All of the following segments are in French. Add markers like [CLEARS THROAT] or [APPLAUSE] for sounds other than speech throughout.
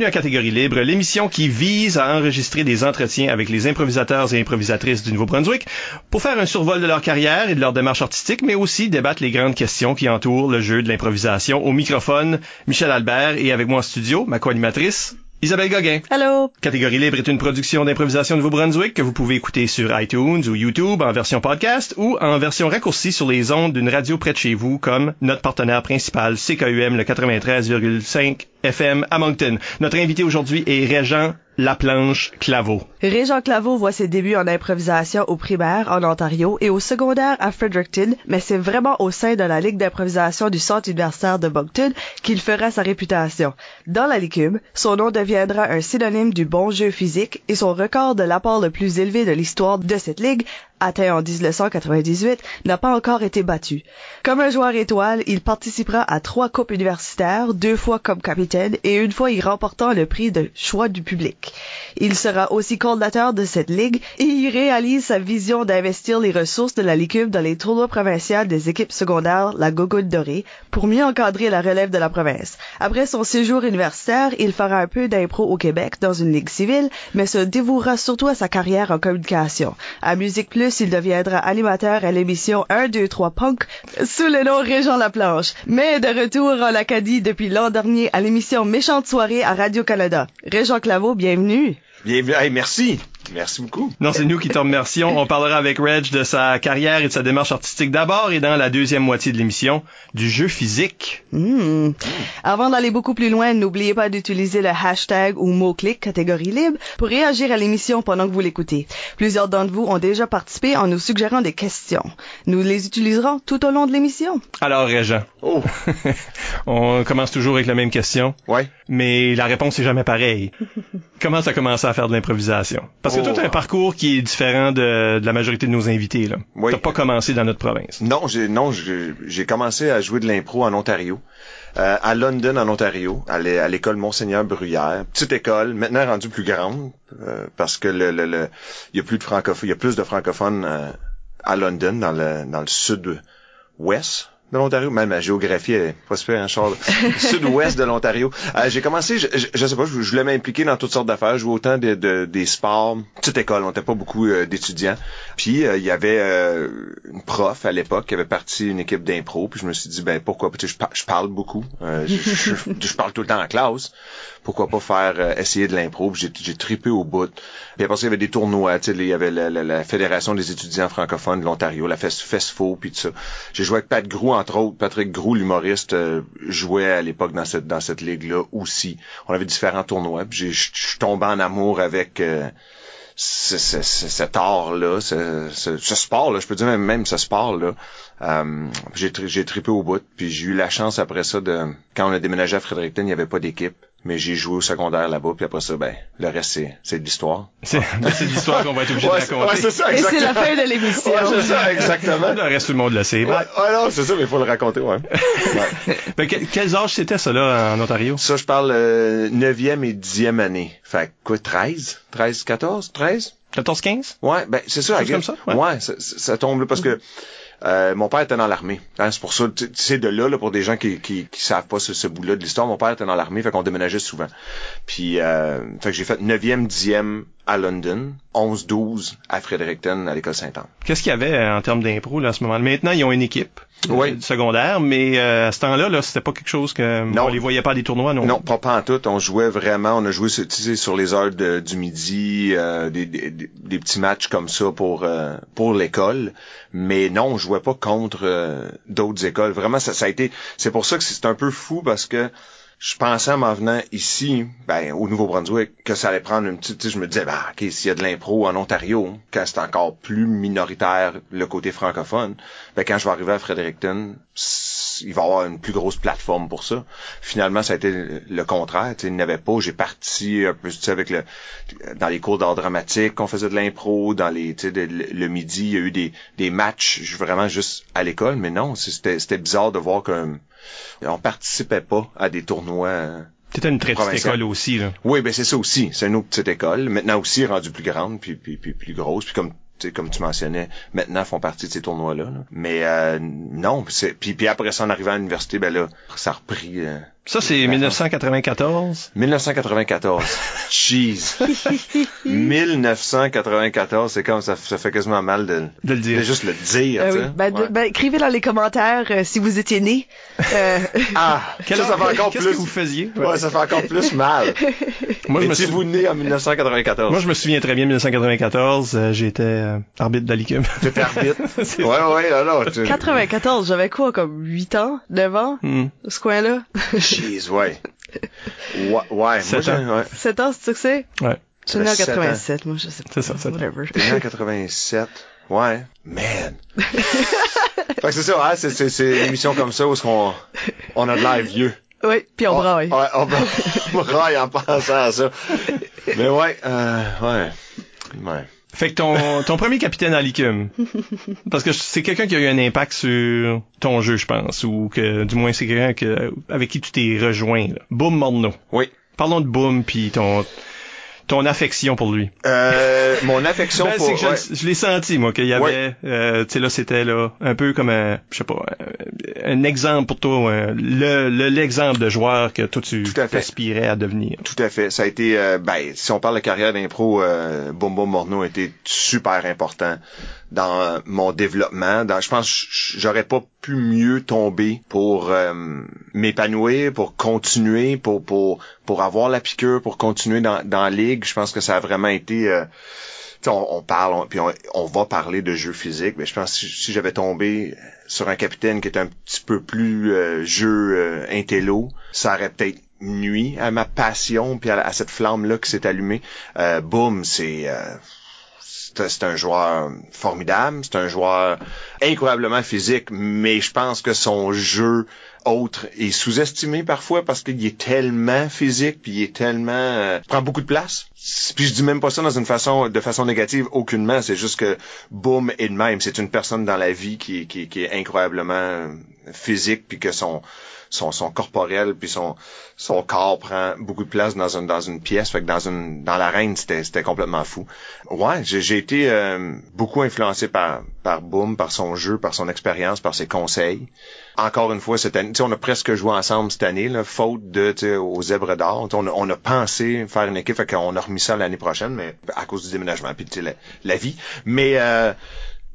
Bienvenue à Catégorie Libre, l'émission qui vise à enregistrer des entretiens avec les improvisateurs et improvisatrices du Nouveau-Brunswick pour faire un survol de leur carrière et de leur démarche artistique, mais aussi débattre les grandes questions qui entourent le jeu de l'improvisation. Au microphone, Michel Albert et avec moi en studio, ma co-animatrice, Isabelle Gauguin. Allô? Catégorie libre est une production d'improvisation Nouveau-Brunswick que vous pouvez écouter sur iTunes ou YouTube en version podcast ou en version raccourcie sur les ondes d'une radio près de chez vous comme notre partenaire principal CKUM le 93,5 FM à Moncton. Notre invité aujourd'hui est Régent Laplanche Claveau. Régent Claveau voit ses débuts en improvisation au primaire en Ontario et au secondaire à Fredericton, mais c'est vraiment au sein de la Ligue d'improvisation du Centre universitaire de Moncton qu'il fera sa réputation. Dans la Ligue, son nom deviendra un synonyme du bon jeu physique et son record de l'apport le plus élevé de l'histoire de cette ligue atteint en 1998, n'a pas encore été battu. Comme un joueur étoile, il participera à trois coupes universitaires, deux fois comme capitaine et une fois y remportant le prix de choix du public. Il sera aussi coordinateur de cette ligue et y réalise sa vision d'investir les ressources de la Ligue dans les tournois provinciaux des équipes secondaires, la Gogoune Dorée, pour mieux encadrer la relève de la province. Après son séjour universitaire, il fera un peu d'impro au Québec dans une ligue civile, mais se dévouera surtout à sa carrière en communication. À Musique Plus, il deviendra animateur à l'émission 1, 2, 3 Punk sous le nom Régent Laplanche, mais de retour en Acadie depuis l'an dernier à l'émission Méchante Soirée à Radio-Canada. Régent Claveau, bienvenue. Bienvenue. Merci. Merci beaucoup. Non, c'est nous qui te remercions. On parlera avec Reg de sa carrière et de sa démarche artistique d'abord et dans la deuxième moitié de l'émission, du jeu physique. Mmh. Avant d'aller beaucoup plus loin, n'oubliez pas d'utiliser le hashtag ou mot-clic catégorie libre pour réagir à l'émission pendant que vous l'écoutez. Plusieurs d'entre vous ont déjà participé en nous suggérant des questions. Nous les utiliserons tout au long de l'émission. Alors, Régent. Oh. [LAUGHS] On commence toujours avec la même question. Ouais. Mais la réponse est jamais pareille. [LAUGHS] Comment t'as commencé à faire de l'improvisation? Parce que Oh. toi, t'as un parcours qui est différent de, de la majorité de nos invités, là. Oui. T'as pas commencé dans notre province. Non, j'ai non, j'ai commencé à jouer de l'impro en Ontario. Euh, à London, en Ontario, à l'école Monseigneur Bruyère. Petite école, maintenant rendue plus grande, euh, parce que le, le, le- il y a plus de francophones, il y a plus de francophones euh, à London, dans le, dans le sud-ouest de l'Ontario. Même ma géographie est pas super, hein, Charles. [LAUGHS] Sud-ouest de l'Ontario. Euh, j'ai commencé, je, je, je sais pas, je, je voulais m'impliquer dans toutes sortes d'affaires. Je jouais autant de, de- des sports. Petite école, on n'était pas beaucoup euh, d'étudiants. Puis euh, il y avait une prof à l'époque qui avait parti une équipe d'impro. Puis je me suis dit, ben pourquoi, tu sais, je, par- je parle beaucoup. Je parle tout le temps en classe. Pourquoi pas faire euh, essayer de l'impro. J'ai, j'ai trippé au bout. Puis après ça, il y avait des tournois. Tu sais, il y avait la, la- la Fédération des étudiants francophones de l'Ontario, la Fest, FESFO, puis tout ça. J'ai joué avec Pat Grou, entre autres. Patrick Grou, l'humoriste, euh, jouait à l'époque dans cette dans cette ligue-là aussi. On avait différents tournois. Puis je suis tombé en amour avec euh, ce, ce- ce- cet art-là, ce, ce, ce sport-là, je peux dire même, même ce sport-là. Euh, j'ai tri- j'ai trippé au bout. Puis j'ai eu la chance après ça de... Quand on a déménagé à Fredericton, il n'y avait pas d'équipe. Mais j'ai joué au secondaire là-bas, puis après ça, ben, le reste, c'est, c'est de l'histoire. C'est [LAUGHS] c'est l'histoire qu'on va être obligé Ouais, de c'est- raconter. ouais, c'est ça, Et c'est la exactement. fin de l'émission. Ouais, c'est ça, exactement. Le reste, tout le monde le sait. Ouais, ouais, non, c'est ça, mais il faut le raconter, ouais. [LAUGHS] ouais. Ben, que- quels âges c'était ça, là, en Ontario? Ça, je parle euh, 9e et 10e année. Fait quoi, 13? 13, 14? 13? 14-15? Ouais, ben c'est ça. Chose I comme ça, ouais. Ouais, ça, ça- ça tombe là parce que euh, mon père était dans l'armée. Hein, c'est pour ça, tu- c'est de là, là, pour des gens qui, qui, qui savent pas ce, ce bout-là de l'histoire. Mon père était dans l'armée, fait qu'on déménageait souvent. Puis, euh, fait que j'ai fait 9e, 10e à London, 11, 12 à Fredericton, à l'école Saint-Anne. Qu'est-ce qu'il y avait euh, en termes d'impro, là, à ce moment-là? Maintenant, ils ont une équipe. Euh, Oui. du secondaire, mais euh, à ce temps-là, là, c'était pas quelque chose que Non. on les voyait pas à des tournois, non? Non, pas, pas en tout. On jouait vraiment, on a joué sur, tu sais, sur les heures de- du midi, euh, des, des, des- petits matchs comme ça pour euh, pour l'école. Mais non, on jouait pas contre euh, d'autres écoles. Vraiment, ça, ça a été. C'est pour ça que c'est un peu fou parce que je pensais en m'en venant ici, ben, au Nouveau-Brunswick, que ça allait prendre une petite, je me disais, bah, ok, s'il y a de l'impro en Ontario, quand c'est encore plus minoritaire le côté francophone, ben, quand je vais arriver à Fredericton, il va y avoir une plus grosse plateforme pour ça. Finalement, ça a été le contraire. Tu sais, il n'y avait pas. J'ai parti un peu tu sais, avec le dans les cours d'art dramatique, on faisait de l'impro, dans les tu sais, de- le, midi, il y a eu des, des matchs je- vraiment juste à l'école, mais non, c'était c'était bizarre de voir qu'on on participait pas à des tournois. euh, T'étais une très petite école aussi, là. oui, ben c'est ça aussi. C'est une autre petite école. Maintenant aussi rendue plus grande, puis, puis, puis plus grosse. Puis comme comme tu mentionnais, maintenant font partie de ces tournois-là. là. Mais euh, non, puis après ça, en arrivant à l'université, ben là, ça a repris. euh, Ça, c'est 1994. 1994. [LAUGHS] Jeez. [LAUGHS] 1994, c'est comme ça, ça fait quasiment mal de, De le de dire. juste le dire. Euh, tu oui. sais. ben, de- Ouais. ben, écrivez dans les commentaires euh, si vous étiez né. [LAUGHS] Euh, Ah, Quel ça, ça fait encore Qu'est-ce plus. que vous faisiez? Ouais, ça fait encore plus mal. Moi, je me suis... Étiez-vous né en 1994? Moi, je me souviens très bien 1994. euh, J'étais euh, arbitre de la Ligue. T'étais arbitre. ouais, ouais, là, là. tu- 94, j'avais quoi, comme 8 ans, 9 ans, Hmm. ce coin-là? Jeez, ouais. Ouais, ouais. Moi, Sept j'ai- ans. ouais. 7 ans, c'est ça que c'est? Ouais. Né en Sept ans. 87, moi, je sais pas. C'est ça, sept ans. Whatever. T'es né en 87. Ouais. Man. [LAUGHS] fait que c'est ça, hein, c'est, c'est, c'est une émission comme ça où est-ce qu'on, on a de l'air vieux. Oui, puis on braille. Ouais, on, [LAUGHS] on braille en pensant à ça. Mais ouais, euh, ouais. Ouais. Fait que ton, [LAUGHS] ton premier capitaine à l'ICUM, parce que c'est quelqu'un qui a eu un impact sur ton jeu, je pense, ou que du moins c'est quelqu'un que, avec qui tu t'es rejoint. Là. Boom Morneau. Oui. Parlons de Boom puis ton ton affection pour lui. Euh, mon affection Ben, pour... c'est que je, ouais. je l'ai senti moi qu'il y avait, euh, tu sais là c'était là un peu comme un, je sais pas, un, un exemple pour toi, un- le le- l'exemple de joueur que toi tu Tout à fait. aspirais à devenir. Tout à fait. Ça a été, euh, ben, si on parle de carrière d'impro, euh, Boum Boum Morneau a été super important dans euh, mon développement. Dans, je pense j'aurais pas pu mieux tomber pour euh, m'épanouir, pour continuer, pour pour pour avoir la piqûre, pour continuer dans dans la ligue. Je pense que ça a vraiment été euh, on, on parle, on- puis on, on va parler de jeu physique, mais je pense que si, si j'avais tombé sur un capitaine qui était un petit peu plus euh, jeu euh, intello, ça aurait peut-être nuit à ma passion puis à, à cette flamme là qui s'est allumée. Euh, boum, c'est euh, c'est un joueur formidable, c'est un joueur incroyablement physique, mais je pense que son jeu autre est sous-estimé parfois parce qu'il est tellement physique puis il est tellement euh, prend beaucoup de place. Puis je dis même pas ça dans une façon de façon négative aucunement, c'est juste que boum est de même, c'est une personne dans la vie qui, qui, qui est incroyablement euh, physique puis que son son, son corporel puis son son corps prend beaucoup de place dans une dans une pièce. Fait que dans une dans l'arène c'était c'était complètement fou. Ouais j'ai j'ai été euh, beaucoup influencé par par Boom par son jeu par son expérience par ses conseils. Encore une fois cette année on a presque joué ensemble cette année là, faute de aux zèbres d'or. On a, on a pensé faire une équipe fait qu'on a remis ça l'année prochaine mais à cause du déménagement puis tu sais, la, la vie. Mais euh,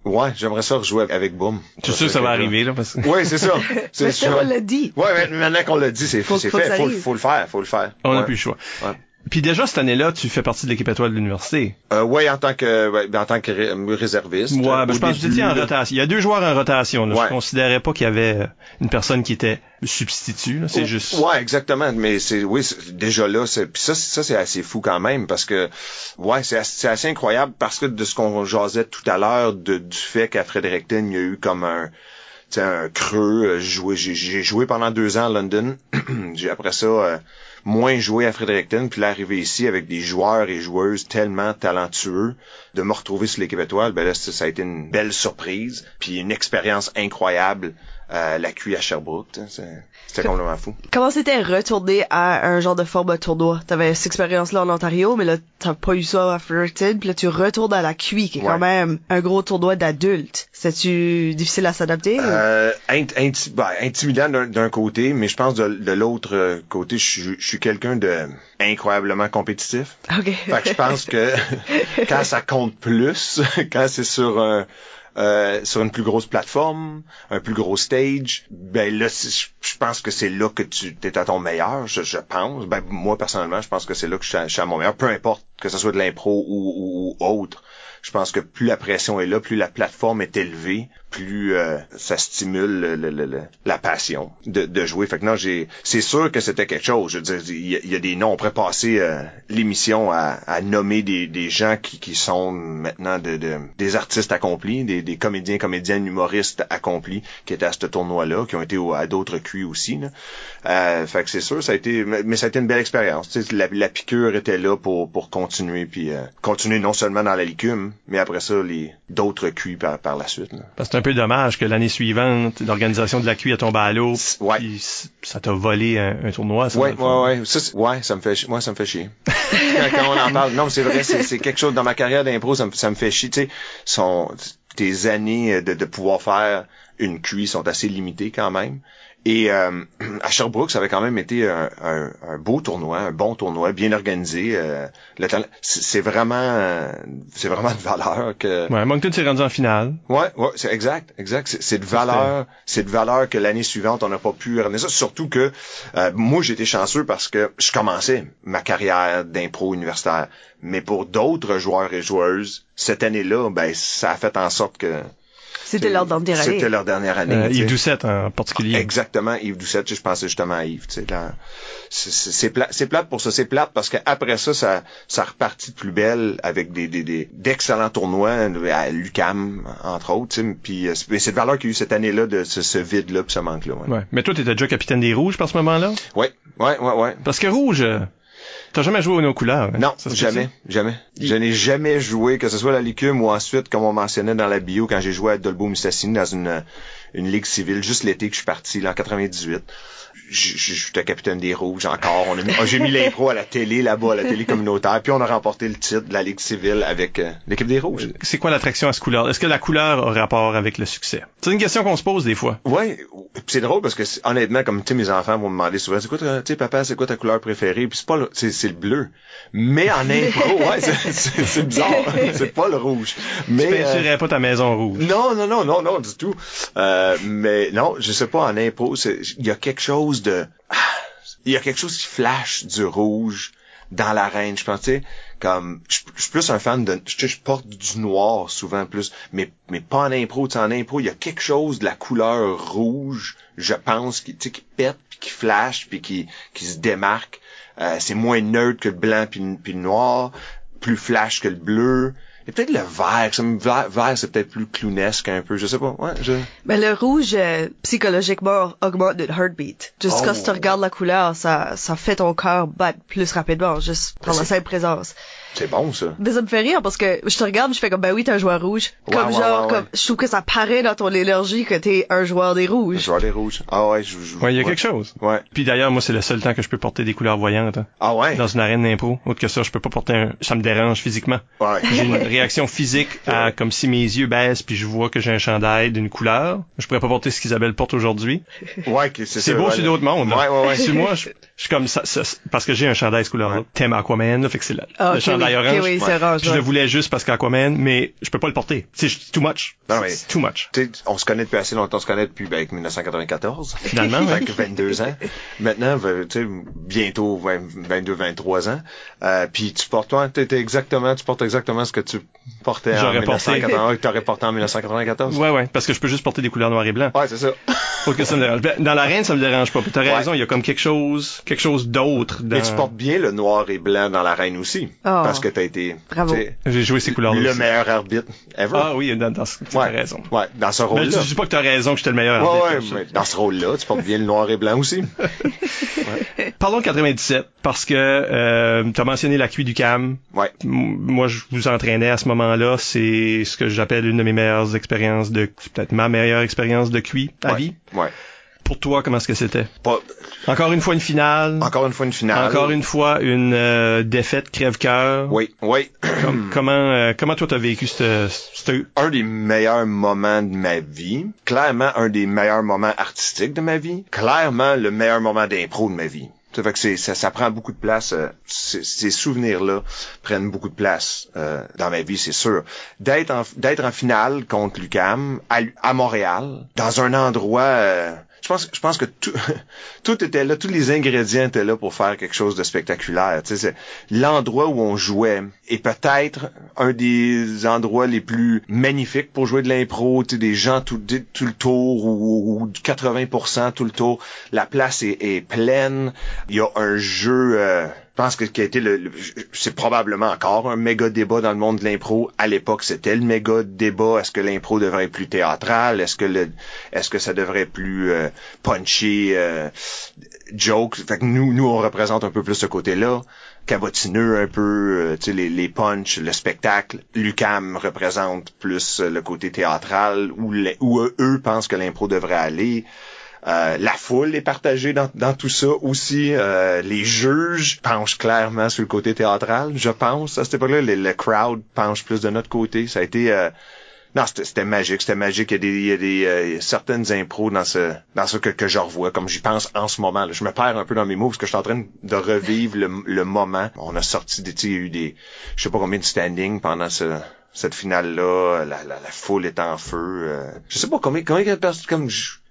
ouais j'aimerais ça rejouer avec Boom Je suis sûr que ça va arriver là? Parce que oui c'est ça [LAUGHS] c'est Mais ça, on l'a dit. Ouais, mais maintenant qu'on l'a dit, c'est faut fait. Faut, faut le faire, faut le faire. on n'a ouais. plus le choix. Ouais. Puis déjà cette année-là, tu fais partie de l'équipe étoile de l'université. Euh, ouais, en tant que ouais, en tant que ré- réserviste. Ouais, euh, ben, je pense que étiez en rotation. Il y a deux joueurs en rotation. Là. Ouais. Je considérais pas qu'il y avait euh, une personne qui était substitut. C'est juste. Ouais, exactement. Mais c'est oui, déjà là, c'est ça, c'est- ça c'est assez fou quand même parce que ouais, c'est assez, assez incroyable parce que de ce qu'on jasait tout à l'heure de du fait qu'à Fredericton, il y a eu comme un un creux. euh, joué- J'ai j'ai joué pendant deux ans à London. [CLEARS THROAT] j'ai après ça euh, moins joué à Fredericton, puis là arrivé ici avec des joueurs et joueuses tellement talentueux, de me retrouver sur l'équipe étoile, ben là ça, a été une belle surprise, puis une expérience incroyable. Euh, la QI à Sherbrooke, c'était complètement fou. Comment c'était retourner à un genre de format tournoi? T'avais cette expérience-là en Ontario, mais là, t'as pas eu ça à Fredericton, puis là, tu retournes à la QI, qui est Ouais. quand même un gros tournoi d'adultes. C'est-tu difficile à s'adapter? Euh, int- inti- ben, intimidant d'un- côté, mais je pense de, de l'autre euh, côté, je suis- je suis quelqu'un de incroyablement compétitif. Ok. Fait que je pense que [LAUGHS] quand ça compte plus, [LAUGHS] quand c'est sur un euh, sur une plus grosse plateforme, un plus gros stage, ben là, je pense que c'est là que tu es à ton meilleur, je, je pense. Ben moi personnellement, je pense que c'est là que je suis, à, je suis à mon meilleur, peu importe que ce soit de l'impro ou, ou, ou autre. Je pense que plus la pression est là, plus la plateforme est élevée, plus euh, ça stimule le, le, le, la passion de, jouer. Fait que non, c'est sûr que c'était quelque chose. Je veux dire, il y, a des noms. On pourrait passer euh, l'émission à, nommer des, gens qui, sont maintenant de, de des artistes accomplis, des, comédiens, comédiennes, humoristes accomplis qui étaient à ce tournoi-là, qui ont été à d'autres cuits aussi. Euh, fait que c'est sûr, ça a été, mais ça a été une belle expérience. La, la piqûre était là pour continuer, puis continuer non seulement dans la licume, mais après ça les d'autres cuits par la suite. Peu dommage que l'année suivante, l'organisation de la cuit a tombé à l'eau, ouais. ça t'a volé un, un, tournoi. Ça, ouais, ouais, ouais, ça, ouais, ça me fait, moi ça me fait chier. [LAUGHS] quand, on en parle, non, c'est vrai, c'est quelque chose dans ma carrière d'impro, ça, ça me fait chier. Tu sais, son tes années de, de pouvoir faire une cuit sont assez limitées quand même. Et euh, [CLEARS THROAT] à Sherbrooke, ça avait quand même été un, un, un, beau tournoi, un bon tournoi, bien organisé. Euh, c'est vraiment, c'est vraiment de valeur que. Ouais, Moncton s'est rendu en finale. Ouais, ouais, c'est exact, exact. C'est de valeur, c'est de valeur que l'année suivante on n'a pas pu ramener ça. Surtout que euh, moi j'étais chanceux parce que je commençais ma carrière d'impro universitaire. Mais pour d'autres joueurs et joueuses, cette année-là, ben ça a fait en sorte que c'était leur dernière année. C'était leur dernière année. Euh, Yves Doucette en particulier. Exactement, Yves Doucette. Je pensais justement à Yves. C'est plate, c'est plate pour ça. C'est plate parce qu'après ça, ça, ça repartit de plus belle avec des, des, d'excellents tournois à l'UCAM entre autres. Puis euh, c'est de valeur qu'il y a eu cette année-là de ce, vide-là, puis ce manque-là. Ouais. Mais toi, t'étais déjà capitaine des Rouges par ce moment-là? Ouais, ouais, ouais, ouais. Parce que Rouge. T'as jamais joué nos couleurs? Hein? Non, jamais, jamais. Je n'ai jamais joué, que ce soit la licume ou ensuite, comme on mentionnait dans la bio, quand j'ai joué à Dolbo Mustassini dans une, une ligue civile, juste l'été que je suis parti, là, en 98 j'étais capitaine des Rouges encore. On a, j'ai mis l'impro à la télé là-bas, à la télé communautaire, puis on a remporté le titre de la Ligue civile avec euh, l'équipe des Rouges. C'est quoi l'attraction à ce couleur? Est-ce que la couleur a rapport avec le succès? C'est une question qu'on se pose des fois. Ouais, c'est drôle parce que honnêtement, comme tu mes enfants vont me demander souvent, c'est quoi, tu sais, papa, c'est quoi ta couleur préférée? Puis c'est pas, c'est le bleu. Mais en impro, [LAUGHS] ouais, c'est bizarre. c'est pas le rouge. Mais tu peinturais euh, pas ta maison rouge. Non, non, non, non, non, du tout. Euh, mais non, je sais pas en impro, il y a quelque chose de, il y a quelque chose qui flash du rouge dans l'arène. Je pense, tu sais, comme, je, suis plus un fan de, je, porte du noir souvent plus, mais, pas en impro. Tu en impro, il y a quelque chose de la couleur rouge, je pense, qui, tu qui pète, puis qui flash, puis qui, qui se démarque. Euh, c'est moins neutre que le blanc puis, puis le noir, plus flash que le bleu. Et peut-être le vert, ça me vert, vert c'est peut-être plus clownesque un peu, je sais pas. Ouais, je... Mais le rouge euh, psychologiquement augmente le heartbeat. Juste quand tu oh. regardes la couleur, ça ça fait ton cœur battre plus rapidement juste par la simple présence. C'est bon, ça. Mais ça me fait rire parce que je te regarde, je fais comme, ben oui, t'es un joueur rouge. comme genre, comme, je trouve que ça paraît dans ton énergie que t'es un joueur des rouges. Un joueur des rouges. Ah ouais, je, Ouais, il y a quelque chose. Ouais. Puis d'ailleurs, moi, c'est le seul temps que je peux porter des couleurs voyantes. Hein. Ah ouais? Dans une arène d'impro. Autre que ça, je peux pas porter un, ça me dérange physiquement. Ouais. J'ai une réaction physique à, comme si mes yeux baissent puis je vois que j'ai un chandail d'une couleur. Je pourrais pas porter ce qu'Isabelle porte aujourd'hui. Ouais, c'est C'est beau chez d'autres mondes. Ouais, ouais, ouais. [LAUGHS] C'est moi, je, je, suis comme ça, parce que j'ai un chandail ce couleur-là. Thème Aquaman, là, fait que c'est ah, le chandail orange je le voulais juste parce qu'Aquaman, mais je peux pas le porter. C'est too much. Non, mais, too much. On se connaît depuis assez longtemps, on se connaît depuis ben, 1994. Finalement, ouais. 22 ans. Maintenant, tu bientôt 22, 23 ans. Euh, puis tu portes, toi, t'es exactement, tu portes exactement ce que tu portais en 1994, que t'aurais porté en 1994. Ouais, ouais, parce que je peux juste porter des couleurs noires et blancs. Ouais, c'est ça. Faut que ça me dérange. Ben, dans l'arène, ça me dérange pas. T'as raison, il y a comme quelque chose, quelque chose d'autre. Dans... Mais tu portes bien le noir et blanc dans l'arène aussi. Oh. Parce que t'as été, Bravo. J'ai joué ces couleurs-là. Le meilleur arbitre ever. Ah oui, dans, dans ce, ouais. raison. Ouais, dans ce rôle-là. je dis pas que t'as raison que j'étais le meilleur ouais, arbitre. Ouais, mais dans ce rôle-là, tu portes bien le noir et blanc aussi. ouais. Parlons de 97, parce que euh, tu as mentionné la cuit du cam. Ouais. moi, je vous entraînais à ce moment-là. C'est ce que j'appelle une de mes meilleures expériences de... peut-être ma meilleure expérience de cuit à ouais. vie. Ouais. Pour toi, comment est-ce que c'était? Pas... Encore une fois une finale. Encore une fois une finale. Encore une fois une euh, défaite crève-cœur. Oui, oui. [CLEARS THROAT] comment euh, comment toi t'as vécu ce, un des meilleurs moments de ma vie, clairement un des meilleurs moments artistiques de ma vie, clairement le meilleur moment d'impro de ma vie. Ça fait que c'est, ça, ça, prend beaucoup de place. Euh, ces souvenirs-là prennent beaucoup de place euh, dans ma vie, c'est sûr. D'être en, d'être en finale contre Lucam à, à Montréal, dans un endroit euh, je pense, que tout, [LAUGHS] tout était là, tous les ingrédients étaient là pour faire quelque chose de spectaculaire. Tu sais, l'endroit où on jouait est peut-être un des endroits les plus magnifiques pour jouer de l'impro. Tu sais, des gens tout, le tour ou, ou 80% tout le tour. La place est, pleine. Il y a un jeu. Euh, pense que qui a été le, c'est probablement encore un méga débat dans le monde de l'impro. À l'époque, c'était le méga débat. Est-ce que l'impro devrait être plus théâtral? Est-ce que le, est-ce que ça devrait être plus euh, punchy, euh, joke Fait que nous, nous, on représente un peu plus ce côté-là cabotineux un peu, euh, tu sais, les, les punchs, le spectacle. Lucam représente plus le côté théâtral, où, où eux pensent que l'impro devrait aller. Euh, la foule est partagée dans, dans tout ça aussi. Euh, les juges penchent clairement sur le côté théâtral, je pense. À cette époque-là, le, crowd penche plus de notre côté. Ça a été... Euh, non, c'était magique, c'était magique. Il y a des, des certaines impros dans ce que, que je revois, comme j'y pense en ce moment. Là. Je me perds un peu dans mes mots parce que je suis en train de revivre le, moment. On a sorti des, il y a eu des, je sais pas combien de standing pendant ce, cette finale-là. La, la, foule est en feu. je sais pas combien, combien de personnes, comme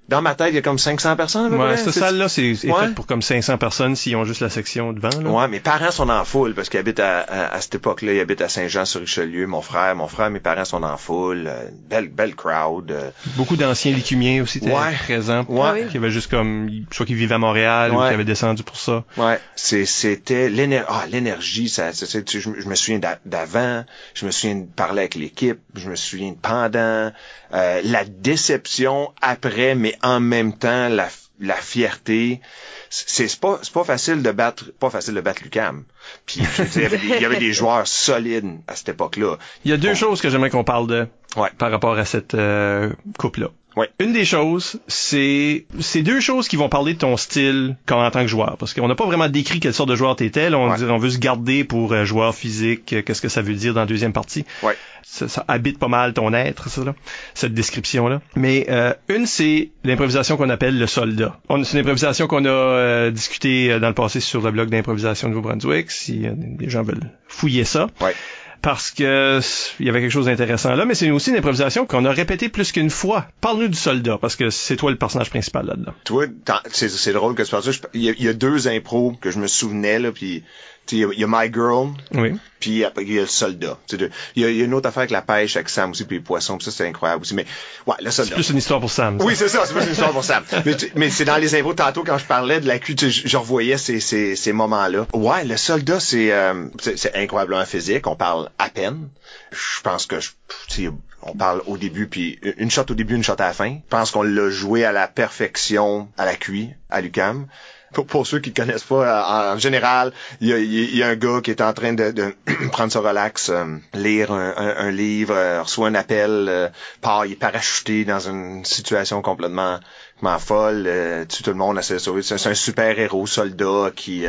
dans ma tête, il y a comme 500 personnes. À ouais, cette salle-là, c'est ouais. pour comme 500 personnes s'ils ont juste la section devant. Là. Ouais, mes parents sont en foule parce qu'ils habitent à, à, cette époque-là, ils habitent à Saint-Jean-sur-Richelieu. Mon frère, mon frère, mes parents sont en foule. Euh, belle, belle crowd. Euh. Beaucoup d'anciens licumiens aussi étaient présents. Ouais. Qui avaient juste comme, soit qui vivaient à Montréal ou qui avaient descendu pour ça. Ouais. c'était l'énergie. Ah, l'énergie. Ça, je, je, me souviens d'avant. Je me souviens de parler avec l'équipe. Je me souviens de pendant. Euh, la déception après, mais en même temps la, la fierté. C'est pas c'est pas facile de battre pas facile de battre Lucam. Puis il y, avait des, joueurs solides à cette époque-là. Il y a deux choses que j'aimerais qu'on parle de ouais. par rapport à cette euh, coupe là. Ouais. Une des choses, c'est c'est deux choses qui vont parler de ton style quand en tant que joueur, parce qu'on n'a pas vraiment décrit quelle sorte de joueur t'étais. On, on veut se garder pour euh, joueur physique. Euh, qu'est-ce que ça veut dire dans la deuxième partie ouais. ça, ça, habite pas mal ton être, ça là, cette description là. Mais euh, une, c'est l'improvisation qu'on appelle le soldat. C'est une improvisation qu'on a euh, discuté dans le passé sur le blog d'improvisation de Nouveau-Brunswick. Si les gens veulent fouiller ça. Ouais parce que il y avait quelque chose d'intéressant là, mais c'est aussi une improvisation qu'on a répétée plus qu'une fois. Parle-nous du soldat, parce que c'est toi le personnage principal là-dedans. Toi, c'est drôle que tu parles ça. Il y, a deux impros que je me souvenais là, puis il y, a My Girl, oui. puis après il y a le soldat. Il y, a une autre affaire avec la pêche, avec Sam aussi, puis les poissons, ça c'est incroyable aussi. Mais ouais, le soldat. C'est plus une histoire pour Sam. Oui, c'est ça, c'est plus une histoire pour Sam. [LAUGHS] mais, mais c'est dans les impôts tantôt quand je parlais de la cul, je revoyais ces, ces, ces moments-là. Ouais, le soldat, c'est euh, c'est incroyablement physique. On parle à peine. Je pense que je, on parle au début, puis une shot au début, une shot à la fin. Je pense qu'on l'a joué à la perfection à la cuit, à Lucam pour, ceux qui connaissent pas, en, général, il y a, un gars qui est en train de, [CLEARS THROAT] prendre sa relax, euh, lire un, livre, euh, reçoit un appel, euh, part, il est parachuté dans une situation complètement, complètement folle, tue tout le monde, c'est un super héros, soldat qui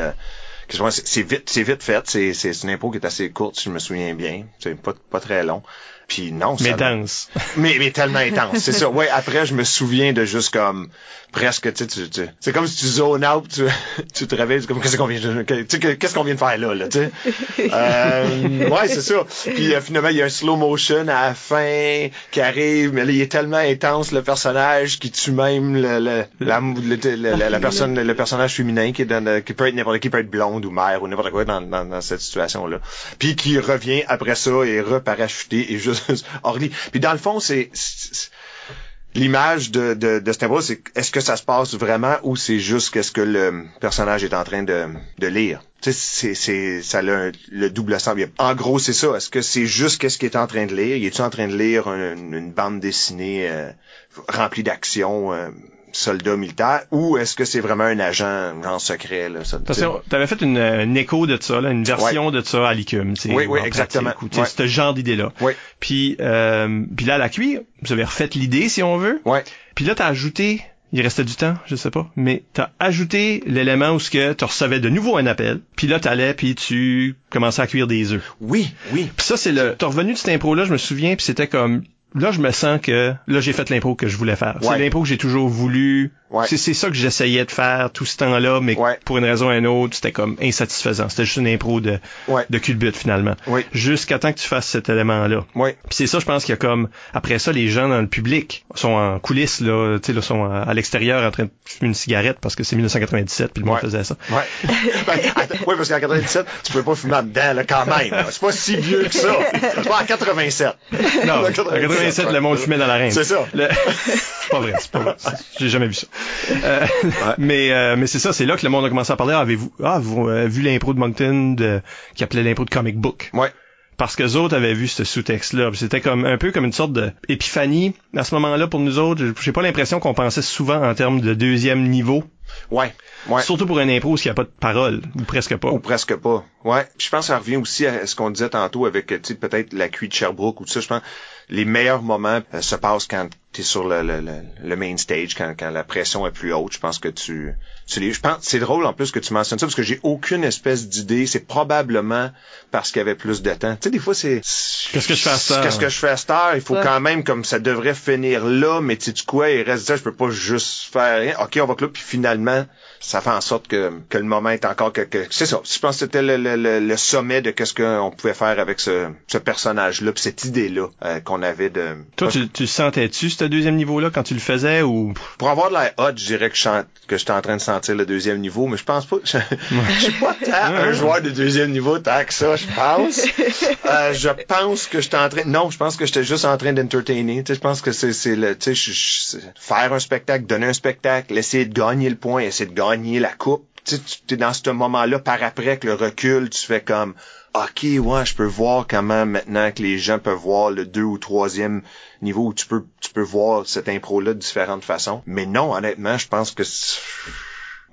c'est vite c'est vite fait c'est c'est une impôt qui est assez courte si je me souviens bien. C'est pas pas très long. Puis non mais dense. [LAUGHS] Mais mais tellement intense. C'est ça. Ouais après je me souviens de juste comme presque, tu sais, tu, c'est comme si tu zones out, tu, [LAUGHS] tu te réveilles, comme qu'est-ce qu'on vient, qu'est-ce qu'on vient de faire là, là, tu sais? [LAUGHS] euh, ouais, c'est ça. Puis euh, finalement, il y a un slow motion à la fin qui arrive, mais là, il est tellement intense le personnage qui tue même le, le, la, la, la, personne, le personnage féminin qui est dans, qui peut être n'importe qui peut être blonde ou mère ou n'importe quoi dans, dans, dans cette situation-là. Puis qui revient après ça et reparachuté et juste [LAUGHS] orly. Puis dans le fond, c'est l'image de, de, de c'est est-ce que ça se passe vraiment ou c'est juste qu'est-ce que le personnage est en train de, de lire? C'est, c'est, ça a le double sens. En gros, c'est ça. Est-ce que c'est juste qu'est-ce qu'il est en train de lire? Il est-tu en train de lire une, bande dessinée euh, remplie d'action? Euh, soldat militaire ou est-ce que c'est vraiment un agent en secret là ça, Parce que t'avais fait une, écho de ça là, une version de ça à l'ICUM oui oui exactement ouais. ce genre d'idée là oui. puis euh, puis là à la cuir vous avez refait l'idée si on veut ouais. puis là t'as ajouté il restait du temps, je sais pas, mais t'as ajouté l'élément où ce que tu recevais de nouveau un appel, puis là t'allais puis tu commençais à cuire des œufs. Oui, oui. Puis ça c'est le t'es revenu de cette impro là, je me souviens, puis c'était comme là, je me sens que là, j'ai fait l'impro que je voulais faire. Ouais. C'est l'impro que j'ai toujours voulu. Ouais. C'est, c'est ça que j'essayais de faire tout ce temps-là, mais Ouais. pour une raison ou une autre, c'était comme insatisfaisant. C'était juste une impro de, Ouais. de culbute finalement. Oui. Jusqu'à temps que tu fasses cet élément-là. Oui. Puis c'est ça, je pense qu'il y a comme après ça, les gens dans le public sont en coulisses là, tu sais, là, sont à, l'extérieur en train de fumer une cigarette parce que c'est 1997 puis le monde Ouais. faisait ça. Ouais. [LAUGHS] Ben, attends, ouais, parce qu'en 97, tu peux pas fumer en dedans, là, quand même. C'est pas si vieux que ça. C'est pas en 87. Non, En en 87, le monde fumait dans. C'est ça. Le- [LAUGHS] c'est pas vrai, c'est pas vrai. [LAUGHS] J'ai jamais vu ça. Euh, [LAUGHS] Mais euh, mais c'est ça, c'est là que le monde a commencé à parler. Ah, Avez-vous ah, vous avez vu l'impro de Moncton de, qui appelait l'impro de comic book? Ouais. Parce que les autres avaient vu ce sous-texte-là. C'était comme un peu comme une sorte d'épiphanie à ce moment-là pour nous autres. J'ai pas l'impression qu'on pensait souvent en termes de deuxième niveau. Ouais. Ouais. Surtout pour un impro où il n'y a pas de parole, ou presque pas. Ou presque pas. Ouais. Je pense que ça revient aussi à ce qu'on disait tantôt avec, peut-être la cuite de Sherbrooke ou tout ça. Je pense les meilleurs moments euh, se passent quand tu es sur le, le, le, le main stage, quand, quand la pression est plus haute. Je pense que tu, tu les, je pense, c'est drôle en plus que tu mentionnes ça parce que j'ai aucune espèce d'idée. C'est probablement parce qu'il y avait plus de temps. Tu sais, des fois, c'est... Qu'est-ce que je fais à cette heure? Qu'est-ce que je fais à cette heure? Il faut Ouais. quand même, comme ça devrait finir là, mais tu sais quoi, il reste ça, je peux pas juste faire rien. OK, on va que là, puis finalement, ça fait en sorte que, que le moment est encore que, que c'est ça. Je pense que c'était le, le, le, le sommet de qu'est-ce qu'on pouvait faire avec ce, ce personnage-là, puis cette idée-là euh, qu'on avait de. Toi, tu, tu sentais-tu, ce deuxième niveau-là, quand tu le faisais, ou... Pour avoir de la hot, je dirais que je chante- que j'étais en train de sentir le deuxième niveau, mais je pense pas. Je, je suis pas tant un joueur de deuxième niveau tant que ça, je pense. [LAUGHS] Euh, je pense que j'étais en train. Non, je pense que j'étais juste en train d'entertainer. Tu sais, je pense que c'est c'est le. Tu sais, je- je- c'est- faire un spectacle, donner un spectacle, essayer de gagner le point, essayer de gagner la coupe. Tu es dans ce moment-là par après avec le recul, tu fais comme. OK, ouais, je peux voir comment maintenant que les gens peuvent voir le deux ou troisième niveau où tu peux tu peux voir cette impro-là de différentes façons. Mais non, honnêtement, je pense que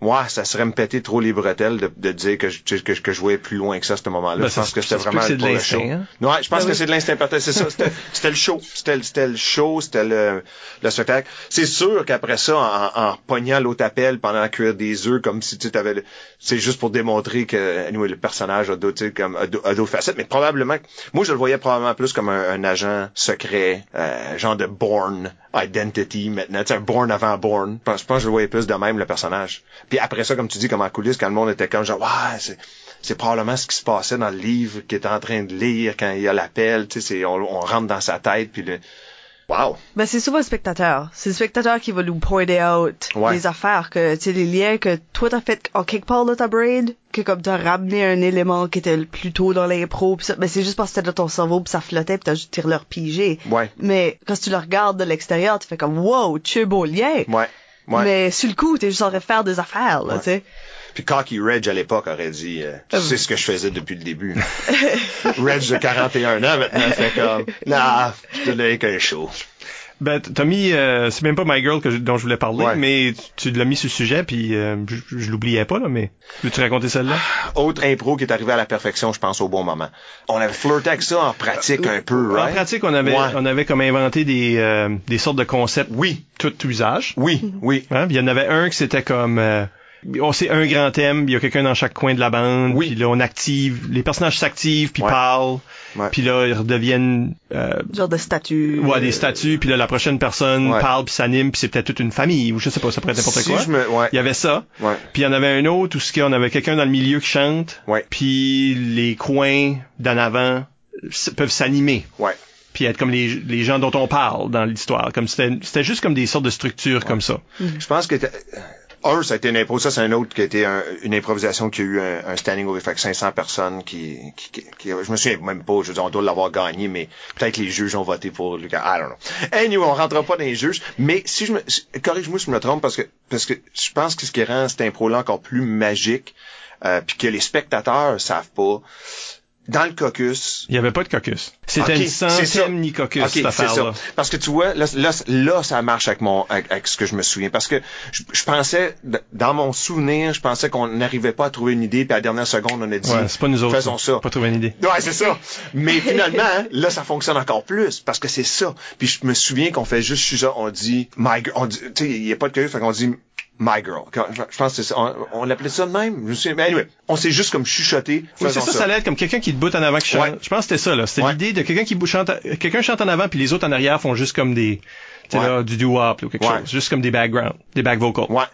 Ouais, ça serait me péter trop les bretelles de, de dire que je, que, je- que je voyais plus loin que ça à ce moment-là. Ben, je pense que c'était vraiment que pour le show. hein? Ouais, je pense Ben que oui. c'est de l'instinct c'est ça. C'était [LAUGHS] le show. C'était le- show, c'était le, le spectacle. C'est sûr qu'après ça, en, en pognant l'autre appel pendant la cuire des œufs, comme si tu avais c'est juste pour démontrer que anyway, le personnage a d'autres comme a d'au- a d'autres facettes, mais probablement moi je le voyais probablement plus comme un, un agent secret, euh, genre de Born Identity maintenant, tu sais, Born avant Born. Je pense, que je voyais plus de même le personnage. Puis après ça, comme tu dis, comme en coulisses, quand le monde était comme genre ouais, c'est c'est probablement ce qui se passait dans le livre qu'il était en train de lire quand il y a l'appel, tu sais, on, on rentre dans sa tête puis le Wow. Ben, c'est souvent le spectateur. C'est le spectateur qui va nous pointer out Ouais. les affaires que, tu sais, les liens que toi t'as fait en quelque part dans ta brain, que comme t'as ramené un élément qui était plus tôt dans l'impro, pis ça, ben c'est juste parce que c'était dans ton cerveau pis ça flottait pis t'as juste tiré leur pigé. Ouais. Mais quand tu le regardes de l'extérieur, tu fais comme wow, tu beau lien. Ouais. Ouais. Mais sur le coup, t'es juste en train de faire des affaires, là, Ouais. tu sais. Puis Cocky Reg à l'époque aurait dit euh, tu sais ce que je faisais depuis le début. [LAUGHS] Reg de 41 ans maintenant fait comme nah, je te qu'un show. Ben, t'as mis, euh, c'est même pas My Girl que je- dont je voulais parler, Ouais. mais tu, tu l'as mis sur le sujet, puis euh, je, je l'oubliais pas, là, mais veux-tu raconter celle-là? Autre impro qui est arrivé à la perfection, je pense au bon moment. On avait flirté avec ça en pratique un peu, En right? pratique, on avait, Ouais. on avait comme inventé des, euh, des sortes de concepts Oui, tout usage. oui, oui. Hein? Il y en avait un qui c'était comme euh, on sait un grand thème, il y a quelqu'un dans chaque coin de la bande, Oui. puis là on active, les personnages s'activent puis Ouais. parlent, Ouais. puis là ils redeviennent euh, Genre de statut. ouais, des statues, puis là la prochaine personne Ouais. parle puis s'anime, puis c'est peut-être toute une famille ou je sais pas, ça pourrait être n'importe Si quoi. je me- ouais. Il y avait ça. Ouais. Puis il y en avait un autre où ce qu'on avait quelqu'un dans le milieu qui chante, Ouais. puis les coins d'en avant peuvent s'animer Ouais. puis être comme les, les gens dont on parle dans l'histoire comme c'était c'était juste comme des sortes de structures comme ça Je pense que un, ça a été une impro, ça c'est un autre qui a été un- une improvisation qui a eu un, un standing ovation, que 500 personnes qui, qui, qui, je me souviens même pas, je veux dire, on doit l'avoir gagné, mais peut-être les juges ont voté pour Lucas, I don't know. Anyway, on rentrera pas dans les juges, mais si je me, corrige-moi si je me trompe parce que, parce que je pense que ce qui rend cette impro-là encore plus magique, euh, puis que les spectateurs savent pas, dans le caucus, Il y avait pas de caucus. C'était Ok, une c'est ça. centième ni caucus, Ok, cette affaire-là. Parce que tu vois, là, là, là, ça marche avec mon, avec, avec ce que je me souviens. Parce que je, je pensais, dans mon souvenir, je pensais qu'on n'arrivait pas à trouver une idée, puis à la dernière seconde, on a dit, Ouais, c'est pas nous autres. faisons ça. Pas trouvé une idée. Ouais, c'est ça. Mais [LAUGHS] finalement, là, ça fonctionne encore plus parce que c'est ça. Puis je me souviens qu'on fait juste ça. On dit, my, on dit, tu sais, il y a pas de curieux, fait qu'on dit, My Girl. Quand- Je je pense que c'est ça. On, on l'appelait ça de même? Je. Mais anyway, on s'est juste comme chuchoté. Oui, c'est ça, ça allait être comme quelqu'un qui te botte en avant qui chante. Ouais. Je pense que c'était ça, là. C'était Ouais. l'idée de quelqu'un qui chante, quelqu'un chante en avant puis les autres en arrière font juste comme des, tu sais, Ouais. là, du doo-wop, ou quelque Ouais. chose. Juste comme des backgrounds, des back vocals. Ouais,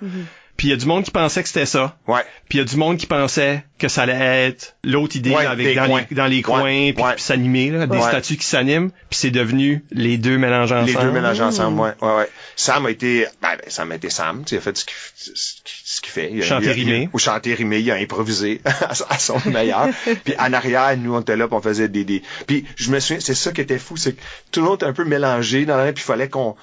Puis il y a du monde qui pensait que c'était ça. ouais. Puis il y a du monde qui pensait que ça allait être l'autre idée Ouais, avec dans, les, dans les coins Ouais, puis, s'animer là, des statues qui s'animent puis c'est devenu les deux mélangés ensemble. Les deux mélangés ensemble, ouais, ouais, ouais. Sam a été, ben, ben, Sam a été Sam, tu sais, il a fait ce qu'il ce qu'il- fait. Il a, Chanter rimé. Ou chanter rimé, il a improvisé [LAUGHS] à, son- meilleur. [LAUGHS] puis en arrière, nous, on était là, puis on faisait des, des... Puis je me souviens, c'est ça qui était fou, c'est que tout le monde était un peu mélangé dans la puis il fallait qu'on...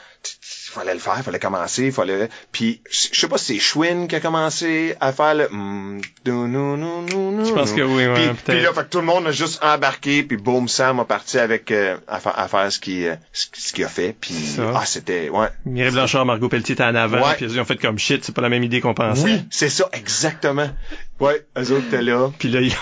Il fallait le faire, il fallait commencer, il fallait... Puis je sais pas si c'est Schwinn qui a commencé à faire le... mm, Je pense que oui, ouais, Puis, peut-être. puis là, fait que tout le monde a juste embarqué, puis boum, Sam a parti avec euh, à, fa- à faire ce qu'il euh, ce, qu'il a fait, puis Ça. ah c'était ouais. Mireille Blanchard, Margot Pelletier étaient en avant, Ouais. puis ils ont fait comme shit, c'est pas la même idée qu'on pensait. Oui, c'est ça exactement. Ouais, eux autres étaient là. Puis là, ils...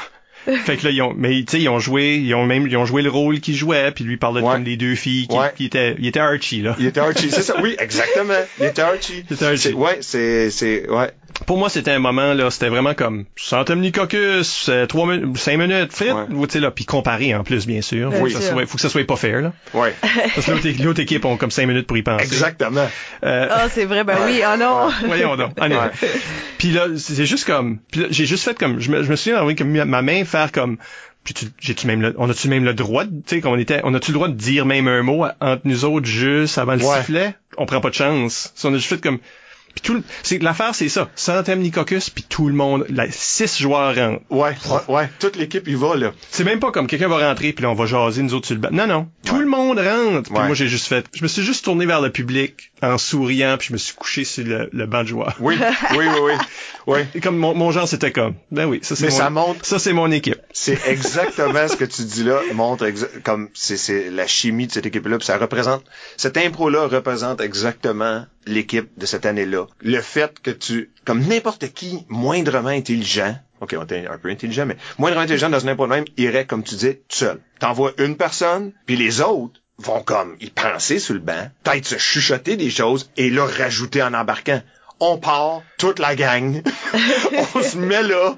[LAUGHS] fait que là, ils ont, mais tu sais, ils ont joué, ils ont même, ils ont joué le rôle qu'ils jouaient, puis lui parlait de Ouais. comme des deux filles qui, Ouais. qui étaient, il était Archie là. Il était Archie, c'est ça. Oui, exactement. Il était Archie. [LAUGHS] Il était Archie. Ouais, c'est c'est ouais. Pour moi, c'était un moment là, c'était vraiment comme Santomnicocus, euh, trois minutes, cinq minutes, fit, Ouais. ou tu sais là, puis comparé en plus bien sûr. Bien Faut, que ça soit, faut que ça soit pas fair là, Ouais. parce que l'autre, équipe ont comme cinq minutes pour y penser. Exactement. Euh, Ah, c'est vrai, ben oui, oh non. Voyons donc. Allez. Ouais. Puis là, c'est juste comme, puis là, j'ai juste fait comme, je me, je me souviens d'avoir comme mis ma main faire comme, puis tu, j'ai-tu même le, on a-tu même le droit, tu sais, comme on était, on a-tu le droit de dire même un mot entre nous autres juste avant le Ouais. sifflet? On prend pas de chance. Si on a juste fait comme, puis tout, c'est l'affaire, c'est ça. Santemnicocus, puis tout le monde, là, six joueurs rentrent. Ouais, ouais, ouais. Toute l'équipe y va là. C'est même pas comme quelqu'un va rentrer puis là on va jaser nous autres sur le banc. Non non, tout Ouais. le monde rentre. Puis Ouais. moi j'ai juste fait, je me suis juste tourné vers le public en souriant puis je me suis couché sur le, le banc de joueurs. Oui, oui, oui, oui. Oui. Et comme mon, mon genre c'était comme ben oui ça c'est Mais mon, ça montre ça c'est mon équipe C'est exactement ce que tu dis là, montre comme c'est la chimie de cette équipe-là, puis ça représente cette impro-là représente exactement l'équipe de cette année-là. Le fait que tu, comme n'importe qui, moindrement intelligent, ok, on était un peu intelligent, mais moindrement intelligent dans de même, irait, comme tu dis, tout seul. T'envoies une personne, puis les autres vont comme y penser sur le banc, peut-être se chuchoter des choses et là rajouter en embarquant. On part, toute la gang. [LAUGHS] on se met là.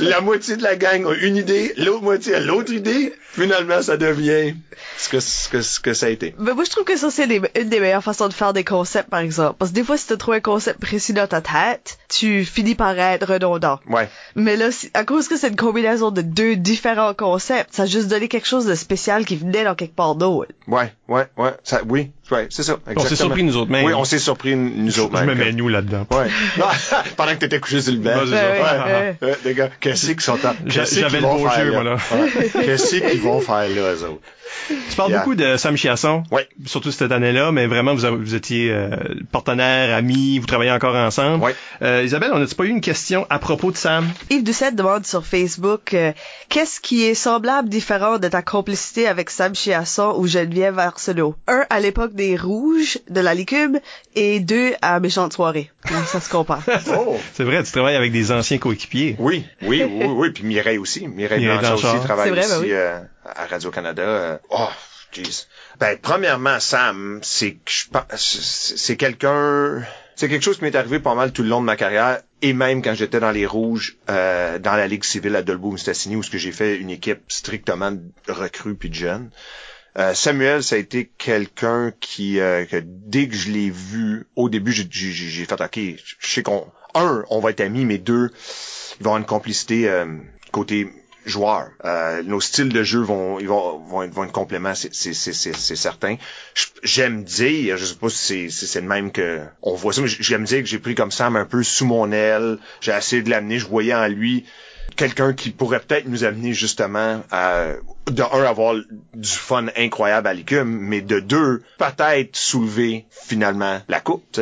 La moitié de la gang a une idée, l'autre moitié a l'autre idée. Finalement, ça devient ce que, ce que, ce que ça a été. Ben moi je trouve que ça c'est une des meilleures façons de faire des concepts par exemple. Parce que des fois si tu trouves un concept précis dans ta tête, tu finis par être redondant. Ouais. Mais là, à cause que c'est une combinaison de deux différents concepts, ça a juste donné quelque chose de spécial qui venait dans quelque part d'autre. Ouais, ouais, ouais. Ça, oui, ouais, c'est ça. Exactement. on s'est surpris nous autres mêmes Oui, on s'est surpris nous autres je me mêmes. mets nous là-dedans Ouais. Non, [LAUGHS] pendant que t'étais couché sur le banc. C'est ça. Ouais, ouais, les gars, qu'est-ce qu'ils sont en... J'avais le beau jeu, là? moi, là. Ouais. Qu'est-ce qu'ils vont faire là, eux autres? tu parles Yeah. beaucoup de Sam Chiasson Ouais. surtout cette année-là mais vraiment vous, étiez euh, partenaires amis vous travaillez encore ensemble Ouais. Euh, Isabelle on n'a pas eu une question à propos de Sam? Yves Doucette demande sur Facebook euh, qu'est-ce qui est semblable différent de ta complicité avec Sam Chiasson ou Geneviève Arsenault? Un à l'époque des Rouges de la Licume et deux à Méchante Soirée. Comment ça se compare? [LAUGHS] Oh! c'est vrai tu travailles avec des anciens coéquipiers Oui, oui, oui, oui. Puis Mireille aussi. Mireille, Mireille Blanchard Blanchard. aussi travaille vrai, ben oui. euh, à Radio-Canada. euh. Oh, jeez. Ben, premièrement, Sam, c'est que je pense- c'est quelqu'un... C'est quelque chose qui m'est arrivé pas mal tout le long de ma carrière, et même quand j'étais dans les Rouges, euh, dans la Ligue civile à Dolbeau-Mistassini, où ce que j'ai fait une équipe strictement de recrues puis de jeunes. Euh, Samuel, ça a été quelqu'un qui, euh, que dès que je l'ai vu, au début, j'ai- fait, OK, je sais qu'on, un, on va être amis, mais deux, il va avoir une complicité euh, côté joueur. Euh, nos styles de jeu vont, ils vont, vont, être, vont être compléments, c'est, certain. J'aime dire, je sais pas si c'est, si c'est le même que on voit ça, mais j'aime dire que j'ai pris comme Sam un peu sous mon aile. J'ai essayé de l'amener, je voyais en lui quelqu'un qui pourrait peut-être nous amener justement à de un avoir du fun incroyable à l'écume, mais de deux peut-être soulever finalement la coupe.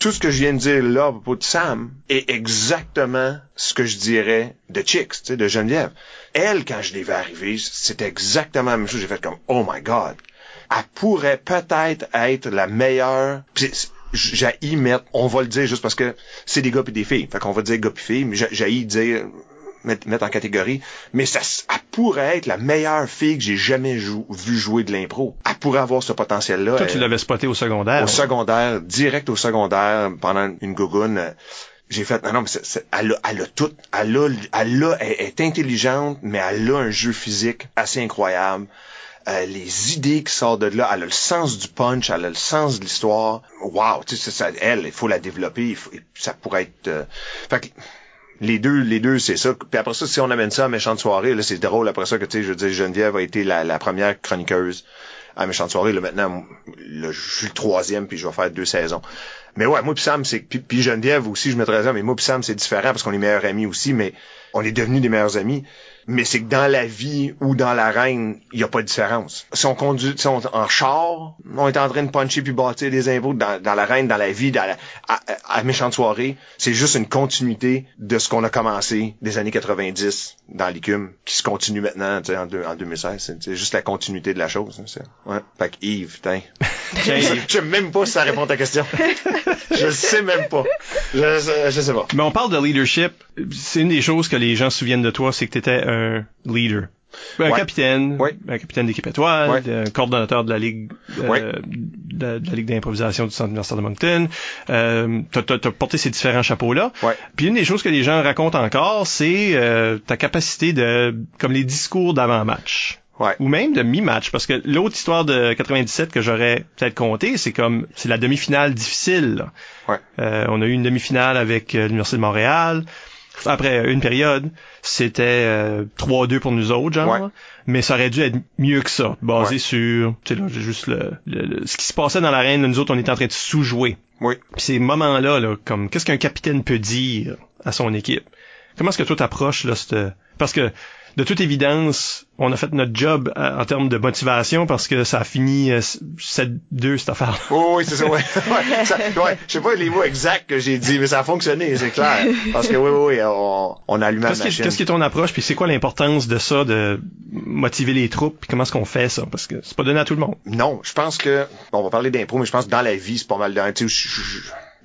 Tout ce que je viens de dire là de Sam est exactement ce que je dirais de Chicks, de Geneviève. Elle, quand je l'ai vu arriver, c'était exactement la même chose. J'ai fait comme oh my god, elle pourrait peut-être être la meilleure. Puis c'est- J'ai y mettre, on va le dire juste parce que c'est des gars et des filles. Fait qu'on va dire gars et filles, mais j'ai- j'ai y dire mettre, mettre en catégorie, mais ça, elle pourrait être la meilleure fille que j'ai jamais jou- vu jouer de l'impro. Elle pourrait avoir ce potentiel-là. Toi, tu l'avais spoté au secondaire. au secondaire, direct au secondaire, pendant une gougoune, euh, j'ai fait, non, non, mais c'est- c'est- elle, a, elle a tout, elle a, elle a, elle est intelligente, mais elle a un jeu physique assez incroyable. Euh, les idées qui sortent de là, elle a le sens du punch, elle a le sens de l'histoire. Wow, tu sais, ça, elle, il faut la développer, il faut- ça pourrait être... euh, fait que, les deux, les deux, c'est ça. Puis après ça, si on amène ça à Méchante Soirée, là, c'est drôle après ça que, tu sais, je dire, Geneviève a été la, première chroniqueuse à Méchante Soirée. Là, maintenant, je suis le troisième, puis je vais faire deux saisons. Mais ouais, moi puis Sam, c'est... Puis, Geneviève aussi, je mettrais ça, mais moi puis Sam, c'est différent parce qu'on est meilleurs amis aussi, mais on est devenus des meilleurs amis. Mais c'est que dans la vie ou dans l'arène, il n'y a pas de différence. Si on conduit, si on en char, on est en train de puncher puis bâtir des impôts dans, dans l'arène, dans la vie, la, à, à, méchante soirée, c'est juste une continuité de ce qu'on a commencé des années 90 dans l'écume, qui se continue maintenant, en, deux- en 2016. C'est, juste la continuité de la chose. hein, ouais. Fait que Yves. [LAUGHS] je, sais même pas si ça répond à ta question. [LAUGHS] je sais même pas. Je, je, je sais pas. Mais on parle de leadership. C'est une des choses que les gens se souviennent de toi, c'est que tu étais un leader. Un Ouais. capitaine, Ouais. un capitaine d'équipe étoile, Ouais. un coordonnateur de la ligue, euh, Ouais. de, de la ligue d'improvisation du Centre universitaire de Moncton. Euh, t'as, t'as- t'as porté ces différents chapeaux-là. Ouais. Puis une des choses que les gens racontent encore, c'est euh, ta capacité de, comme les discours d'avant-match. Ouais. Ou même de mi-match, parce que l'autre histoire de 97 que j'aurais peut-être compté, c'est comme c'est la demi-finale difficile. Ouais. Euh, on a eu une demi-finale avec euh, l'Université de Montréal. Après euh, une période, c'était euh, 3-2 pour nous autres, genre. Ouais. Mais ça aurait dû être mieux que ça, basé sur, tu sais là, juste le, le- le- ce qui se passait dans l'arène. Nous autres, on était en train de sous-jouer. Oui. Ces moments-là, là, comme qu'est-ce qu'un capitaine peut dire à son équipe? Comment est-ce que toi t'approches là cette... Parce que de toute évidence, on a fait notre job euh, en termes de motivation parce que ça a fini euh, 7-2 cette affaire. Oh, oui, c'est ça, ouais. [LAUGHS] ouais, ça- ouais. Je sais pas les mots exacts que j'ai dit, mais ça a fonctionné, c'est clair. Parce que oui, oui, oui, on, on a allumé la Qu'est-ce qui, machine. qu'est-ce qui est ton approche puis c'est quoi l'importance de ça de motiver les troupes puis comment est-ce qu'on fait ça? Parce que c'est pas donné à tout le monde. Non, je pense que bon, on va parler d'impro, mais je pense que dans la vie, c'est pas mal de. Tu sais,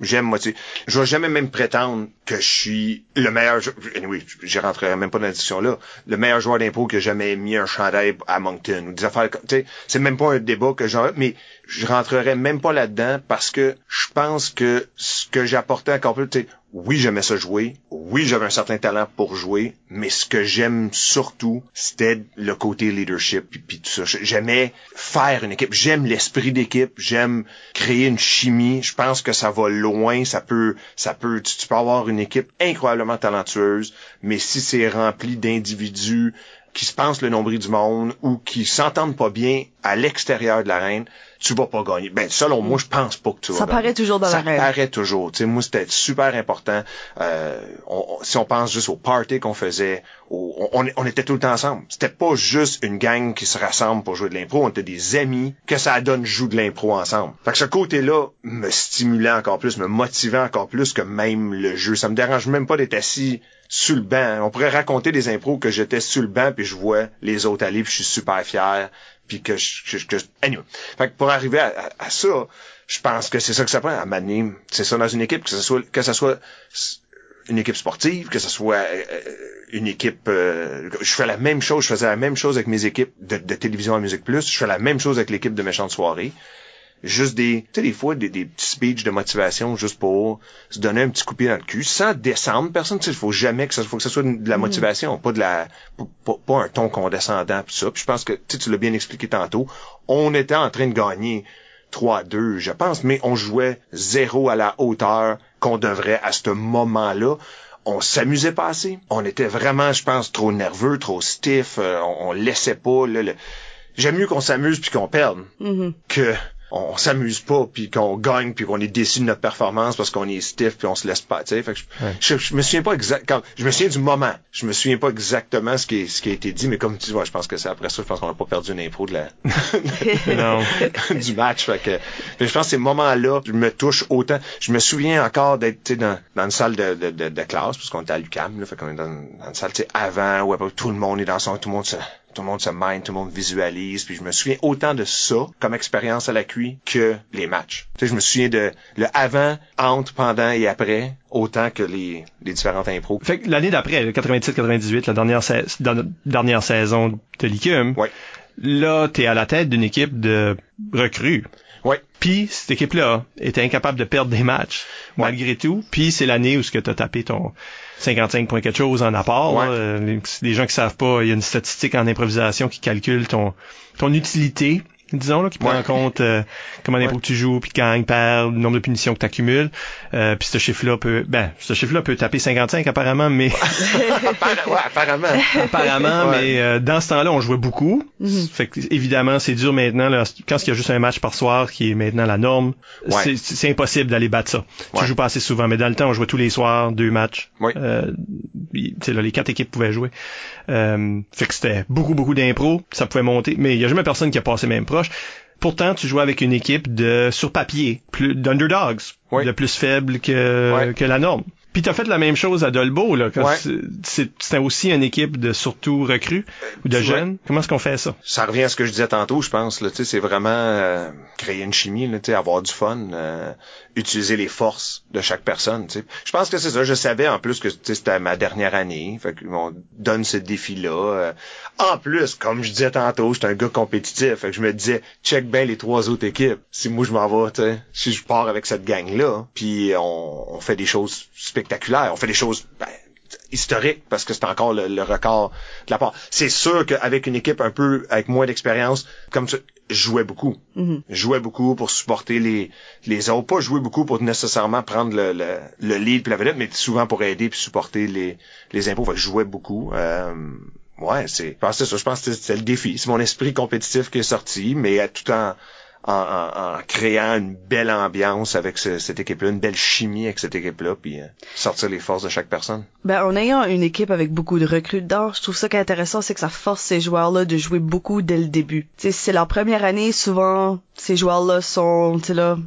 j'aime moi, tu sais, je vais jamais même prétendre que je suis le meilleur. jou- Anyway, j'y rentrerai même pas dans la discussion là. Le meilleur joueur d'impro que j'ai jamais mis un chandail à Moncton ou des affaires. comme- Tu sais, c'est même pas un débat que j'en. Mais je rentrerai même pas là-dedans parce que je pense que ce que j'apportais encore plus, tu oui, j'aimais ça jouer. Oui, j'avais un certain talent pour jouer. Mais ce que j'aime surtout, c'était le côté leadership puis, puis tout ça. J'aimais faire une équipe. J'aime l'esprit d'équipe. J'aime créer une chimie. Je pense que ça va loin. Ça peut, ça peut, tu, tu peux avoir une équipe incroyablement talentueuse, mais si c'est rempli d'individus qui se pensent le nombril du monde ou qui s'entendent pas bien à l'extérieur de l'arène, tu vas pas gagner. Ben, selon moi, je pense pas que tu vas Ça gagner. paraît toujours dans Ça l'arène. paraît toujours. Tu sais, moi, c'était super important. Euh, on- on- si on pense juste au party qu'on faisait, au- on, on était tout le temps ensemble. C'était pas juste une gang qui se rassemble pour jouer de l'impro. On était des amis que ça donne joue de l'impro ensemble. Fait que ce côté-là me stimulait encore plus, me motivait encore plus que même le jeu. Ça me dérange même pas d'être assis sur le banc. On pourrait raconter des impros que j'étais sur le banc puis je vois les autres aller puis je suis super fier que je, que, que- anyway. Fait que pour arriver à, à- à ça, je pense que c'est ça que ça prend à m'animer. C'est ça dans une équipe que ce soit que ça soit une équipe sportive, que ce soit euh, euh, une équipe euh, je fais la même chose, je faisais la même chose avec mes équipes de, de télévision à Musique Plus, je fais la même chose avec l'équipe de Méchante Soirée. Juste des, tu sais, des fois, des, des petits speeches de motivation juste pour se donner un petit coup de pied dans le cul, sans descendre personne. Tu sais, il faut jamais que ça, faut que ça soit de la motivation, pas de la, pas, un ton condescendant pis ça. Puis je pense que, tu sais, tu l'as bien expliqué tantôt. On était en train de gagner 3-2, je pense, mais on jouait zéro à la hauteur qu'on devrait à ce moment-là. On s'amusait pas assez. On était vraiment, je pense, trop nerveux, trop stiff. euh, on, on laissait pas. J'aime mieux qu'on s'amuse puis qu'on perde Mhm. que on, s'amuse pas puis qu'on gagne puis qu'on est déçu de notre performance parce qu'on est stiff puis on se laisse pas tu sais. Fait que je, Ouais. je, je me souviens pas exact quand je me souviens du moment. Je me souviens pas exactement ce qui est, ce qui a été dit mais comme tu vois je pense que c'est après ça je pense qu'on a pas perdu une impro de la [LAUGHS] [LAUGHS] du match. Fait que mais je pense que ces moments là je me touche autant. Je me souviens encore d'être dans, dans une salle de, de, de, de classe parce qu'on était à l'UCAM là fait qu'on est dans, dans une salle tu sais avant après tout le monde est dans son tout le monde se tout le monde se mine, tout le monde visualise, puis je me souviens autant de ça comme expérience à la QI que les matchs. Tu sais, je me souviens de le avant, entre, pendant et après, autant que les, les différentes impros. Fait que l'année d'après, 97-98, la dernière, sa- dernière saison de l'ICUM, Ouais. là, t'es à la tête d'une équipe de recrues. Ouais. Puis cette équipe-là était incapable de perdre des matchs malgré tout. Puis c'est l'année où ce que t'as tapé ton 55 points quelque chose en apport. Ouais. Euh, les, les gens qui savent pas, il y a une statistique en improvisation qui calcule ton ton utilité. Disons là, qui prend en compte euh, comment d'impro que tu joues, puis gagne, perd, le nombre de punitions que tu accumules. Euh, puis ce chiffre-là peut, ben, ce chiffre-là peut taper 55 apparemment, mais [LAUGHS] apparemment. apparemment, mais euh, dans ce temps-là, on jouait beaucoup. Mhm. Fait que évidemment, c'est dur maintenant. Là, quand il y a juste un match par soir, qui est maintenant la norme, Ouais. c'est- c'est impossible d'aller battre ça. Tu joues pas assez souvent, mais dans le temps, on jouait tous les soirs, deux matchs. Euh, là, les quatre équipes pouvaient jouer. Euh, fait que c'était beaucoup, beaucoup d'impro. Ça pouvait monter, mais il y a jamais personne qui a passé même proche. Pourtant, tu jouais avec une équipe de sur papier, plus d'underdogs, Oui. de plus faible que, que la norme. Puis t'as fait la même chose à Dolbo, là. quand Ouais. C'était aussi une équipe de surtout recrues ou de tu vois. jeunes. Comment est-ce qu'on fait ça? Ça revient à ce que je disais tantôt, je pense. Là, tu sais, c'est vraiment euh, créer une chimie, là, avoir du fun, euh, utiliser les forces de chaque personne. Je pense que c'est ça. Je savais en plus que c'était ma dernière année. Fait qu'on donne ce défi-là. euh. En plus, comme je disais tantôt, j'étais un gars compétitif. Fait que je me disais, check bien les trois autres équipes. Si moi je m'en vais, si je pars avec cette gang-là, puis on, on fait des choses spectaculaires, on fait des choses ben, historiques parce que c'est encore le, le record de la part. C'est sûr qu'avec une équipe un peu avec moins d'expérience, comme ça, je jouais beaucoup. Je jouais beaucoup pour supporter les les autres, pas jouer beaucoup pour nécessairement prendre le, le, le lead puis la vedette, mais souvent pour aider puis supporter les les impôts. Fait que je jouais beaucoup. Euh, ouais, c'est je pense que c'est ça. Je pense que c'était le défi. C'est mon esprit compétitif qui est sorti, mais euh, tout en en, créant une belle ambiance avec ce- cette équipe-là, une belle chimie avec cette équipe-là, puis euh, sortir les forces de chaque personne. Ben, en ayant une équipe avec beaucoup de recrues dedans, je trouve ça qui est intéressant, c'est que ça force ces joueurs-là de jouer beaucoup dès le début. Si c'est leur première année, souvent, ces joueurs-là sont, tu là,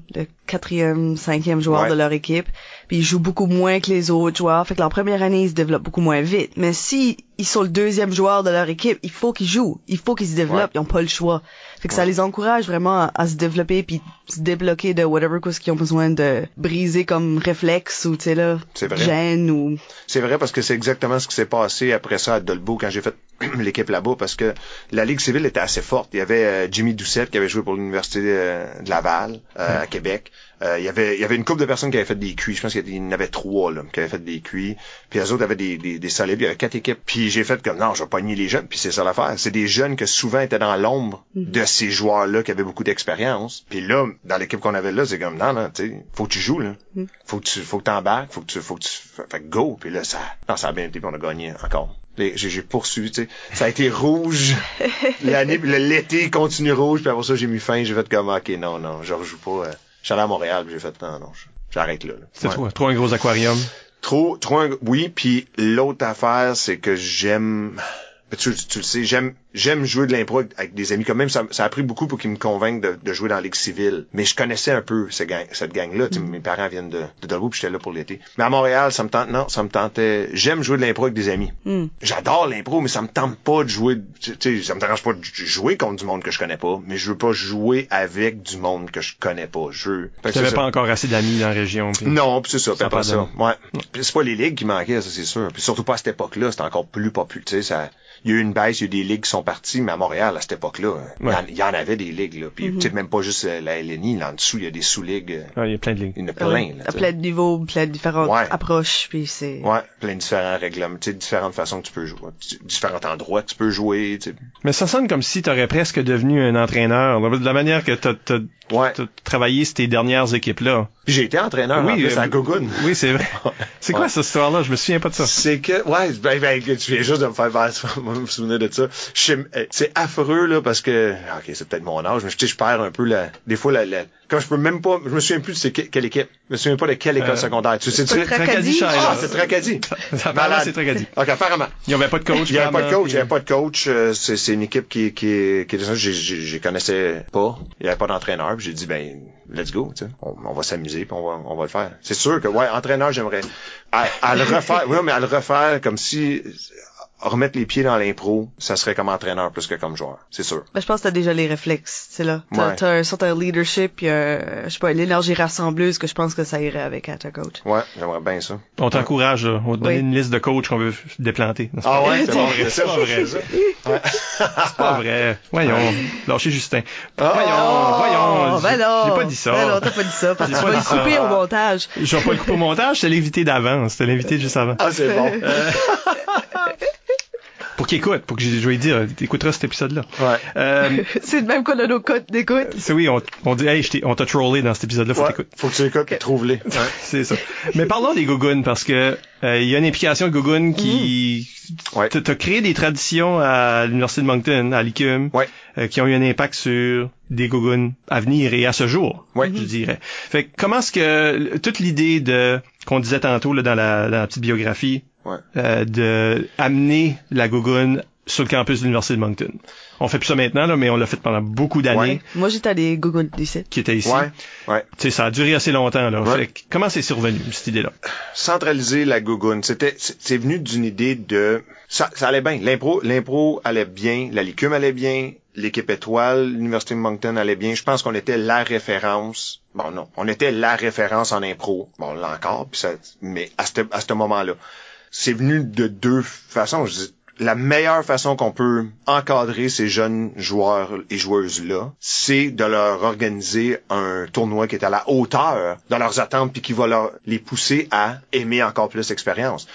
quatrième, cinquième joueur Ouais. de leur équipe, puis ils jouent beaucoup moins que les autres joueurs, fait que leur première année, ils se développent beaucoup moins vite. Mais si ils sont le deuxième joueur de leur équipe, il faut qu'ils jouent, il faut qu'ils se développent, Ouais. ils ont pas le choix. Fait que ça les encourage vraiment à, à se développer puis se débloquer de whatever cause qu'ils ont besoin de briser comme réflexe ou tu sais là, C'est vrai. gêne ou C'est vrai parce que c'est exactement ce qui s'est passé après ça à Dolbeau quand j'ai fait [CLEARS THROAT] l'équipe là-bas parce que la Ligue civile était assez forte. Il y avait euh, Jimmy Doucette qui avait joué pour l'Université euh, de Laval euh, à Québec. Euh, il y avait il y avait une couple de personnes qui avaient fait des cuits. Je pense qu'il y en avait trois là, qui avaient fait des cuits. Puis les autres avaient des, des, des solides. Il y avait quatre équipes. Puis j'ai fait comme non, je vais pogner les jeunes. Puis c'est ça l'affaire. C'est des jeunes que souvent étaient dans l'ombre de ces joueurs-là qui avaient beaucoup d'expérience. Puis là, dans l'équipe qu'on avait là, c'est comme non, non, tu sais, faut que tu joues là. Faut que tu faut que t'embarques, faut que tu faut que tu fait go. Puis là ça non, ça a bien été puis on a gagné encore. J'ai poursuivi, tu sais. Ça a été rouge. [LAUGHS] L'année, l'été continue rouge, puis après ça, j'ai mis fin, j'ai fait comme, ok, non, non, je rejoue pas. euh. Je suis allé à Montréal, j'ai fait, non, non, j'arrête là. là. C'est Ouais. trop, trop un gros aquarium. Trop, trop, un- oui, puis l'autre affaire, c'est que j'aime, tu, tu le sais, j'aime, j'aime jouer de l'impro avec- des amis. Quand même, ça, ça a pris beaucoup pour qu'ils me convainquent de, de jouer dans la Ligue civile. Mais je connaissais un peu cette gang, cette gang-là. Tu sais, Mes parents viennent de, de Dolbeau, puis j'étais là pour l'été. Mais à Montréal, ça me tente, non, ça me tentait. J'aime jouer de l'impro avec des amis. Hmm. J'adore l'impro, mais ça me tente pas de jouer, tu sais, ça me dérange pas de jouer contre du monde que je connais pas, mais je veux pas jouer avec du monde que je connais pas. Je que Tu n'avais pas encore assez d'amis dans la région. puis- Non, puis c'est ça, puis Ça a ça. pas Ouais. C'est pas les ligues qui manquaient, ça c'est sûr. Puis surtout pas à cette époque-là, c'était encore plus populaire, tu sais, ça il y a eu une baisse, il y a eu des ligues qui sont parties, mais à Montréal à cette époque-là, il y en- il y, en avait des ligues là, puis tu sais même pas juste euh, la LNI, là en dessous, il y a des sous-ligues, euh, Ah, il y a plein de lignes. il y en a plein ouais, là. plein de niveaux, plein de différentes Ouais. approches, puis c'est... Ouais, plein de différents règlements, tu sais, différentes façons que tu peux jouer, différents endroits que tu peux jouer, tu sais. Mais ça sonne comme si tu aurais presque devenu un entraîneur. De la manière que tu as, Ouais. travaillé ces dernières équipes-là. J'ai été entraîneur Oui, en plus, euh, à Gogun. Oui, c'est vrai. [LAUGHS] C'est quoi Ouais. cette histoire-là? Je me souviens pas de ça. C'est que, ouais, ben, ben, tu viens juste de me faire [LAUGHS] me souvenir de ça. Je euh, C'est affreux, là, parce que, ok, c'est peut-être mon âge, mais sais, je perds un peu la, des fois, la, la, quand je peux même pas, je me souviens plus de c'est que- quelle équipe. Je me souviens pas de quelle école Euh, secondaire. Tu sais, pas tu Tracadie? Tracadie. Ah, c'est Tracadie. [LAUGHS] Apparemment, c'est très dit. Ok, apparemment. Il n'y avait pas de coach. Il n'y avait pas de coach, il n'y avait pas de coach. C'est c'est une équipe qui, qui, qui Je connaissais pas. Il n'y avait pas d'entraîneur. Puis J'ai dit, ben, let's go. tu sais. On, on va s'amuser, puis on va, on va le faire. C'est sûr que, ouais, entraîneur, j'aimerais. À, à le refaire, oui, mais à le refaire comme si. Remettre les pieds dans l'impro, ça serait comme entraîneur plus que comme joueur, c'est sûr. Ben, je pense que t'as déjà les réflexes, c'est là. T'as, Ouais. t'as un certain leadership, puis un, je sais pas, l'énergie rassembleuse que je pense que ça irait avec à ta coach. Ouais, j'aimerais bien ça. On t'encourage, là. On va te donner Oui. une liste de coachs qu'on veut déplanter. Non, Ah pas ouais, c'est pas bon, vrai. c'est pas vrai. ça. C'est pas vrai. Voyons. Lâchez Justin. Ah. Voyons, voyons. Oh, ben non. J'ai pas dit ça. Ben non, t'as pas dit ça, parce que tu pas vas le couper au montage. Je vais pas le couper au montage, c'est l'invité d'avant. C'était l'invité juste avant. Ah, c'est bon. [LAUGHS] Pour qu'il écoute, pour que je, je vais dire, t'écouteras cet épisode-là. Ouais. Euh, [LAUGHS] c'est le même qu'on a nos codes d'écoute. c'est oui, on, on dit, hey, je on t'a trollé dans cet épisode-là, faut Ouais, que t'écoutes. Faut que tu écoutes et trouve-les. Ouais. [LAUGHS] C'est ça. Mais parlons des gougounes parce que euh, il y a une implication de gougounes qui Ouais. t'as t'as créé des traditions à l'université de Moncton, à l'ICUM, Ouais. euh, qui ont eu un impact sur des gougounes à venir et à ce jour, Ouais. je dirais. Fait que comment est-ce que toute l'idée de qu'on disait tantôt là, dans, la, dans la petite biographie, Ouais. euh, de amener la gougoune sur le campus de l'université de Moncton. On fait plus ça maintenant là, mais on l'a fait pendant beaucoup d'années. Ouais. Moi, j'étais à des Google d'ici. Qui était ici. Ouais. Ouais. Tu sais, ça a duré assez longtemps là. Ouais. Fait que comment c'est survenu cette idée-là? Centraliser la gougoune. C'était, c'est c'est venu d'une idée de, ça, ça allait bien. L'impro, l'impro allait bien, la licume allait bien, l'équipe étoile, l'université de Moncton allait bien. Je pense qu'on était la référence. Bon, non, on était la référence en impro. Bon, là encore, puis ça, mais à ce, à ce moment-là, c'est venu de deux façons. La meilleure façon qu'on peut encadrer ces jeunes joueurs et joueuses-là, c'est de leur organiser un tournoi qui est à la hauteur de leurs attentes puis qui va leur, les pousser à aimer encore plus l'expérience.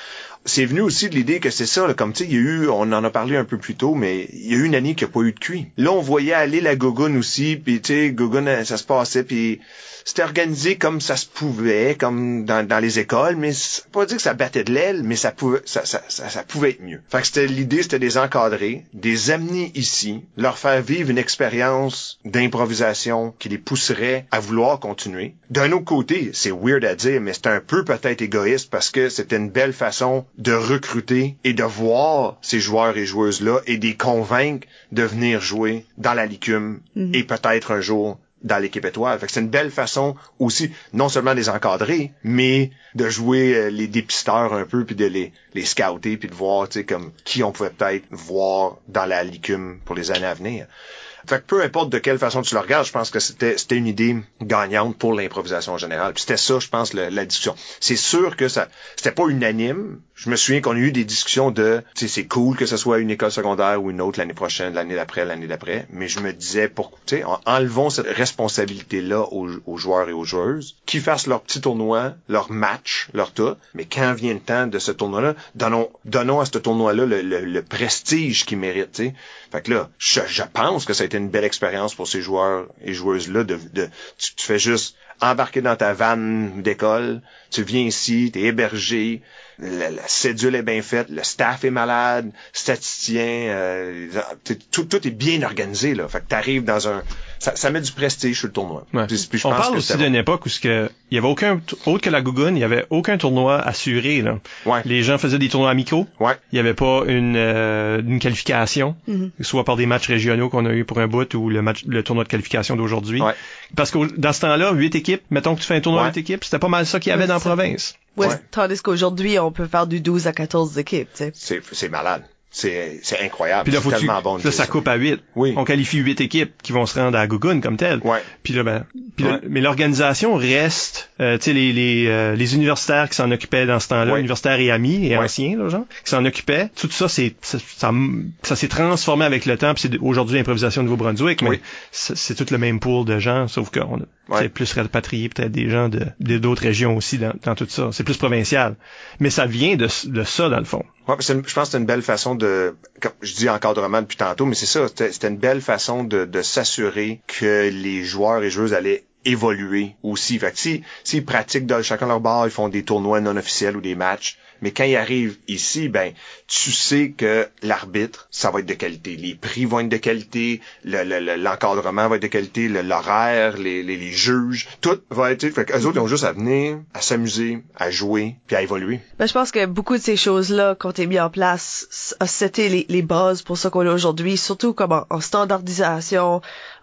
C'est venu aussi de l'idée que c'est ça, là, comme tu sais, il y a eu, on en a parlé un peu plus tôt, mais il y a eu une année qui a pas eu de cuit. Là, on voyait aller la Gogun aussi, puis tu sais, Gogun, euh, ça se passait, puis c'était organisé comme ça se pouvait, comme dans, les écoles, mais pas dire que ça battait de l'aile, mais ça pouvait être mieux. Fait que c'était l'idée, c'était des encadrer, des amener ici, leur faire vivre une expérience d'improvisation qui les pousserait à vouloir continuer. D'un autre côté, c'est weird à dire, mais c'est un peu peut-être égoïste parce que c'était une belle façon de recruter et de voir ces joueurs et joueuses-là et de les convaincre de venir jouer dans la licume et peut-être un jour dans l'équipe étoile. Fait que c'est une belle façon aussi, non seulement de les encadrer, mais de jouer euh, les dépisteurs un peu, puis de les, les scouter, puis de voir, tu sais, comme qui on pouvait peut-être voir dans la licume pour les années à venir. Fait que peu importe de quelle façon tu le regardes, je pense que c'était c'était une idée gagnante pour l'improvisation en général. Puis c'était ça, je pense, le- la discussion. C'est sûr que ça c'était pas unanime. Je me souviens qu'on a eu des discussions de, tu c'est cool que ce soit une école secondaire ou une autre l'année prochaine, l'année d'après, l'année d'après. Mais je me disais, pour, tu sais, en- enlevons cette responsabilité-là aux, aux joueurs et aux joueuses, qui fassent leur petit tournoi, leur match, leur tout. Mais quand vient le temps de ce tournoi-là, donnons, donnons à ce tournoi-là le, prestige qu'il mérite, tu sais. Fait que là, je, je pense que ça a été une belle expérience pour ces joueurs et joueuses-là de, de tu, tu fais juste embarquer dans ta vanne d'école, tu viens ici, t'es hébergé, la, cédule est bien faite, le staff est malade, statisticien, euh, tout, tout est bien organisé là. Fait que t'arrives dans un, ça, ça met du prestige sur le tournoi. Ouais. Puis- puis je On pense parle que aussi d'une époque où ce que il y avait aucun autre que la Gougoune, il y avait aucun tournoi assuré là. Ouais. Les gens faisaient des tournois amicaux. Ouais. Il y avait pas une euh, une qualification, Mhm. soit par des matchs régionaux qu'on a eu pour un bout ou le match le tournoi de qualification d'aujourd'hui. Ouais. Parce que dans ce temps-là, huit équipes, mettons que tu fais un tournoi Ouais. huit équipes, c'était pas mal ça qu'il y avait Ouais, dans la province. Ouais, Ouais. Tandis qu'aujourd'hui, on peut faire du 12 à 14 équipes, tu sais. C'est, c'est malade. C'est, c'est incroyable. Puis là, faut tu, tellement bon de là, ça coupe à huit. Oui. On qualifie huit équipes qui vont se rendre à Gougoune comme telles. Ouais. Puis là, ben, puis là- Ouais. mais l'organisation reste, euh, tu sais, les, les, euh, les universitaires qui s'en occupaient dans ce temps-là, Ouais. universitaires et amis et anciens, là, genre, qui s'en occupaient, tout ça, c'est, ça, ça, ça s'est transformé avec le temps, puis c'est aujourd'hui l'improvisation au Nouveau-Brunswick, mais Oui. c'est tout le même pool de gens, sauf qu'on a plus rapatrié peut-être des gens de de- d'autres régions aussi dans, dans tout ça. C'est plus provincial. Mais ça vient de, de ça, dans le fond. Je pense que c'est une belle façon de, comme je dis encadrement depuis tantôt, mais c'est ça, c'était une belle façon de, s'assurer que les joueurs et joueuses allaient évoluer aussi. Fait que si, s'ils pratiquent de chacun leur bord, ils font des tournois non officiels ou des matchs, mais quand ils arrivent ici, ben, tu sais que l'arbitre, ça va être de qualité. Les prix vont être de qualité, le- le- le- l'encadrement va être de qualité, l'horaire, les, les, les juges, tout va être, fait qu'eux autres, ils ont juste à venir, à s'amuser, à jouer, puis à évoluer. Ben, je pense que beaucoup de ces choses-là, quand été mis en place, c'était les, les bases pour ce qu'on a aujourd'hui, surtout comme en standardisation,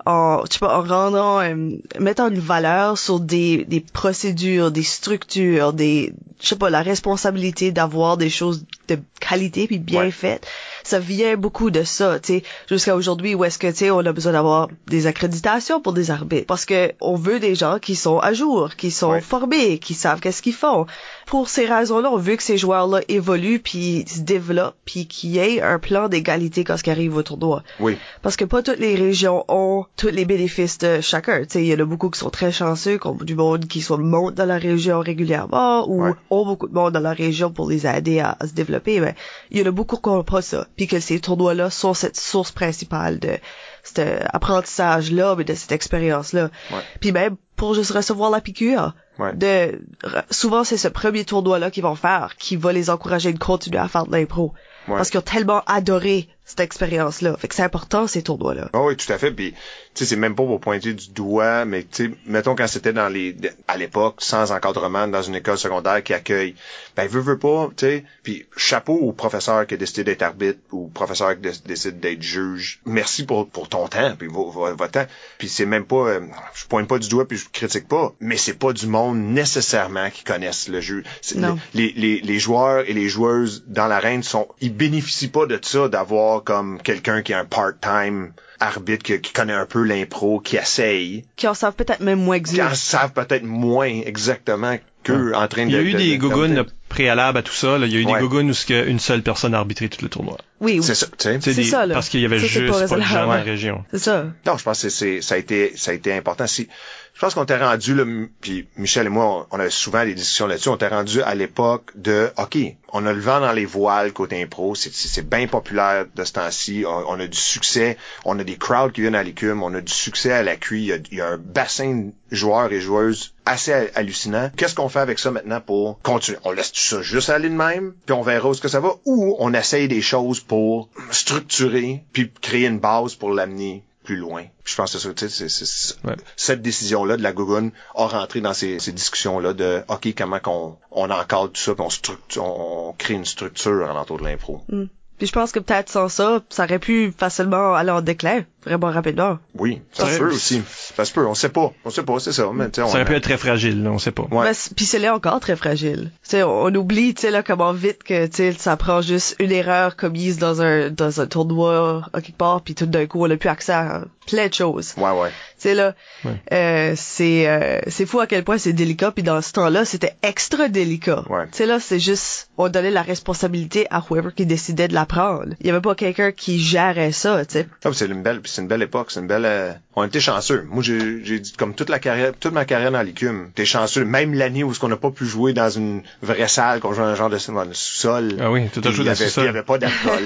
en, je sais pas, en rendant, euh, mettant une valeur sur des, des procédures, des structures, des, je sais pas, la responsabilité d'avoir des choses de qualité puis bien Ouais. faite. Ça vient beaucoup de ça, tu sais, jusqu'à aujourd'hui où est-ce que tu sais on a besoin d'avoir des accréditations pour des arbitres parce que on veut des gens qui sont à jour, qui sont Ouais. formés, qui savent qu'est-ce qu'ils font. Pour ces raisons-là, on veut que ces joueurs-là évoluent puis se développent puis qu'il y ait un plan d'égalité quand ils arrivent au tournoi. Oui. Parce que pas toutes les régions ont tous les bénéfices de chacun. Tu sais, il y en a beaucoup qui sont très chanceux, qui ont du monde qui soit monte dans la région régulièrement ou Ouais. ont beaucoup de monde dans la région pour les aider à, à se développer. Mais il y en a beaucoup qui n'ont pas ça. Puis que ces tournois-là sont cette source principale de cet apprentissage-là, mais de cette expérience-là. Puis même pour juste recevoir la piqûre. Ouais. De, re- souvent c'est ce premier tournoi-là qu'ils vont faire qui va les encourager de continuer à faire de l'impro. Ouais. Parce qu'ils ont tellement adoré cette expérience-là. Fait que c'est important ces tournois-là. Ah oui, tout à fait. Puis, tu sais, c'est même pas pour pointer du doigt, mais tu sais, mettons quand c'était dans les, à l'époque, sans encadrement, dans une école secondaire qui accueille, ben veut veut pas, tu sais. Puis chapeau au professeur qui a décidé d'être arbitre ou au professeur qui dé- décide d'être juge. Merci pour pour ton temps, puis vo- vo- votre temps. Puis c'est même pas, euh, je pointe pas du doigt puis je critique pas, mais c'est pas du monde nécessairement qui connaissent le jeu. Non. les, les, les joueurs et les joueuses dans l'arène sont, ils bénéficient pas de ça, d'avoir comme quelqu'un qui est un part-time arbitre, qui, qui connaît un peu l'impro, qui essaye, Qui en savent peut-être même moins que qui en savent peut-être moins exactement qu'eux en train de... Il y a eu de- des de- gougounes préalables à tout ça. là. Il y a eu Ouais. des gougounes où une seule personne a arbitré tout le tournoi. Oui, oui. C'est ça, tu sais. Des- ça, là. Parce qu'il y avait Ça, juste pas pas de gens dans la région. C'est ça. Non, je pense que c'est, ça a été, ça a été important. Si, je pense qu'on était rendu, puis Michel et moi, on, a souvent des discussions là-dessus, on était rendu à l'époque de, OK, on a le vent dans les voiles côté impro, c'est, bien populaire de ce temps-ci, on, a du succès, on a des crowds qui viennent à l'écume, on a du succès à la cuit, il y a, un bassin de joueurs et joueuses assez ha- hallucinant. Qu'est-ce qu'on fait avec ça maintenant pour continuer? On laisse ça juste aller de même, puis on verra où est-ce que ça va, ou on essaye des choses pour structurer, puis créer une base pour l'amener plus loin. Je pense que c'est ça, tu sais, c'est- c'est- c'est- Ouais. cette décision-là de la Gougoune a rentré dans ces, ces discussions-là de OK, comment qu'on on encadre tout ça, puis on, structure, on, on crée une structure alentour de l'impro. Puis je pense que peut-être sans ça, ça aurait pu facilement aller en déclin, vraiment rapidement. Oui, ça Ça se peut aussi. Ça se peut, on sait pas. On sait pas, c'est ça. Mais, tu sais, on Ça aurait pu être très fragile, là, on sait pas. Ouais. Puis c'est là encore très fragile. Tu sais, on, on oublie, tu sais, là, comment vite que, tu sais, ça prend juste une erreur commise dans un, dans un tournoi, à quelque part, puis tout d'un coup, on a plus accès à plein de choses. Ouais, ouais. Tu sais, là, Ouais. euh, c'est, euh, c'est fou à quel point c'est délicat, puis dans ce temps-là, c'était extra délicat. Ouais. Tu sais, là, c'est juste, on donnait la responsabilité à whoever qui décidait de la prendre. Il y avait pas quelqu'un qui gérait ça, tu sais. Ah, c'est une belle, c'est une belle époque, c'est une belle. euh, on était chanceux. Moi, j'ai, j'ai dit comme toute la carrière, toute ma carrière dans l'écume, t'es chanceux. Même l'année où ce qu'on n'a pas pu jouer dans une vraie salle, qu'on jouait dans un genre de sous-sol. Ah oui, tout Puis joué il y dans le [LAUGHS] avait- Il y avait pas d'alcool.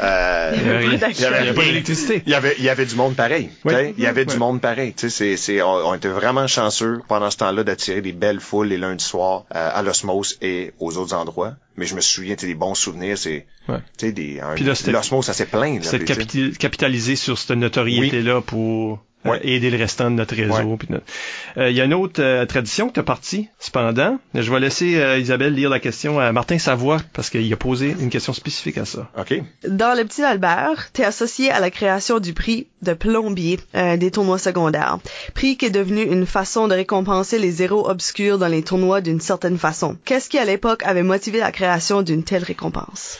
euh, Il y avait pas d'électricité. il y avait il y avait du monde pareil tu Oui. sais. il y avait du monde pareil tu sais c'est c'est on, on était vraiment chanceux pendant ce temps-là d'attirer des belles foules les lundis soirs euh, à l'osmose et aux autres endroits mais je me souviens des bons souvenirs c'est Ouais. tu sais des un- Puis là, c'était- l'osmose ça s'est plein là C'est capitaliser sur cette notoriété-là pour euh, Ouais. aider le restant de notre réseau. Ouais. puis notre- Euh, Il y a une autre euh, tradition que tu as partie, cependant. Je vais laisser euh, Isabelle lire la question à Martin Savoie, parce qu'il a posé une question spécifique à ça. ok Dans le petit Albert, t'es associé à la création du prix de plombier euh, des tournois secondaires. Prix qui est devenu une façon de récompenser les héros obscurs dans les tournois d'une certaine façon. Qu'est-ce qui à l'époque avait motivé la création d'une telle récompense?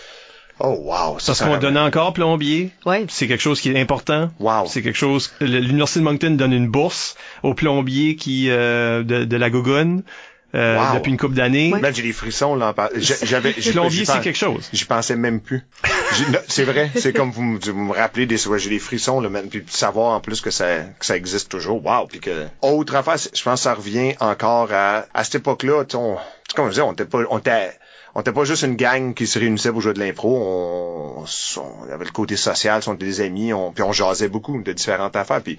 Oh wow ça, Parce qu'on donne encore plombier. Ouais. C'est quelque chose qui est important. Wow. C'est quelque chose. L'université de Moncton donne une bourse aux plombiers qui euh, de, de la Gougoune euh, Wow. depuis une couple d'années. Ouais. J'ai des frissons là j'avais j'y- Plombier, c'est quelque chose. J'y pensais même plus. C'est vrai, c'est comme vous, me- vous me rappelez des j'ai des frissons là, man, puis de savoir en plus que ça que ça existe toujours. Wow, puis que autre affaire, je pense que ça revient encore à à cette époque-là, tu sais, on- tu sais, comme je disais, on était pas on était on était pas juste une gang qui se réunissait pour jouer de l'impro, on, on- y avait le côté social, on était des amis, on, puis on jasait beaucoup de différentes affaires, puis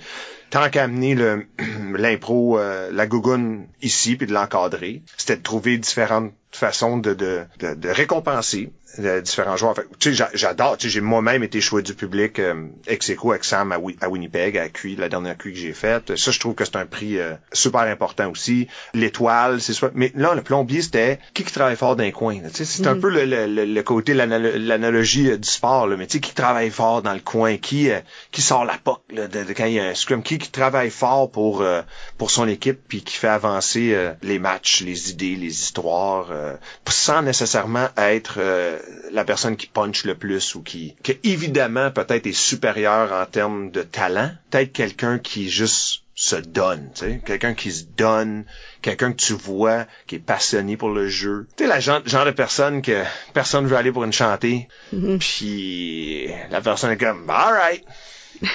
tant qu'à amener le [CLEARS THROAT] l'impro, euh, la gougoune ici, puis de l'encadrer, c'était de trouver différentes façons de, de, de, de récompenser euh, différents joueurs. Fait, tu sais, j'a- j'adore, tu sais, j'ai moi-même été choix du public euh, ex aequo avec Sam à, Wi- à Winnipeg, à QI, la dernière QI que j'ai faite. Ça, je trouve que c'est un prix euh, super important aussi. L'étoile, c'est soit. Mais là, le plombier, c'était qui qui travaille fort coins. là? Tu sais, c'est un peu le, le, le- le côté l'analo- l'analogie euh, du sport, là, mais tu sais, qui travaille fort dans le coin, qui euh, qui sort la poque là, de, de quand il y a un scrum, qui, qui travaille fort pour euh, pour son équipe, puis qui fait avancer euh, les matchs, les idées, les histoires, euh, sans nécessairement être euh, la personne qui punch le plus ou qui, qui évidemment peut-être est supérieur en termes de talent, peut-être quelqu'un qui juste se donne, tu sais, quelqu'un qui se donne, quelqu'un que tu vois qui est passionné pour le jeu. Tu sais, la genre, genre de personne que personne veut aller pour une chantée, puis la personne est comme, alright,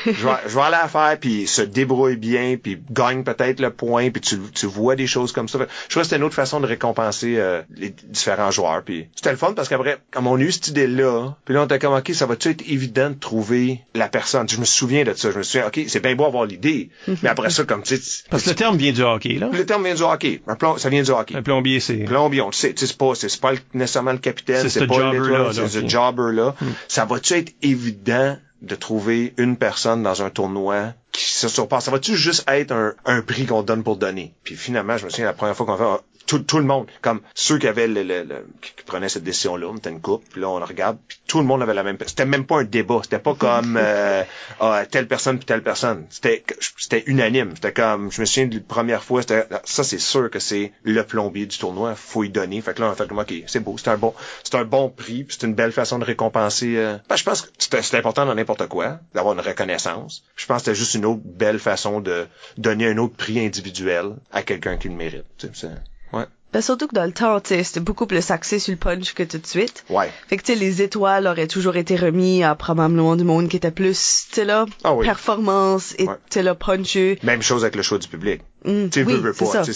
je vais, je vais aller à faire, puis se débrouille bien, puis gagne peut-être le point, puis tu, tu vois des choses comme ça. Je trouve que c'était une autre façon de récompenser euh, les différents joueurs. Puis c'était le fun parce qu'après, comme on a eu cette idée-là, puis là on était comme ok, ça va-tu être évident de trouver la personne? Je me souviens de ça. Je me souviens, ok, c'est bien beau avoir l'idée, mais après ça, comme tu sais, Parce que le terme vient du hockey, là. le terme vient du hockey. Un plomb, ça vient du hockey. Un plombier, c'est... Plombier, on le sait. Tu sais, C'est pas, c'est pas le- nécessairement le capitaine, C'est c'est ce pas jobber-là, l'étoile, là, c'est ce qui- jobber-là. Ça va-tu être évident de trouver une personne dans un tournoi qui se surpasse? Ça va-tu juste être un, prix qu'on donne pour donner? Puis finalement, je me souviens la première fois qu'on fait, tout, tout le monde, comme ceux qui avaient le, le- le- qui prenaient cette décision-là, on était une coupe, puis là on regarde, puis tout le monde avait la même. C'était même pas un débat, c'était pas comme [LAUGHS] euh, ah, telle personne puis telle personne. C'était c'était unanime. C'était comme, je me souviens de la première fois, c'était ça c'est sûr que c'est le plombier du tournoi, faut y donner. Fait que là on fait comme ok, c'est beau, c'est un bon, c'est un bon prix, c'est une belle façon de récompenser. euh, ben, je pense que c'est important dans n'importe quoi d'avoir une reconnaissance. Je pense que c'était juste une autre belle façon de donner un autre prix individuel à quelqu'un qui le mérite. Ben, surtout que dans le temps, c'était beaucoup plus axé sur le punch que tout de suite. Ouais. Fait que, tu sais, les étoiles auraient toujours été remis à probablement du monde qui était plus, tu sais, là, Ah oui. performance et, Ouais. tu puncher. Même chose avec le choix du public. Mm, Tu oui, veux, c'est pas. ça.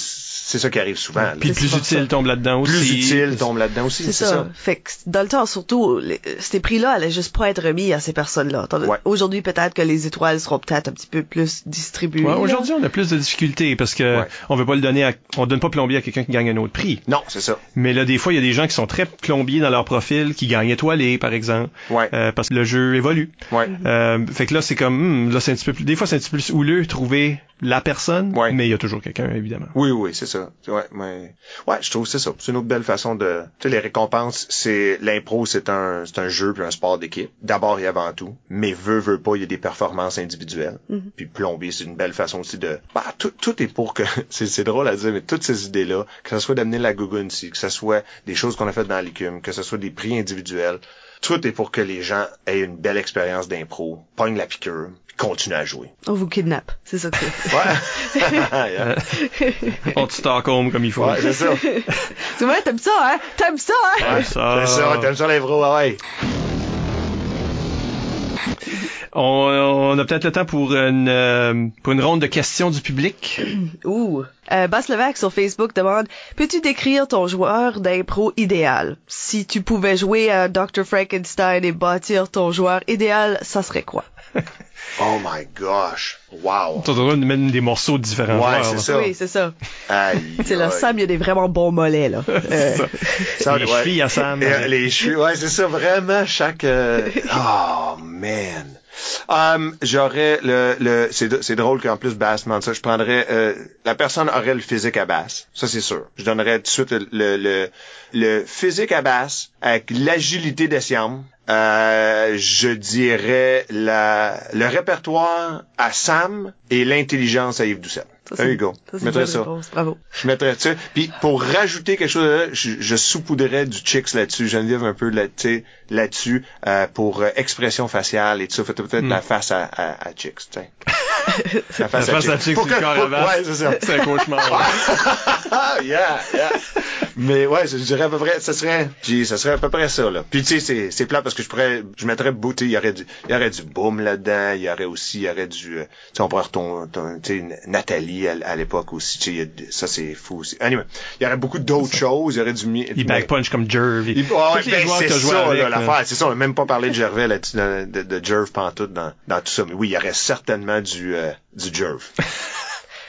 C'est ça qui arrive souvent. Puis plus utile ça. tombe là-dedans aussi. plus utile tombe là-dedans aussi. C'est ça. Fait que dans le temps, surtout, les- ces prix-là allaient juste pas être remis à ces personnes-là. Ouais. Aujourd'hui, peut-être que les étoiles seront peut-être un petit peu plus distribuées. Ouais, aujourd'hui, on a plus de difficultés parce que Ouais. on veut pas le donner à, on donne pas plombier à quelqu'un qui gagne un autre prix. Non, c'est ça. Mais là, des fois, il y a des gens qui sont très plombiers dans leur profil, qui gagnent étoilé, par exemple, Ouais. euh, parce que le jeu évolue. Ouais. Euh, fait que là, c'est comme, hmm, là, c'est un petit peu plus, des fois, c'est un petit peu plus houleux trouver la personne, Ouais. mais il y a toujours quelqu'un, évidemment. Oui, oui, c'est ça. Ouais, mais ouais, je trouve que c'est ça. C'est une autre belle façon de. Tu sais, les récompenses, c'est l'impro, c'est un, c'est un jeu puis un sport d'équipe. D'abord et avant tout. Mais veut, veut pas, il y a des performances individuelles. Puis plombier, c'est une belle façon aussi de. Bah, tout, tout est pour que. [LAUGHS] c'est, c'est drôle à dire, mais toutes ces idées-là, que ce soit d'amener la gougoune ici, que ce soit des choses qu'on a faites dans l'écume, que ce soit des prix individuels, tout est pour que les gens aient une belle expérience d'impro, pognent la piqûre, puis continuent à jouer. On vous kidnappe. C'est ça que c'est. Ouais. [LAUGHS] Yeah. On te Stockholm comme il faut. ouais, c'est ça. [LAUGHS] tu vois, t'aimes ça, hein? T'aimes ça, hein? Ouais, ça. C'est ça, t'aimes ça l'impro, ouais. On, on a peut-être le temps pour une, euh, pour une ronde de questions du public. [CLEARS THROAT] Ouh. Euh, Bass Levac sur Facebook demande Peux-tu décrire ton joueur d'impro idéal? Si tu pouvais jouer à Dr. Frankenstein et bâtir ton joueur idéal, ça serait quoi? [LAUGHS] Oh my gosh. Wow. On doit nous mettre des morceaux de différents Ouais, joueurs. c'est ça. Oui, c'est ça. Aïe. [LAUGHS] C'est là. Sam, il y a des vraiment bons mollets, là. [LAUGHS] Euh, Ça, Les ouais. chevilles à Sam. Et, euh, les chevilles, ouais, c'est ça, vraiment, chaque... euh, Oh, man. Um, j'aurais le, le c'est, drôle qu'en plus Bass demande ça. Je prendrais euh, la personne aurait le physique à Bass, ça c'est sûr. Je donnerais tout de suite le le, physique à Bass avec l'agilité de Siam. Euh, je dirais la le répertoire à Sam et l'intelligence à Yves Doucet. Ça, There c'est- you go. ça, c'est Je mettrais ça. réponse. Bravo. Je mettrais ça. Puis pour rajouter quelque chose, là, je, je saupoudrais du chicks là-dessus, Geneviève un peu là, là-dessus euh, pour euh, expression faciale et tout ça. Faites peut-être la face à, à, à chicks, tu sais. [LAUGHS] [LAUGHS] La face, La face à corps à Bass. Ouais, c'est ça. C'est un cauchemar. Ah, [LAUGHS] yeah, yeah. Mais ouais, je dirais à peu près, ça serait, j'ai- ça serait à peu près ça, là. Puis tu sais, c'est, c'est plat parce que je pourrais, je mettrais beauté, il y aurait du, il y aurait du boom là-dedans, il y aurait aussi, il y aurait du, euh, tu sais, on pourrait retomber, tu sais, Nathalie à, à l'époque aussi, tu sais, ça c'est fou aussi. Anyway, il y aurait beaucoup d'autres choses, il y aurait du, mi- Il back punch comme Jerv. il- ah ouais, ben, c'est ça, avec, là, là. l'affaire. C'est ça, on n'a même pas parlé de Gervais là-dessus, de, de, de Jerv pantoute dans, dans tout ça. Mais oui, il y aurait certainement du, euh, du Jerv. [LAUGHS]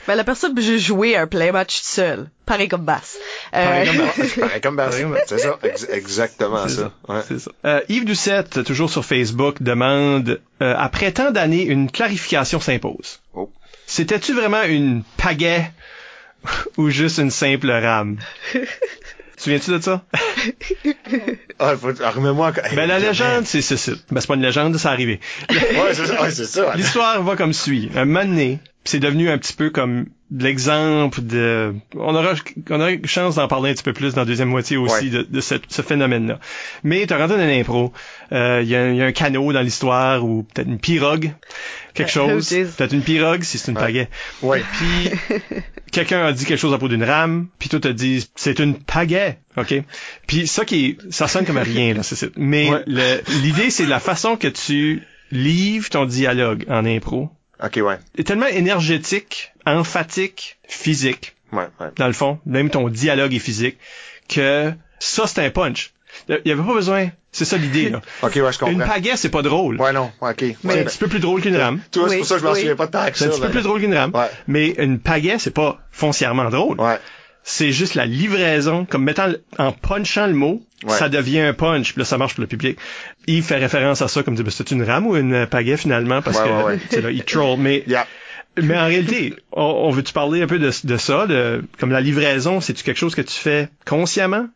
Ben, la personne peut juste jouer un play match seul. Pareil comme Bass. Euh, Pareil comme [LAUGHS] Bass. Pareil comme Bass. Pareil comme Bass. C'est ça, ex- exactement C'est ça. Ouais. Ça. Euh, Yves Doucette, toujours sur Facebook, demande euh, après tant d'années, une clarification s'impose. Oh. C'était-tu vraiment une pagaie [LAUGHS] ou juste une simple rame? Tu viens-tu de ça? [LAUGHS] Ah, faut, ah, remets-moi encore. Ben, la légende, c'est ceci. Ben, c'est pas une légende, ça arrivé. Ouais, c'est ça. Ouais, c'est ça. L'histoire va comme suit. Un moment donné, c'est devenu un petit peu comme l'exemple de... On aura, on aura chance d'en parler un petit peu plus dans la deuxième moitié aussi Ouais. de, de ce, ce phénomène-là. Mais rentré dans l'impro. euh, Il y, a un- il y a un canot dans l'histoire ou peut-être une pirogue, quelque Oh, chose. peut-être une pirogue si c'est une Ouais. pagaie. Ouais. Puis [LAUGHS] quelqu'un a dit quelque chose à propos d'une rame, puis toi t'as dit c'est une pagaie, ok? Puis ça qui ça sonne comme rien là, c'est ça. Mais Ouais. l'idée c'est la façon que tu livres ton dialogue en impro Ok, ouais. est tellement énergétique, emphatique, physique Ouais, ouais. dans le fond, même ton dialogue est physique que ça c'est un punch. Il y avait pas besoin, c'est ça l'idée là. [LAUGHS] Ok, ouais, je comprends. Une pagaie c'est pas drôle. Ouais, non. Ouais, ok. C'est Ouais, un petit peu plus drôle qu'une rame. Tu vois, c'est Oui, pour ça que je m'en oui. souviens pas de que C'est un petit peu plus drôle qu'une rame. Ouais. Mais une pagaie, c'est pas foncièrement drôle. Ouais. C'est juste la livraison, comme mettant en punchant le mot, Ouais. ça devient un punch, puis là ça marche pour le public. Il fait référence à ça comme dit ben, c'est une rame ou une pagaie finalement? Parce Ouais, que ouais, ouais. tu sais, là, il troll mais [LAUGHS] Yeah. mais en réalité, on, on veut tu parler un peu de, de ça, de comme la livraison, c'est tu quelque chose que tu fais consciemment?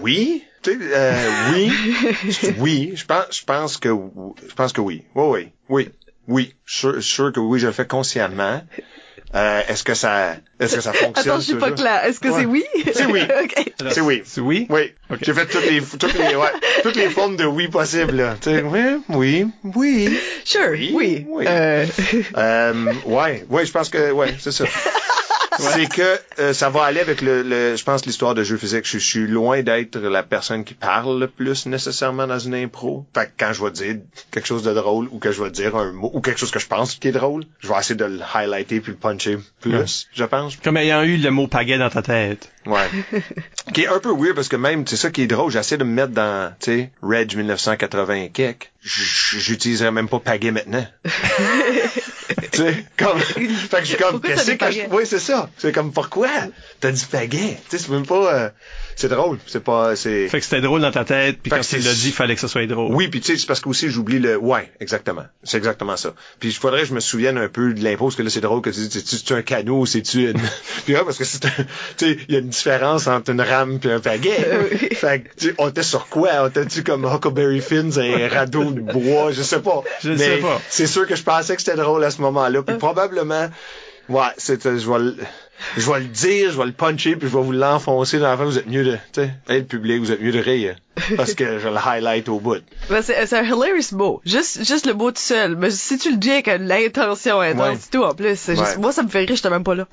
Oui. Tu sais, euh, oui. [LAUGHS] oui. Je pense, je pense que, je pense que oui. Oui, oui. Oui. Oui. Sûr, sûr que oui, je le fais consciemment. Euh, est-ce que ça, est-ce que ça fonctionne? Attends, je suis pas claire. Est-ce que Ouais. c'est oui? C'est oui. [LAUGHS] OK. C'est oui. C'est oui? Oui. Ok. J'ai fait toutes les, toutes les, ouais, toutes les formes de oui possibles, là. Tu sais, oui, oui, oui. Sure. Oui, Oui. oui. Euh, Euh, [LAUGHS] ouais, ouais, je pense que, ouais, c'est ça. [LAUGHS] C'est que euh, ça va aller avec le, le je pense l'histoire de jeu physique. Je, je suis loin d'être la personne qui parle le plus nécessairement dans une impro. Fait que quand je vais dire quelque chose de drôle ou que je vais dire un mot ou quelque chose que je pense qui est drôle, je vais essayer de le highlighter puis le puncher plus, Ouais. je pense. Comme ayant eu le mot pagaie dans ta tête. Ouais. qui est un peu weird parce que même, c'est ça qui est drôle, j'essaie de me mettre dans, tu sais, Reg 1980 et quelques. J- J'utiliserais même pas pagaie maintenant. [LAUGHS] tu sais, comme, [LAUGHS] fait que je suis comme, qu'est-ce dit que je, oui, c'est ça. C'est comme, pourquoi? T'as dit pagaie. Tu sais, c'est même pas, euh, c'est drôle. C'est pas, c'est, Fait que c'était drôle dans ta tête, puis quand tu l'as dit, il fallait que ça soit drôle. oui, puis tu sais, c'est parce que aussi j'oublie le ouais, exactement. C'est exactement ça. Puis il faudrait que je me souvienne un peu de l'impôt parce que là c'est drôle que tu dis c'est-tu un canot ou c'est-tu une [LAUGHS] Puis ouais, parce que c'est un- tu sais, il y a une différence entre une rame puis un pagaie. [LAUGHS] fait que tu sais, on était sur quoi? On était-tu comme Huckleberry Finns un radeau de bois, je sais pas. Je Mais sais pas. C'est sûr que je pensais que c'était drôle à ce moment-là, puis probablement Ouais, c'est euh, je vais je vais le dire, je vais le puncher, puis je vais vous l'enfoncer dans la face. Vous êtes mieux de, tu sais, hey, le public, vous êtes mieux de rire. Parce que je le highlight au bout. ben, c'est c'est un hilarious mot. Juste, juste le mot tout seul. Mais si tu le dis avec l'intention intense Ouais. et tout, en plus, c'est juste, moi, ça me fait rire, j'étais même pas là.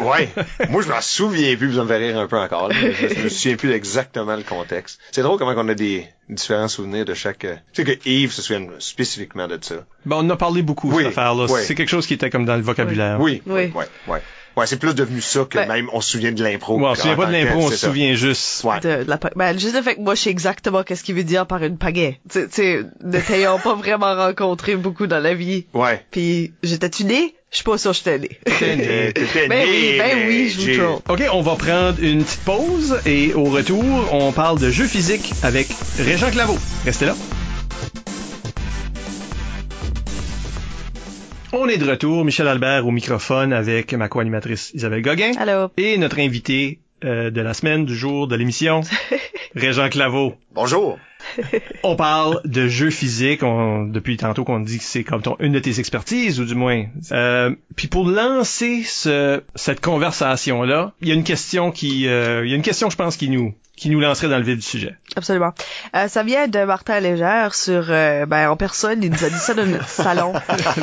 Ouais. Moi, je m'en souviens plus, puis ça me fait rire un peu encore. là. Je, je me souviens plus exactement le contexte. C'est drôle comment on a des différents souvenirs de chaque... euh, Tu sais que Yves se souvient spécifiquement de ça. Bon, on en a parlé beaucoup, Oui, cette affaire-là. oui. C'est quelque chose qui était comme dans le vocabulaire. Oui. Oui. Ouais, ouais. Ouais, c'est plus devenu ça que Ben- même on se souvient de l'impro. Ouais, on se souvient en pas de l'impro, on se souvient juste. Ouais. De, de la, ben, juste le fait que moi, je sais exactement qu'est-ce qu'il veut dire par une pagaie. Tu tu sais, ne t'ayant pas vraiment rencontré beaucoup dans la vie. Ouais. Puis, j'étais-tu né? Je suis pas sûre que j'étais né. T'étais- [LAUGHS] t'étais Ben né, oui, ben mais oui, je vous troll. OK, on va prendre une petite pause et au retour, on parle de jeux physiques avec Régent Claveau. Restez là. On est de retour, Michel Albert au microphone avec ma co-animatrice Isabelle Gauguin Allô? et notre invité euh, de la semaine, du jour, de l'émission, [LAUGHS] Régent Claveau. Bonjour. [LAUGHS] On parle de jeux physiques, on, depuis tantôt qu'on dit que c'est comme ton, une de tes expertises, ou du moins. Euh, puis pour lancer ce, cette conversation-là, il y a une question qui, euh, il y a une question, je pense, qui nous, qui nous lancerait dans le vif du sujet. Absolument. Euh, ça vient de Martin Légère sur, euh, ben, en personne, il nous a dit ça dans notre [LAUGHS] salon.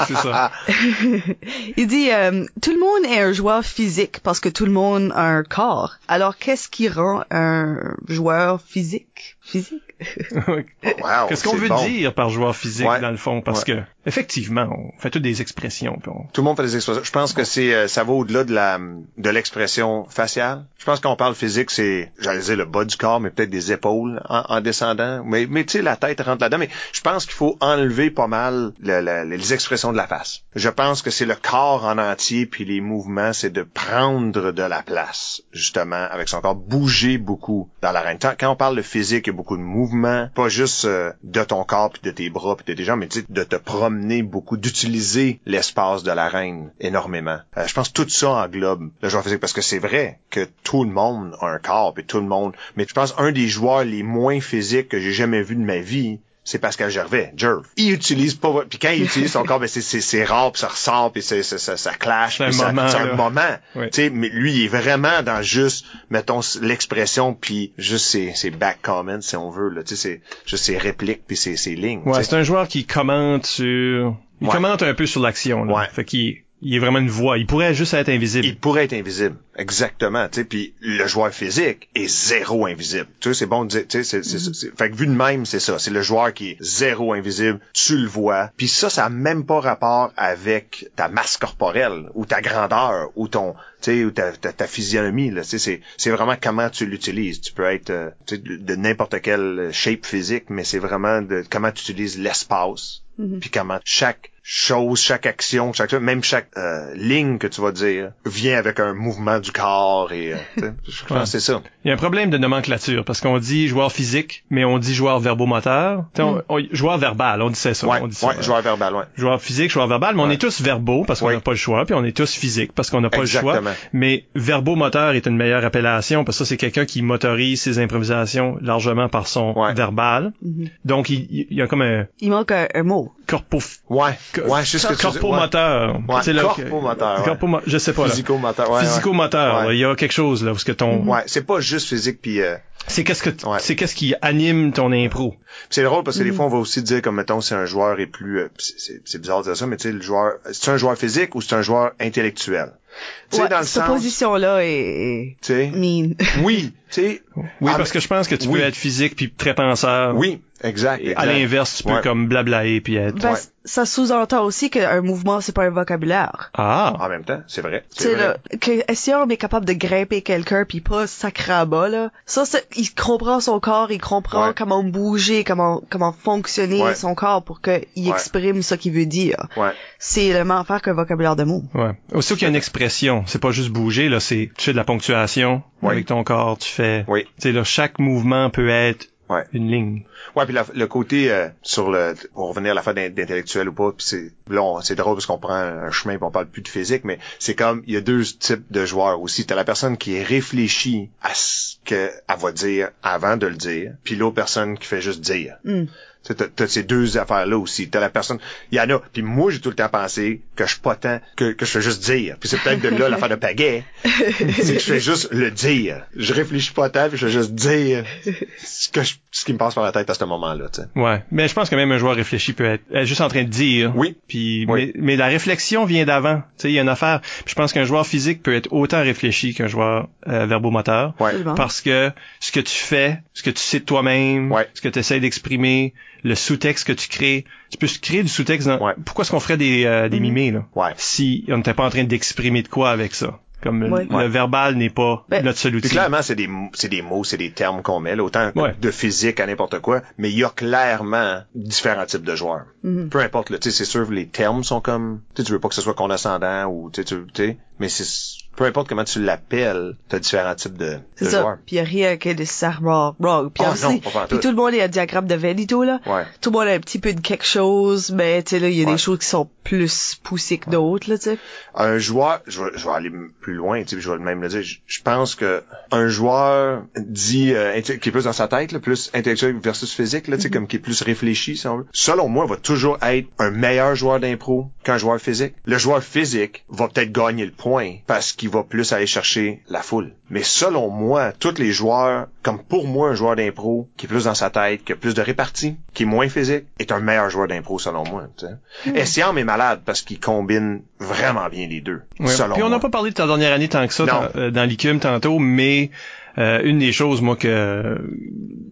c'est ça. [LAUGHS] il dit, euh, tout le monde est un joueur physique parce que tout le monde a un corps. Alors, qu'est-ce qui rend un joueur physique? Physique? [LAUGHS] Wow, Qu'est-ce qu'on veut bon. dire par joueur physique Ouais. dans le fond? Parce Ouais. que effectivement, on fait toutes des expressions. puis on- Tout le monde fait des expressions. Je pense que c'est euh, ça va au-delà de la de l'expression faciale. Je pense qu'on parle physique, c'est j'allais dire le bas du corps, mais peut-être des épaules en, en descendant. Mais mais tu sais la tête rentre là-dedans. Mais je pense qu'il faut enlever pas mal le- le- les expressions de la face. Je pense que c'est le corps en entier puis les mouvements, c'est de prendre de la place justement avec son corps, bouger beaucoup dans l'arène. Quand on parle de physique, il y a beaucoup de mouvements, pas juste euh, de ton corps puis de tes bras puis de tes jambes, mais de te promener beaucoup, d'utiliser l'espace de l'arène énormément. Euh, je pense que tout ça englobe le joueur physique parce que c'est vrai que tout le monde a un corps puis tout le monde, mais je pense un des joueurs les moins physiques que j'ai jamais vu de ma vie, c'est Pascal Gervais, Jerv. Il utilise pas, puis quand il utilise son [LAUGHS] corps, ben c'est c'est c'est rare, puis ça ressort, puis c'est ça, ça clash, C'est un ça- moment, c'est un moment. Oui. Tu sais, mais lui, il est vraiment dans juste, mettons, l'expression, puis juste ses, ses back comments, si on veut, là. Tu sais, c'est juste ses répliques, puis ses, ses lignes. Ouais, c'est un joueur qui commente sur... Il Ouais. commente un peu sur l'action. là. Ouais. Fait qu'il il est vraiment une voix. Il pourrait juste être invisible. Il pourrait être invisible. Exactement, tu sais, puis le joueur physique est zéro invisible. Tu sais, c'est bon de dire, tu sais, c'est, c'est- c'est- fait que vu de même, c'est ça. C'est le joueur qui est zéro invisible, tu le vois. Puis ça, ça a même pas rapport avec ta masse corporelle, ou ta grandeur, ou ton, tu sais, ou ta, ta, ta physionomie, là. Tu sais, c'est, c'est vraiment comment tu l'utilises. Tu peux être, euh, tu sais, de, de n'importe quelle shape physique, mais c'est vraiment de comment tu utilises l'espace. Puis comment chaque chose, chaque action, chaque même chaque euh, ligne que tu vas dire vient avec un mouvement du corps et euh, tu sais, je [LAUGHS] pense Ouais. que c'est ça. Il y a un problème de nomenclature parce qu'on dit joueur physique, mais on dit joueur verbomoteur. Tu sais, on- on- joueur verbal, on disait ça. Ouais, on dit ça. ouais, joueur verbal, ouais. Joueur physique, joueur verbal, mais on est tous verbaux parce qu'on n'a pas le choix, puis on est tous physiques parce qu'on n'a pas le choix. Exactement. Mais verbomoteur est une meilleure appellation parce que ça c'est quelqu'un qui motorise ses improvisations largement par son Ouais. verbal. Mhm. Donc il, il y a comme un Il manque un, un mot. Corpo Ouais, ouais, je sais ce que corpomoteur. Ouais, C'est là corpomoteur, ouais. corpomo- je sais pas là. Physico-moteur, ouais. Physico-moteur. Ouais. là, Il y a quelque chose là où ce que ton Ouais, c'est pas juste physique puis euh, c'est qu'est-ce que Ouais. c'est qu'est-ce qui anime ton impro? c'est drôle parce que des fois on va aussi dire comme mettons si un joueur est plus euh, c'est- c'est c'est bizarre de dire ça mais tu sais le joueur c'est un joueur physique ou c'est un joueur intellectuel? Tu sais Ouais, dans le cette sens, position-là est, est tu sais, mean. oui, tu sais, Oui, Ah, parce que je pense que tu oui. peux être physique puis très penseur. oui, exact. À l'inverse, tu peux Ouais. comme blablaer puis être. Ben, Ouais. Ça sous-entend aussi qu'un mouvement, c'est pas un vocabulaire. Ah. En même temps, c'est vrai. Tu c'est là, que, si on est capable de grimper quelqu'un puis pas sacré à bas, là, ça, c'est, il comprend son corps, il comprend Ouais. comment bouger, comment, comment fonctionner Ouais. son corps pour qu'il Ouais. exprime ce qu'il veut dire. Ouais. C'est le même affaire qu'un vocabulaire de mots. Ouais. Aussitôt qu'il y a une expression, c'est pas juste bouger, là, c'est, tu fais de la ponctuation avec ton corps, tu fais, Oui. tu sais, là, chaque mouvement peut être Ouais. une ligne. Ouais, puis la- le côté euh, sur le pour revenir à la fin d'intellectuel ou pas, puis c'est là on- c'est drôle parce qu'on prend un chemin puis on parle plus de physique, mais c'est comme il y a deux types de joueurs aussi. T'as la personne qui réfléchit à ce qu'elle va dire avant de le dire, puis l'autre personne qui fait juste dire. Hmm. T'as, t'as ces deux affaires-là aussi. T'as la personne, il y en a. Puis moi, j'ai tout le temps pensé que je suis pas tant, que, que je fais juste dire. Puis c'est peut-être de là [LAUGHS] l'affaire de pagaie. c'est que je fais juste le dire. Je réfléchis pas tant, puis je fais juste dire ce que je- ce qui me passe par la tête à ce moment-là. Tu sais. Ouais. Mais je pense que même un joueur réfléchi peut être, être juste en train de dire. Oui. Puis, Oui. mais, mais la réflexion vient d'avant. Tu sais, il y a une affaire. Puis je pense qu'un joueur physique peut être autant réfléchi qu'un joueur euh, verbomoteur. Ouais. Parce que ce que tu fais, ce que tu sais de toi-même, Ouais. ce que tu essaies d'exprimer, le sous-texte que tu crées, tu peux créer du sous-texte dans... Ouais. Pourquoi est-ce qu'on ferait des, euh, des Mhm. mimés, là? Ouais. Si on n'était pas en train d'exprimer de quoi avec ça. Comme le- Ouais. le, Ouais. verbal n'est pas Ben, notre seul outil. clairement, c'est des, mots- c'est des mots, c'est des termes qu'on met, là, autant Ouais. de physique à n'importe quoi, mais il y a clairement différents types de joueurs. Mhm. Peu importe, là, tu sais, c'est sûr, les termes sont comme, tu sais, tu veux pas que ce soit condescendant ou, tu sais, tu tu sais, mais c'est, peu importe comment tu l'appelles, t'as différents types de, C'est de ça. joueurs. Puis y a rien qui est nécessairement wrong. Puis Ah, aussi, non, puis tout le monde est un diagramme de tout, là. Ouais. Tout le monde a un petit peu de quelque chose, mais tu sais, là, il y a Ouais. des choses qui sont plus poussées que d'autres, là, tu sais. Un joueur, je vais, je vais aller plus loin, tu sais, je vais même le dire. Je, je pense que un joueur dit euh, qui est plus dans sa tête, là, plus intellectuel versus physique, là, tu sais, comme qui est plus réfléchi, si on veut. Selon moi, va toujours être un meilleur joueur d'impro qu'un joueur physique. Le joueur physique va peut-être gagner le point parce qu'il va plus aller chercher la foule. Mais selon moi, tous les joueurs, comme pour moi, un joueur d'impro qui est plus dans sa tête, qui a plus de répartie, qui est moins physique, est un meilleur joueur d'impro selon moi. Sais. Essiam est malade parce qu'il combine vraiment bien les deux. Ouais. Selon Puis on n'a pas parlé de ta dernière année tant que ça euh, dans l'ICUM tantôt, mais euh, une des choses, moi, que...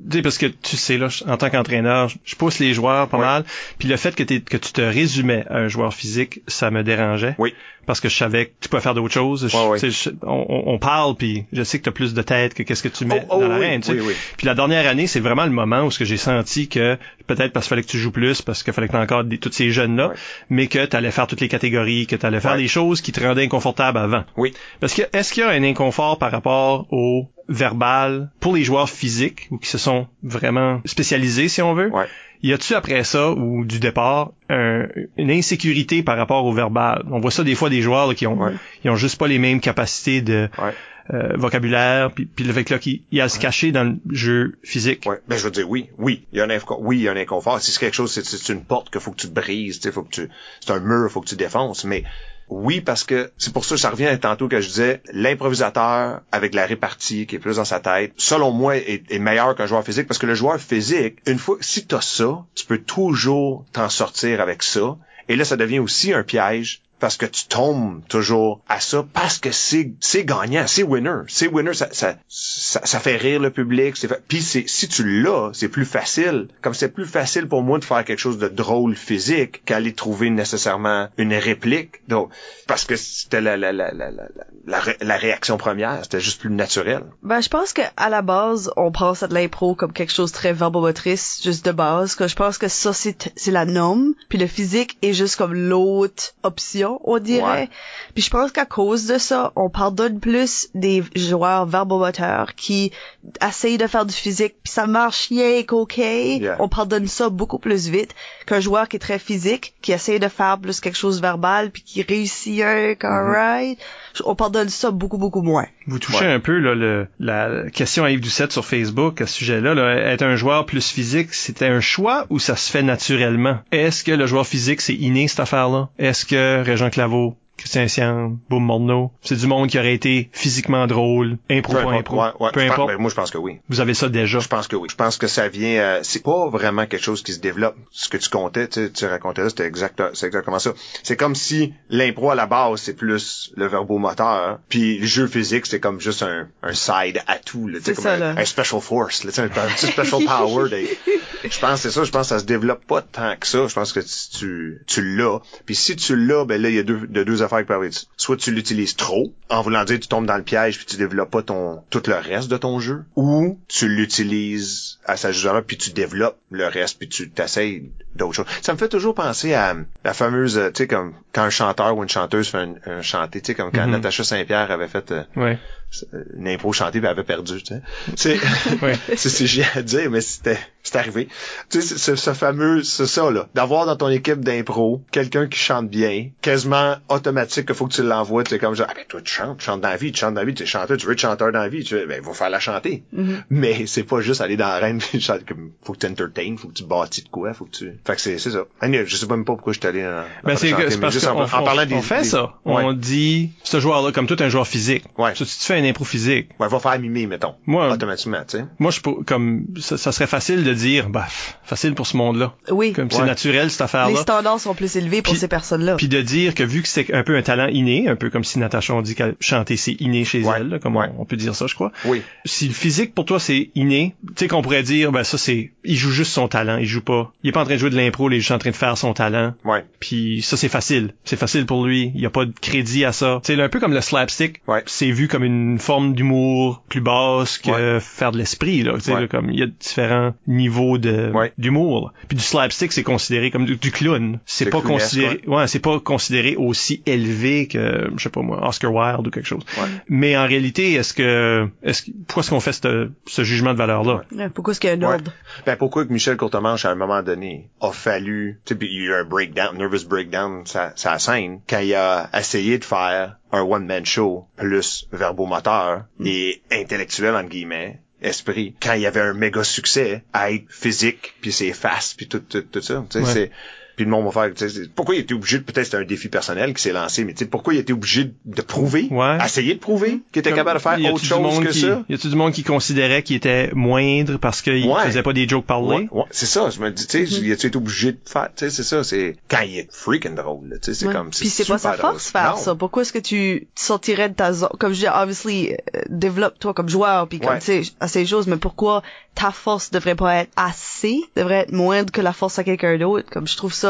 Tu sais, parce que tu sais, là, en tant qu'entraîneur, je- pousse les joueurs pas mal. Puis le fait que, tu te résumais à un joueur physique, ça me dérangeait. Oui. Parce que je savais que tu peux faire d'autres choses. Je- je- on, parle, puis je sais que tu as plus de tête que qu'est-ce que tu mets Oh, oh, dans oui, l'arène. tu sais. oui, oui. Puis la dernière année, c'est vraiment le moment où ce que j'ai senti que peut-être parce qu'il fallait que tu joues plus, parce qu'il fallait que tu encore des, tous ces jeunes-là, mais que tu allais faire toutes les catégories, que tu allais faire des choses qui te rendaient inconfortable avant. Oui. Parce que est-ce qu'il y a un inconfort par rapport au verbal pour les joueurs physiques ou qui se sont vraiment spécialisés, si on veut. Ouais. Y a-tu après ça ou du départ un- une insécurité par rapport au verbal? On voit ça des fois des joueurs là, qui ont Ouais. ils ont juste pas les mêmes capacités de Ouais. euh, vocabulaire puis, puis le fait que là qu'il il y a à se cacher dans le jeu physique. Ouais. Ben, je veux dire, oui, oui. Il y a un inconfort. Oui, il y a un inconfort. Si c'est quelque chose, c'est, c'est une porte qu'il faut que tu brises, tu sais, faut que tu, c'est un mur, faut que tu défonces. Mais oui, parce que c'est pour ça que ça revient tantôt que je disais, l'improvisateur avec la répartie qui est plus dans sa tête, selon moi, est, est meilleur qu'un joueur physique parce que le joueur physique, une fois, si t'as ça, tu peux toujours t'en sortir avec ça. Et là, ça devient aussi un piège parce que tu tombes toujours à ça parce que c'est c'est gagnant, c'est winner, c'est winner, ça ça, ça ça fait rire le public, puis si tu l'as, c'est plus facile. Comme c'est plus facile pour moi de faire quelque chose de drôle physique qu'aller trouver nécessairement une réplique. Donc parce que c'était la la la la la réaction première, c'était juste plus naturel. Ben, je pense que à la base, on pense à de l'impro comme quelque chose de très verbomotrice, juste de base. Que je pense que ça, c'est c'est la norme. Puis le physique est juste comme l'autre option, on dirait. Ouais. Puis je pense qu'à cause de ça, on pardonne plus des joueurs verbomoteurs qui essayent de faire du physique, puis ça marche rien qu'ok. Yeah. On pardonne ça beaucoup plus vite qu'un joueur qui est très physique, qui essaye de faire plus quelque chose de verbal, puis qui réussit un alright. On pardonne ça beaucoup, beaucoup moins. Vous touchez Ouais. un peu là, le, la question à Yves Doucette sur Facebook à ce sujet-là. là. Être un joueur plus physique, c'était un choix ou ça se fait naturellement? Est-ce que le joueur physique, c'est inné cette affaire-là? Est-ce que Régent Claveau, Christian Sian, Boum Morneau, c'est du monde qui aurait été physiquement drôle, impro Peu importe, impro? ouais, ouais. Peu pense- importe. ben, moi je pense que oui. Vous avez ça déjà. Je pense que oui. Je pense que ça vient. euh, c'est pas vraiment quelque chose qui se développe. Ce que tu comptais, tu, sais, tu racontais là, c'était exact, c'est exactement ça. C'est comme si l'impro à la base c'est plus le verbomoteur, puis le jeu physique c'est comme juste un, un side atout, là, tu sais, C'est comme ça, un, là. un special force, là, tu sais, un, un petit special power. des- [LAUGHS] Je pense que c'est ça. Je pense que ça se développe pas tant que ça. Je pense que tu tu, tu l'as. Puis si tu l'as, ben là il y a deux, de deux affaires qui peuvent être. Soit tu l'utilises trop, en voulant dire tu tombes dans le piège puis tu développes pas ton tout le reste de ton jeu, ou tu l'utilises à sa juste valeur puis tu développes le reste puis tu t'essayes d'autres choses. Ça me fait toujours penser à la fameuse, tu sais comme quand un chanteur ou une chanteuse fait un, un chanté, tu sais comme quand Mhm. Natacha Saint-Pierre avait fait euh, Ouais. Une impro chantée puis elle avait perdu, tu sais. C'est [LAUGHS] [LAUGHS] c'est génial à dire mais c'était c'est arrivé. Tu sais ce fameux c'est ça là, d'avoir dans ton équipe d'impro quelqu'un qui chante bien, quasiment automatique qu'il faut que tu l'envoies, tu sais comme genre ah ben toi tu chantes, tu chantes dans la vie, tu chantes dans la vie, tu es chanteur, tu veux être chanteur dans la vie, tu veux, ben va faire la chanter. Mais c'est pas juste aller dans l'arène [LAUGHS] puis chanter comme faut que tu entertaines, faut que tu bâtis de quoi, faut que tu Fait que c'est c'est ça. Anyway, je sais même pas pourquoi je suis allé dans, Ben la c'est parce juste en, en parlant des on fait des- ça. Ouais. On dit ce joueur-là comme tout un joueur physique. Ouais. Si tu te fais un impro physique, Ouais, va faire mimer mettons. Moi- automatiquement, tu sais. moi je peux- comme ça, ça serait facile de dire bah facile pour ce monde-là. Oui. Comme c'est Ouais. naturel cette Les affaire-là. standards sont plus élevés pour ces personnes-là. Puis de dire que vu que c'est un peu un talent inné, un peu comme si Natacha on dit qu'elle chanter c'est inné chez Ouais. elle, là, comme Ouais. on, on peut dire ça, je crois. Oui. Si le physique pour toi c'est inné, tu sais qu'on pourrait dire ben ça c'est il joue juste son talent, il joue pas, il est pas en train de jouer de l'impro, il est juste en train de faire son talent. Ouais. Puis ça c'est facile, c'est facile pour lui, il y a pas de crédit à ça. Tu sais un peu comme le slapstick, Ouais. c'est vu comme une forme d'humour plus basse que Ouais. faire de l'esprit là, tu sais Ouais. là, comme il y a différents niveaux de Ouais. d'humour. Puis du slapstick c'est considéré comme du, du clown, c'est pas considéré ouais, c'est pas considéré aussi élevé que je sais pas moi Oscar Wilde ou quelque chose. Ouais. Mais en réalité, est-ce que est-ce que pourquoi est-ce qu'on fait ce, ce jugement de valeur là Ouais, Pourquoi est-ce qu'il y a un Ouais. ordre? Ben pourquoi que Michel Courtemanche à un moment donné a fallu, tu sais, puis il y a eu un breakdown, nervous breakdown, sa, sa scène, quand il a essayé de faire un one man show plus verbomoteur et intellectuel entre guillemets, esprit, quand il y avait un méga succès à être physique puis ses faces puis tout tout, tout ça, tu sais, Ouais. c'est puis le monde va faire, tu sais, c'est- pourquoi il était obligé, de- peut-être c'était un défi personnel qui s'est lancé, mais tu sais, pourquoi il était obligé de prouver, Ouais. essayer de prouver qu'il était capable de faire Y autre chose que qui, ça? Y a-tu du monde qui considérait qu'il était moindre parce qu'il Ouais. faisait pas des jokes parlés? Ouais, ouais, c'est ça. Je me dis, tu sais, il a-tu été obligé de faire, tu sais, c'est ça, c'est quand il est freaking drôle, là, tu sais, c'est Ouais. comme, Puis c'est pas sa force drôle. faire Non. ça. Pourquoi est-ce que tu sortirais de ta zone? Comme je dis, obviously, euh, développe-toi comme joueur, puis comme, Ouais. tu sais, à ces choses, mais pourquoi ta force devrait pas être assez, devrait être moindre que la force à quelqu'un d'autre? Comme je trouve ça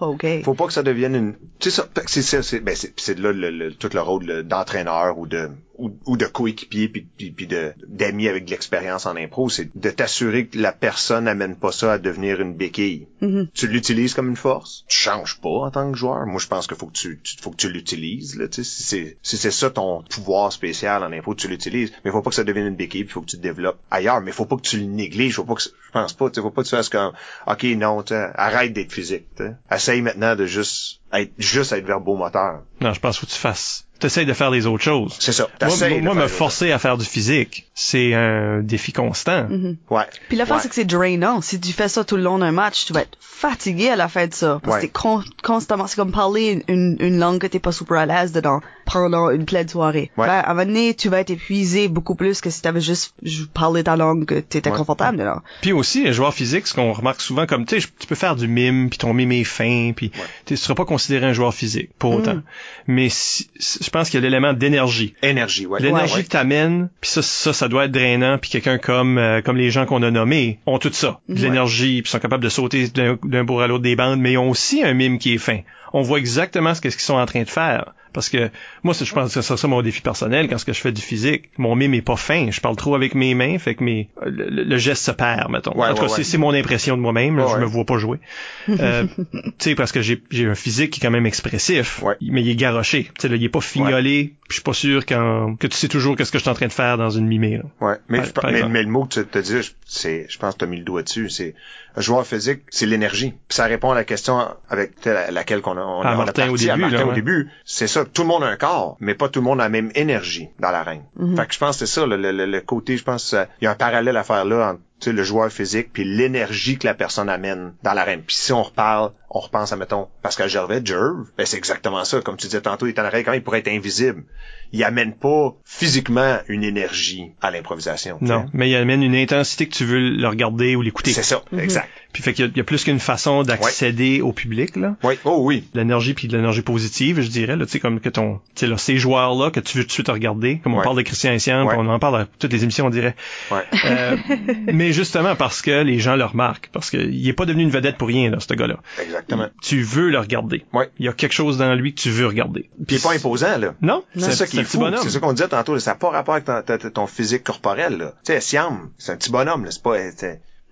Ok. Faut pas que ça devienne une, tu sais ça, c'est ça, c'est, ben c'est, c'est là le, le- tout le rôle d'entraîneur ou de, ou, ou de coéquipiers puis, puis, puis de d'amis avec de l'expérience en impro, c'est de t'assurer que la personne n'amène pas ça à devenir une béquille. Mhm. Tu l'utilises comme une force? Tu changes pas en tant que joueur? Moi, je pense qu'il faut que tu, tu- faut que tu l'utilises. Là, si c'est si c'est ça ton pouvoir spécial en impro, tu l'utilises. Mais faut pas que ça devienne une béquille. Il faut que tu te développes ailleurs. Mais faut pas que tu le négliges. Faut pas que je pense pas. Faut pas que tu fasses comme ok non, tu sais, arrête d'être physique. Essaye maintenant de juste être juste être verbomoteur. Non, je pense qu'il faut que tu fasses. T'essayes de faire les autres choses. C'est ça. Moi, moi, me forcer à faire du physique, c'est un défi constant. Mhm. Ouais. Puis l'affaire, Ouais. c'est que c'est drainant. Si tu fais ça tout le long d'un match, tu vas être fatigué à la fin de ça. Parce Ouais. que con- constamment, c'est comme parler une, une langue que t'es pas super à l'aise dedans pendant une pleine soirée. Ouais. Ben, à un moment donné, tu vas être épuisé beaucoup plus que si t'avais juste ju- parlé ta langue que t'étais Ouais. confortable dedans. Puis aussi, un joueur physique, ce qu'on remarque souvent, comme tu sais, tu peux faire du mime, puis ton mime est fin, puis tu seras pas considéré un joueur physique, pour autant. Mm. Mais si- je pense qu'il y a l'élément d'énergie. Énergie, ouais. L'énergie Ouais. que t'amènes, puis ça, ça, ça doit être drainant, puis quelqu'un comme euh, comme les gens qu'on a nommés ont tout ça, de Ouais. l'énergie, puis sont capables de sauter d'un bout à l'autre des bandes, mais ils ont aussi un mime qui est fin. On voit exactement ce qu'est-ce qu'ils sont en train de faire. Parce que moi, c'est- je pense que c'est ça mon défi personnel quand ce que je fais du physique. Mon mime est pas fin. Je parle trop avec mes mains, fait que mes le, le- le geste se perd, mettons. Ouais, en tout cas, ouais, c'est ouais. c'est mon impression de moi-même. je me vois pas jouer. [LAUGHS] Euh, tu sais, parce que j'ai j'ai un physique qui est quand même expressif, Ouais. mais il est garoché. Tu sais, là, il est pas fignolé. Je suis pas sûr quand, que tu sais toujours qu'est-ce que je suis en train de faire dans une mimée. là. Ouais, mais, Par- je par mais, le mot que tu te dis, je- c'est, je pense que tu as mis le doigt dessus, c'est un joueur physique, c'est l'énergie. Puis ça répond à la question avec la- laquelle qu'on a, on, À on a Martin parti, au début, à Martin là, au ouais. début. C'est ça, tout le monde a un corps, mais pas tout le monde a la même énergie dans l'arène. Mhm. Fait que je pense que c'est ça, le, le- le- côté, je pense, euh, il y a un parallèle à faire là entre tu sais, le joueur physique puis l'énergie que la personne amène dans l'arène. Puis si on reparle, on repense à, mettons, Pascal Gervais, Jerv, ben c'est exactement ça. Comme tu disais tantôt, il est en arène quand même, il pourrait être invisible? Il amène pas physiquement une énergie à l'improvisation. Non, mais il amène une intensité que tu veux le regarder ou l'écouter. C'est ça, exact. Puis fait qu'il y a- il y, a plus qu'une façon d'accéder au public là. Oui, oh oui. De l'énergie puis de l'énergie positive, je dirais là, tu sais comme que ton tu sais là ces joueurs là que tu veux tout de suite regarder, comme on Ouais. parle de Christian Essiam, Ouais. on en parle à toutes les émissions on dirait. Ouais. Euh, [LAUGHS] mais justement parce que les gens le remarquent parce qu'il est pas devenu une vedette pour rien là ce gars-là. Exactement. Tu veux le regarder. Il y a quelque chose dans lui que tu veux regarder. Puis il est pas imposant, là. Non, C'est ça qui un est petit fou. bonhomme. C'est ça qu'on disait tantôt. là. Ça n'a pas rapport avec ton, ton- ton physique corporel, là. Tu sais, Siam, c'est un petit bonhomme, là. C'est pas,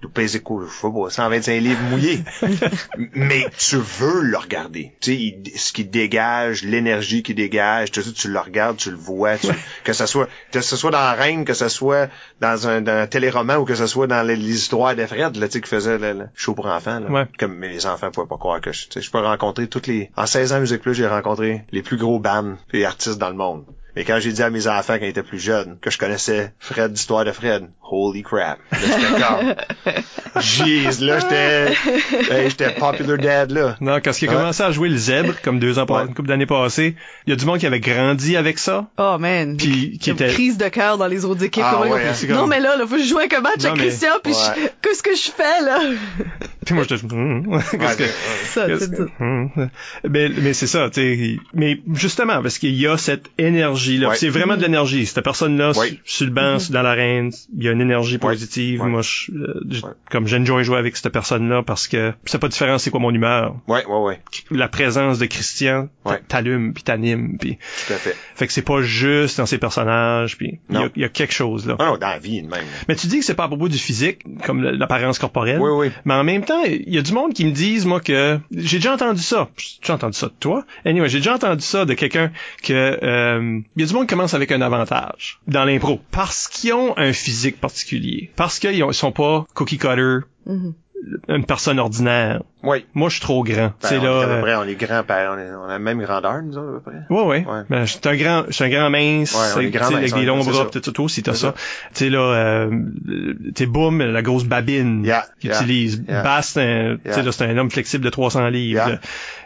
il pèse quoi, je sais pas, 125 livres mouillés. [LAUGHS] Mais tu veux le regarder. Tu sais, ce qui dégage, l'énergie qui dégage, tout ça, tu le regardes, tu le vois, tu- que ce soit, que ce soit dans la reine, que ce soit dans un, dans un téléroman ou que ce soit dans les, les histoires de Fred, là, tu sais, qui faisait le, le show pour enfants, là. Ouais. Comme, les enfants pouvaient pas croire que je, tu sais, je peux rencontrer toutes les, en 16 ans Musique Plus, j'ai rencontré les plus gros bands et artistes dans le monde. Mais quand j'ai dit à mes enfants quand ils étaient plus jeunes que je connaissais Fred d'Histoire de Fred, holy crap. Là, j'étais comme, [LAUGHS] jeez, là, j'étais, hey, j'étais popular dad, là. Non, quand il a Ouais. commencé à jouer le zèbre, comme deux ans, par- Ouais. une couple d'années passées, il y a du monde qui avait grandi avec ça, Oh man. puis qui Une était... crise de cœur dans les autres équipes. Ah, ouais, hein, non mais là, là, faut que je joue avec un match Non, avec mais- Christian, puis je- qu'est-ce que je fais là? Puis moi, j'étais... Hum, Ouais, qu'est-ce que- ouais. Ça, qu'est-ce c'est que- hum. Mais, mais c'est ça, tu sais. Mais justement, parce qu'il y a cette Ouais. C'est vraiment de l'énergie. Cette personne-là, Ouais. sur, le banc, dans l'arène, il y a une énergie positive. Moi, je, euh, je- comme j'enjoy jouer avec cette personne-là parce que c'est pas différent c'est quoi mon humeur. Ouais, ouais, ouais, La présence de Christian t'allume, puis t'anime, puis... tout à fait. Fait que c'est pas juste dans ses personnages, puis il y a- y, quelque chose là. Non, non, dans la vie, même. Mais tu dis que c'est pas à propos du physique, comme l'apparence corporelle. Oui, oui. Mais en même temps, il y a du monde qui me disent, moi, que j'ai déjà entendu ça. J'ai déjà entendu ça de toi. Anyway, j'ai déjà entendu ça de quelqu'un que euh, il y a du monde commence avec un avantage dans l'impro. Parce qu'ils ont un physique particulier, parce qu'ils ont- ils sont pas cookie cutter, Mhm. Une personne ordinaire. Oui. Moi, je suis trop grand. Ben, on, là. est à euh, peu près, on est grands, par- on, est- on a la même grandeur, nous autres, à peu près. Ouais. Ouais. Ben, je suis un grand, je suis un grand mince, Ouais, est grand mince, avec des longs bras, peut-être toi aussi, t'as ça. Tu sais, là, euh, tu sais, Boom, la grosse babine Yeah, qu'il yeah, utilise. yeah. Bass, tu sais, Yeah. là, c'est un homme flexible de 300 livres. Yeah.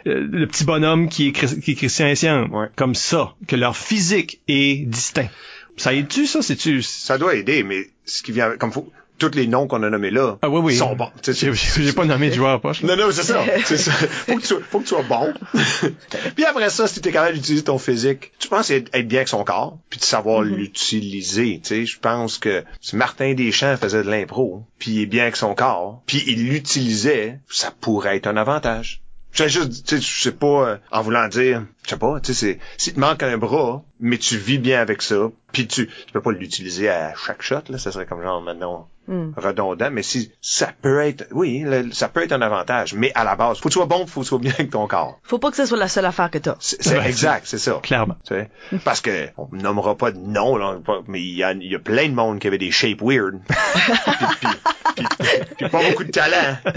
Euh, Le petit bonhomme qui est, qui est Christian. Ouais. Comme ça, que leur physique est distinct. Ça aide-tu, ça? C'est-tu... Ça doit aider, mais ce qui vient, comme faut, tous les noms qu'on a nommés là, Ah oui, oui. sont bons. Tu J'ai pas nommé de joueur poche. là. Non, non, c'est ça. C'est ça. Faut que tu sois, faut que tu sois bon. [LAUGHS] puis après ça, si t'es capable d'utiliser ton physique, tu penses être bien avec son corps, puis de savoir l'utiliser. Tu sais, je pense que si Martin Deschamps faisait de l'impro, puis il est bien avec son corps, puis il l'utilisait, ça pourrait être un avantage. Je sais juste, tu sais, je sais pas, euh, en voulant dire, je sais pas, tu sais, c'est, si te manque un bras, mais tu vis bien avec ça, puis tu, tu peux pas l'utiliser à chaque shot, là, ça serait comme genre maintenant Hmm. redondant, mais si ça peut être, oui, le- ça peut être un avantage, mais à la base, faut que tu sois bon, faut que tu sois bien avec ton corps. Faut pas que ce soit la seule affaire que t'as. C'est, Ouais, exact, c'est ça. Clairement. Tu sais, parce que on nommera pas de nom, là, mais il y a, il y a plein de monde qui avait des shapes weird, [LAUGHS] puis- puis pas beaucoup de talent. [LAUGHS]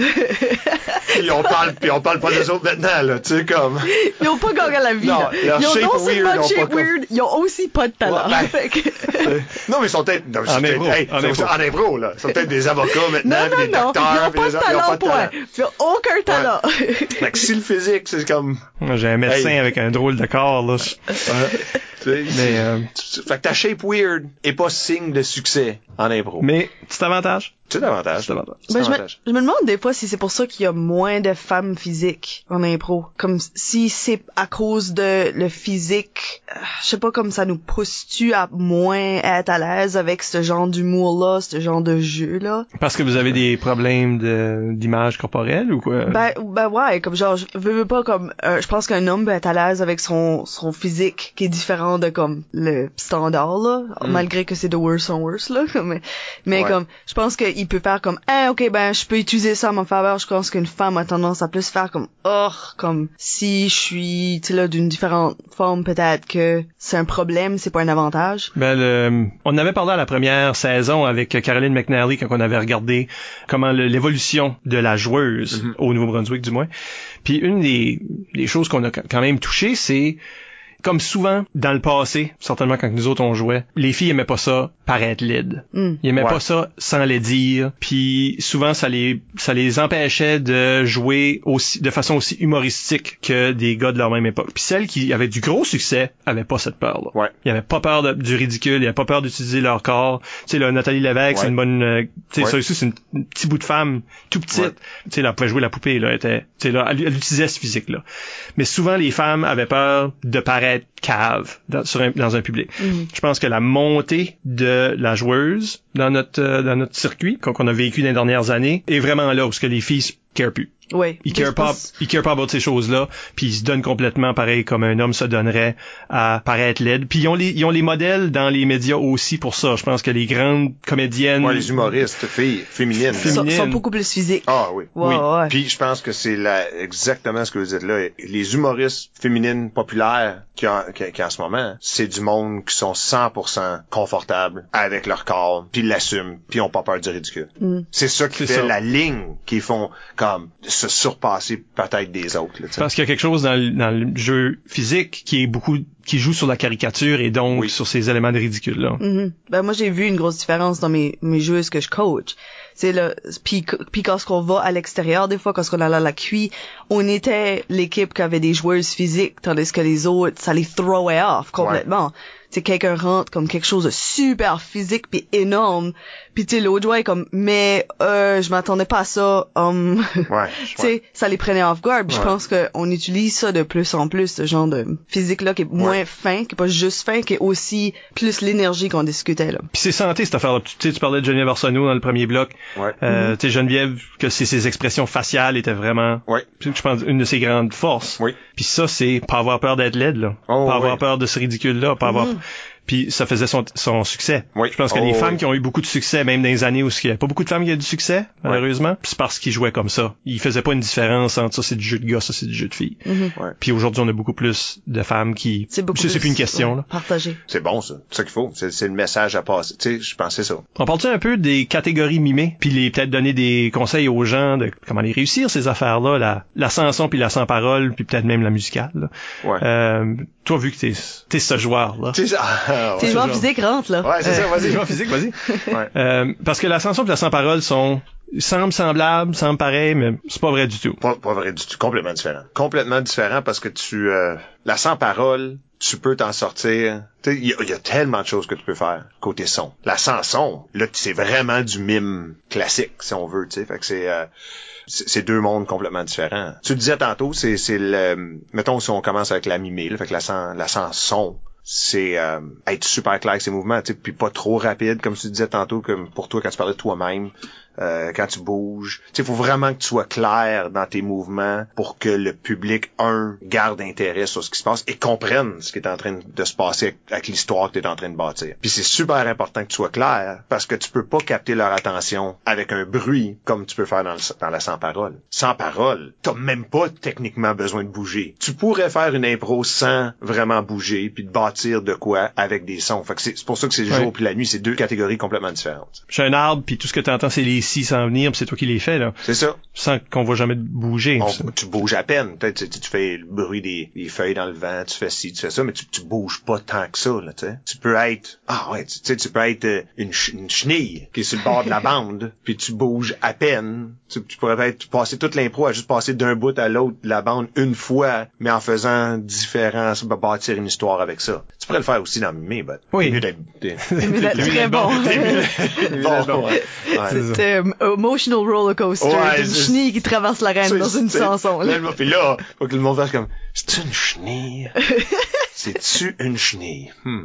puis on parle, puis on parle pas des autres maintenant, là, tu sais comme. Ils ont pas gagné la vie. Non, là. leur Ils ont shape non seulement weird, shape weird, ils ont aussi pas de talent. Ouais, ben- [LAUGHS] que- [LAUGHS] Non, mais ils sont peut-être, non, En impro, hey, en ils sont- impro. en impro, là. Ils sont peut-être des avocats [LAUGHS] maintenant, non, des non, non. docteurs, Ils ont puis pas des de talent, pas de point. talent. Ils ont aucun talent. Fait que si le physique, c'est comme, J'ai un médecin Hey. avec un drôle de corps, là. tu sais, Mais, euh, fait que ta shape weird est pas signe de succès en impro. mais, petit avantage. C'est davantage. C'est davantage. Ben, je, me, avantage. je me demande des fois si c'est pour ça qu'il y a moins de femmes physiques en impro. Comme si c'est à cause de le physique, euh, je sais pas comme ça nous pousse-tu à moins être à l'aise avec ce genre d'humour-là, ce genre de jeu-là? Parce que vous avez des problèmes de, d'image corporelle ou quoi? Ben, ben ouais, comme genre, je veux, veux pas comme, euh, je pense qu'un homme peut être à l'aise avec son, son physique qui est différent de comme le standard là, malgré que c'est de worse en worse là, [LAUGHS] mais, mais Ouais. comme, je pense qu'il peut faire comme, ah ok ben je peux utiliser ça à mon faveur. Je pense qu'une femme a tendance à plus faire comme, oh, comme si je suis, tu sais là, d'une différente forme peut-être que c'est un problème, c'est pas un avantage. Ben, le- on avait parlé à la première saison avec Caroline McNally quand on avait regardé comment l'évolution de la joueuse au Nouveau-Brunswick du moins. Puis une des, des choses qu'on a quand même touché, c'est comme souvent dans le passé, certainement quand nous autres on jouait, les filles aimaient pas ça paraître laide. Hmm. Ils aimaient Ouais. pas ça sans les dire. Puis souvent ça les ça les empêchait de jouer aussi de façon aussi humoristique que des gars de leur même époque. Puis celles qui avaient du gros succès avaient pas cette peur là. Ouais. Ils avaient pas peur de- du ridicule, ils avaient pas peur d'utiliser leur corps. Tu sais là Nathalie Lévesque, c'est une bonne euh, tu sais Ouais. ça aussi c'est une, une petit bout de femme tout petite. Ouais. Tu sais là elle pouvait jouer la poupée là, elle était tu sais là elle, elle utilisait ce physique là. Mais souvent les femmes avaient peur de paraître cave dans, sur un, dans un public. Mhm. Je pense que la montée de la joueuse dans notre euh, dans notre circuit qu'on qu'on a vécu dans les dernières années est vraiment là où ce que les filles se carent plus. Ouais. Ils Je carent pas, pense- ils carent pas about ces choses-là, puis ils se donnent complètement pareil comme un homme se donnerait à paraître laide. Puis ils ont les ils ont les modèles dans les médias aussi pour ça. Je pense que les grandes comédiennes Moi, les humoristes, filles, féminines. Sont, féminines. sont beaucoup plus physiques. Ah oui. Ouais, oui. ouais. Puis je pense que c'est la, exactement ce que vous dites là. Les humoristes féminines populaires qui en, qui, qui en ce moment, c'est du monde qui sont 100% confortables avec leur corps, puis ils l'assument, puis ils ont pas peur du ridicule. Mm. C'est ça qui C'est fait ça. la ligne qui font comme se surpasser peut-être des autres. Là, tu sais. Parce qu'il y a quelque chose dans le, dans le jeu physique qui est beaucoup qui joue sur la caricature et donc Oui. sur ces éléments de ridicule là. Mhm. Ben moi j'ai vu une grosse différence dans mes mes joueuses que je coach. C'est le puis puis quand on va à l'extérieur des fois quand on allait à la QI, on était l'équipe qui avait des joueuses physiques tandis que les autres ça les throwait off complètement. Tu sais quelqu'un rentre comme quelque chose de super physique puis énorme, puis tu sais l'autre joueur est comme mais euh je m'attendais pas à ça. Um, [LAUGHS] Ouais. tu sais, ça les prenait off guard. Je pense qu'on utilise ça de plus en plus, ce genre de physique-là qui est moins fin, qui est pas juste fin, qui est aussi plus l'énergie qu'on discutait là. Puis c'est santé cette affaire-là. Tu, tu sais, tu parlais de Geneviève Arsenault dans le premier bloc. Ouais. Euh, Tu sais, Geneviève, que ses, ses expressions faciales étaient vraiment, Ouais. je pense, une de ses grandes forces. Oui. Puis ça, c'est pas avoir peur d'être laide, là. Oh, pas avoir peur de ce ridicule-là, pas avoir... Puis ça faisait son, son succès. Oui. Je pense que Oh, les femmes oui. qui ont eu beaucoup de succès, même dans les années où il y avait pas beaucoup de femmes qui avaient du succès, malheureusement, puis c'est parce qu'ils jouaient comme ça. Ils faisaient pas une différence entre ça c'est du jeu de gars, ça c'est du jeu de filles. Ouais. Puis aujourd'hui, on a beaucoup plus de femmes qui... C'est beaucoup c'est c'est plus une question, ouais, là. Partagé. C'est bon ça. C'est ça qu'il faut. C'est c'est le message à passer. Tu sais, je pensais ça. On parle un peu des catégories mimées, puis les peut-être donner des conseils aux gens de comment les réussir ces affaires-là, la, la chanson puis la sans parole, puis peut-être même la musicale. là. Ouais. Euh, toi, vu que t'es es ce joueur-là. Ah, ouais. Tes joueurs physiques rentrent là. Ouais, c'est ça, vas-y. joueur physique, vas-y. [LAUGHS] Ouais. Euh, parce que la chanson puis la sans parole sont semblent semblables, semblent pareils, mais c'est pas vrai du tout. Pas, pas vrai du tout. Complètement différent. Complètement différent parce que tu... euh, la sans-parole, tu peux t'en sortir. Tu sais, il y, y a tellement de choses que tu peux faire côté son. La sans-son, là, c'est vraiment du mime classique, si on veut, tu sais. Fait que c'est... euh, c'est deux mondes complètement différents. Tu le disais tantôt, c'est c'est le mettons si on commence avec la mimée, là, fait que la sans la sans son, c'est euh, être super clair avec ses mouvements, puis pas trop rapide comme tu disais tantôt comme pour toi quand tu parlais de toi-même. Euh, quand tu bouges. Tu sais, faut vraiment que tu sois clair dans tes mouvements pour que le public, un, garde intérêt sur ce qui se passe et comprenne ce qui est en train de se passer avec, l'histoire que tu es en train de bâtir. Puis c'est super important que tu sois clair parce que tu peux pas capter leur attention avec un bruit comme tu peux faire dans, le- dans la sans parole. Sans parole, t'as même pas techniquement besoin de bouger. Tu pourrais faire une impro sans vraiment bouger puis de bâtir de quoi avec des sons. Fait que c'est pour ça que c'est le jour puis la nuit, c'est deux catégories complètement différentes. J'ai un arbre, puis tout ce que tu entends, c'est les s'en venir, c'est toi qui les fais, là. C'est ça. Sans qu'on voit jamais bouger. On- tu bouges à peine. Peut-être tu, tu fais le bruit des, des feuilles dans le vent, tu fais ci, tu fais ça, mais tu, tu bouges pas tant que ça. Là, tu sais. tu peux être ah ouais, tu tu sais, tu peux être euh, une, ch- une chenille qui est sur le bord de la [LAUGHS] bande, puis tu bouges à peine. Tu, tu pourrais être passer toute l'impro à juste passer d'un bout à l'autre de la bande une fois, mais en faisant différent, ça va bâtir une histoire avec ça. Tu pourrais le faire aussi dans Mimé, but Oui. mieux d'être- Mais [LAUGHS] [LAUGHS] très bon. bon. bon. Ouais. Ouais. Euh, Emotional Roller Coaster Ouais, d'une chenille qui traverse l'arène dans une chanson. là. Tellement. Puis là, faut que le monde fasse comme, c'est une chenille. [LAUGHS] C'est-tu une chenille? Hmm.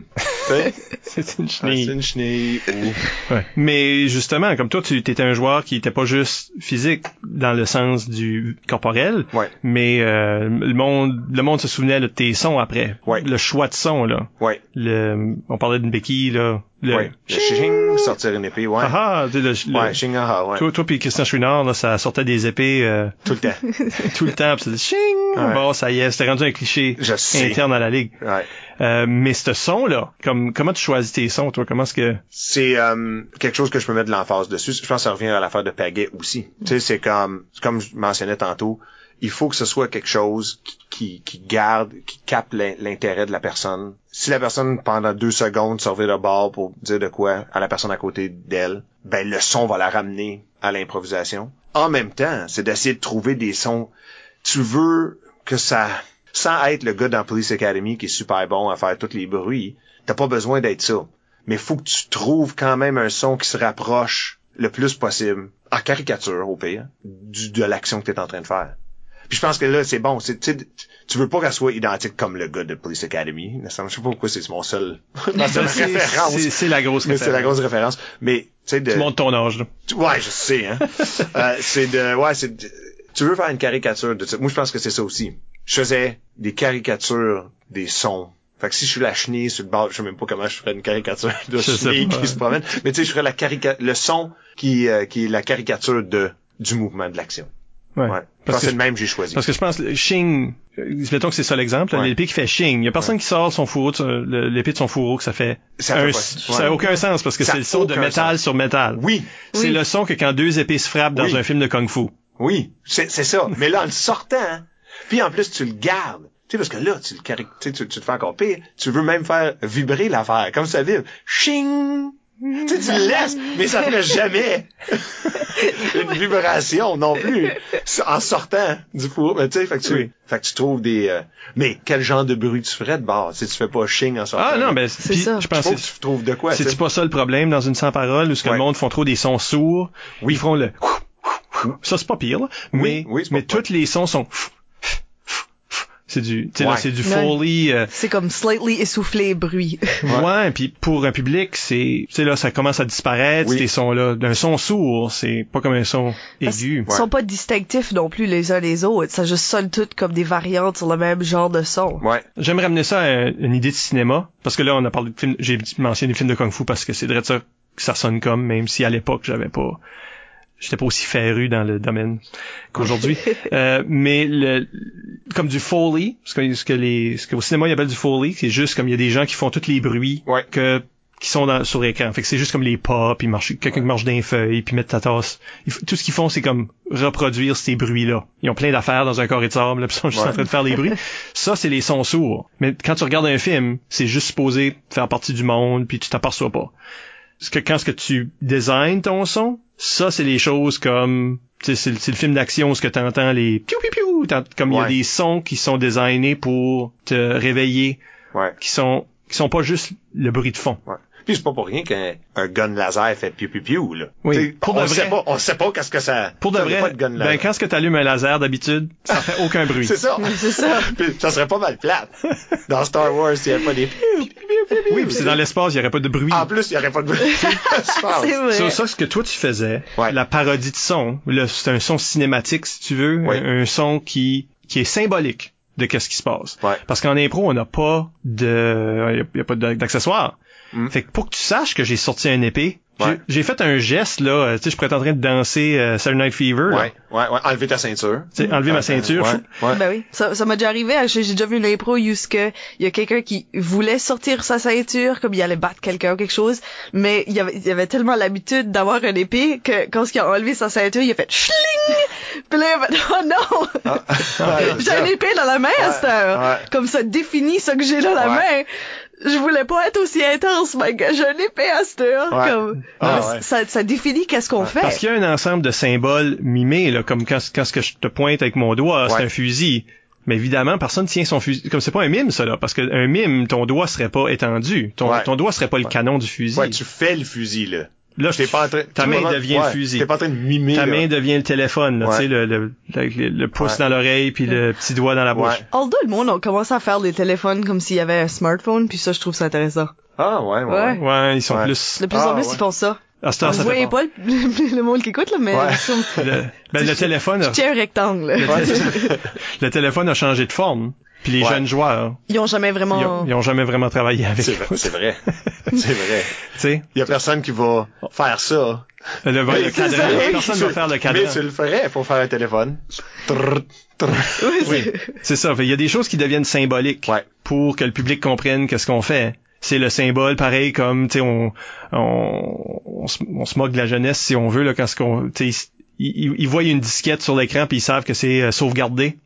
C'est [LAUGHS] une Ah, chenille. C'est une chenille ou... Ouais. Mais justement, comme toi, tu étais un joueur qui était pas juste physique dans le sens du corporel, Ouais. mais euh, le monde le monde se souvenait de tes sons après. Ouais. Le choix de son, là. Ouais. Le, on parlait d'une béquille, là. Le, Ouais. Le ching, sortir une épée, ouais. Ah, ah, tu sais, le, le- Ouais, ching, ah, ah, ouais. Toi, toi puis Christian Chouinard, là, ça sortait des épées euh, Tout le temps. [LAUGHS] tout le temps, pis c'était ching! Ouais. Bon, ça y est, c'était rendu un cliché Je sais. interne à la ligue. Ouais. Euh, mais ce son-là, comme comment tu choisis tes sons, toi? Comment est-ce que... C'est euh, quelque chose que je peux mettre de l'emphase dessus. Je pense que ça revient à l'affaire de Paguet aussi. Tu sais, c'est comme, comme je mentionnais tantôt, il faut que ce soit quelque chose qui, garde, qui capte l'in- l'intérêt de la personne. Si la personne, pendant deux secondes, se revient de bord pour dire de quoi à la personne à côté d'elle, ben le son va la ramener à l'improvisation. En même temps, c'est d'essayer de trouver des sons. Tu veux que ça, sans être le gars dans Police Academy qui est super bon à faire tous les bruits, t'as pas besoin d'être ça. Mais faut que tu trouves quand même un son qui se rapproche le plus possible, en caricature au pire, de l'action que tu es en train de faire. Puis je pense que là, c'est bon. C'est, tu veux pas qu'elle soit identique comme le gars de Police Academy. Je sais pas pourquoi c'est mon seul, [LAUGHS] ma seule [LAUGHS] C'est- référence. c'est- C'est la grosse Mais c'est la référence. grosse référence. Mais, tu sais, de... Tu montes ton âge, là. Ouais, je sais, hein. [LAUGHS] Euh, c'est de, ouais, c'est, de- tu veux faire une caricature de ça. Moi, je pense que c'est ça aussi. Je faisais des caricatures des sons. Fait que si je suis la chenille sur le bord, je sais même pas comment je ferais une caricature de chenille qui se promène. Mais tu sais, je ferais la carica le son qui, euh, qui est la caricature de, du mouvement de l'action. Ouais. Parce que c'est le même que j'ai choisi. parce que je pense, Shing, euh, mettons que c'est ça l'exemple, Ouais. l'épée qui fait Shing. Il y a personne qui sort son fourreau, l'épée de son fourreau, que ça fait Ça un, fait ça a aucun sens parce que c'est le son de métal sens. sur métal. Oui, C'est Oui. le son que quand deux épées se frappent dans un film de Kung Fu. oui, c'est, ça. Mais là, en le sortant, hein, puis en plus, tu le gardes. Tu sais, parce que là, tu le tu, sais, tu, tu le fais encore pire. Tu veux même faire vibrer l'affaire, comme ça vibre. Ching! Tu sais, tu le laisses, mais ça fait jamais [LAUGHS] une vibration non plus en sortant du four. Mais tu sais, fait que tu, Oui. fait que tu trouves des... euh, mais quel genre de bruit tu ferais de bord si tu fais pas ching en sortant? Ah non, ben C'est ça. je pense que tu trouves de quoi, c'est pas ça le problème dans une sans parole où ce que Ouais. le monde font trop des sons sourds. Oui. Ils font le ça c'est pas pire là, mais oui, c'est pas mais tous les sons sont c'est du tu sais là Ouais. c'est du Ouais. foley euh, C'est comme slightly essoufflé bruit. [LAUGHS] Ouais, puis pour un public, c'est, tu sais là, ça commence à disparaître Oui. ces sons-là. D'un son sourd, c'est pas comme un son aigu. Ils sont pas distinctifs non plus les uns les autres. Ça juste sonne toutes comme des variantes sur le même genre de son. Ouais. J'aimerais ramener ça à une idée de cinéma, parce que là, on a parlé de films, j'ai mentionné des films de kung fu parce que c'est vrai ça que ça sonne comme, même si à l'époque j'avais pas, j'étais pas aussi féru dans le domaine qu'aujourd'hui. [LAUGHS] Euh, mais le, comme du foley, ce que, ce que les, ce qu'au cinéma ils appellent du foley, c'est juste comme il y a des gens qui font tous les bruits Ouais. que qui sont dans, sur l'écran. Fait que c'est juste comme les pas, puis marcher, quelqu'un qui marche d'un feuille, puis mettre ta tasse. Tout ce qu'ils font, c'est comme reproduire ces bruits-là. Ils ont plein d'affaires dans un corps de sable, là, puis ils sont juste Ouais. en train de faire les bruits. [LAUGHS] Ça, c'est les sons sourds. Mais quand tu regardes un film, c'est juste supposé faire partie du monde, puis tu t'aperçois pas. Parce que quand ce que tu designs ton son, ça, c'est les choses comme tu c'est le- film d'action ce que t'entends les piou piou piou, comme il y a des sons qui sont designés pour te réveiller, Ouais. qui sont qui sont pas juste le bruit de fond. Ouais. Puis c'est pas pour rien qu'un un gun laser fait piou piou piou là. Oui, pour on de sait vrai. pas, on sait pas qu'est-ce que ça. Pour de vrai, pas de gun ben laser. quand ce que t'allumes un laser d'habitude, ça fait aucun bruit. [LAUGHS] C'est ça. C'est ça. [LAUGHS] Puis ça serait pas mal plate. Dans Star Wars, il y a pas des Oui, puis c'est dans l'espace, il y aurait pas de bruit. En plus, il y aurait pas de bruit. [LAUGHS] C'est vrai. Sur ça, ce que toi tu faisais, Ouais. la parodie de son, c'est un son cinématique si tu veux, Oui. un, un son qui qui est symbolique de qu'est-ce qui se passe. Ouais. Parce qu'en impro, on n'a pas de, y a, y a pas de- d'accessoires. Mm. Fait que pour que tu saches que j'ai sorti un épée, j'ai- Ouais. j'ai fait un geste là, euh, tu sais, je pourrais être en train de danser euh, Saturday Night Fever, là. Ouais, ouais, ouais. Enlever ta ceinture. Tu sais, enlever ma ceinture. Ouais, ouais. Ben oui, ça, ça m'a déjà arrivé. hein, J'ai déjà vu une impro où ce que il y a quelqu'un qui voulait sortir sa ceinture comme il allait battre quelqu'un ou quelque chose, mais il y avait, il y avait tellement l'habitude d'avoir une épée que quand il a enlevé sa ceinture, il a fait schling. Puis là, il a fait, oh non, Ouais, [LAUGHS] j'ai une épée dans la main à cette heure. ouais. Comme ça définit ce que j'ai dans la Ouais. main. Je voulais pas être aussi intense, mais que j'ai une épée à cette heure. Ouais. Comme, Ah, Non, ouais. ça, ça définit qu'est-ce qu'on fait. Parce qu'il y a un ensemble de symboles mimés, là, comme quand, quand ce que je te pointe avec mon doigt, c'est un fusil. Mais évidemment, personne tient son fusil. Comme c'est pas un mime, ça, là. Parce qu'un mime, ton doigt serait pas étendu. Ton, Ouais. ton doigt serait pas le Ouais. canon du fusil. Ouais, tu fais le fusil, là. Là, T'es pas en train, ta main le moment- devient ouais, le fusil. T'es pas en train de mimer, Ta là. main devient le téléphone, là, Ouais. tu sais, le, le, le, le pouce Ouais. dans l'oreille puis le petit doigt dans la bouche. Ouais. Although le monde a commencé à faire les téléphones comme s'il y avait un smartphone, puis ça, je trouve ça intéressant. Ah, ouais, ouais. Ouais. Ouais, ils sont Ouais. plus... De plus Ah, en plus, ouais. ils font ça. Vous ça fait voyez pas. pas le, [LAUGHS] le monde qui écoute, là, mais Ouais. Le, ben, [LAUGHS] le téléphone, a, je tiens un rectangle. là. Ouais, c'est ça. le téléphone a changé de forme. Puis les Ouais. jeunes joueurs, Ils ont jamais ils vraiment... ont, ils ont jamais vraiment travaillé avec. C'est vrai, c'est vrai. [LAUGHS] C'est vrai. Tu sais, Il y a personne qui va faire ça. le, le [LAUGHS] cadran, ça, personne tu- va faire le cadran. Mais tu le ferais pour faire un téléphone. Trrr, trrr. Oui, c'est ça. Fait, Il y a des choses qui deviennent symboliques Ouais. pour que le public comprenne qu'est-ce qu'on fait. C'est le symbole, pareil comme tu sais, on, on, on, se, on se moque de la jeunesse si on veut là quand ce qu'on, tu sais, ils, ils- ils voient une disquette sur l'écran puis ils savent que c'est euh, sauvegardé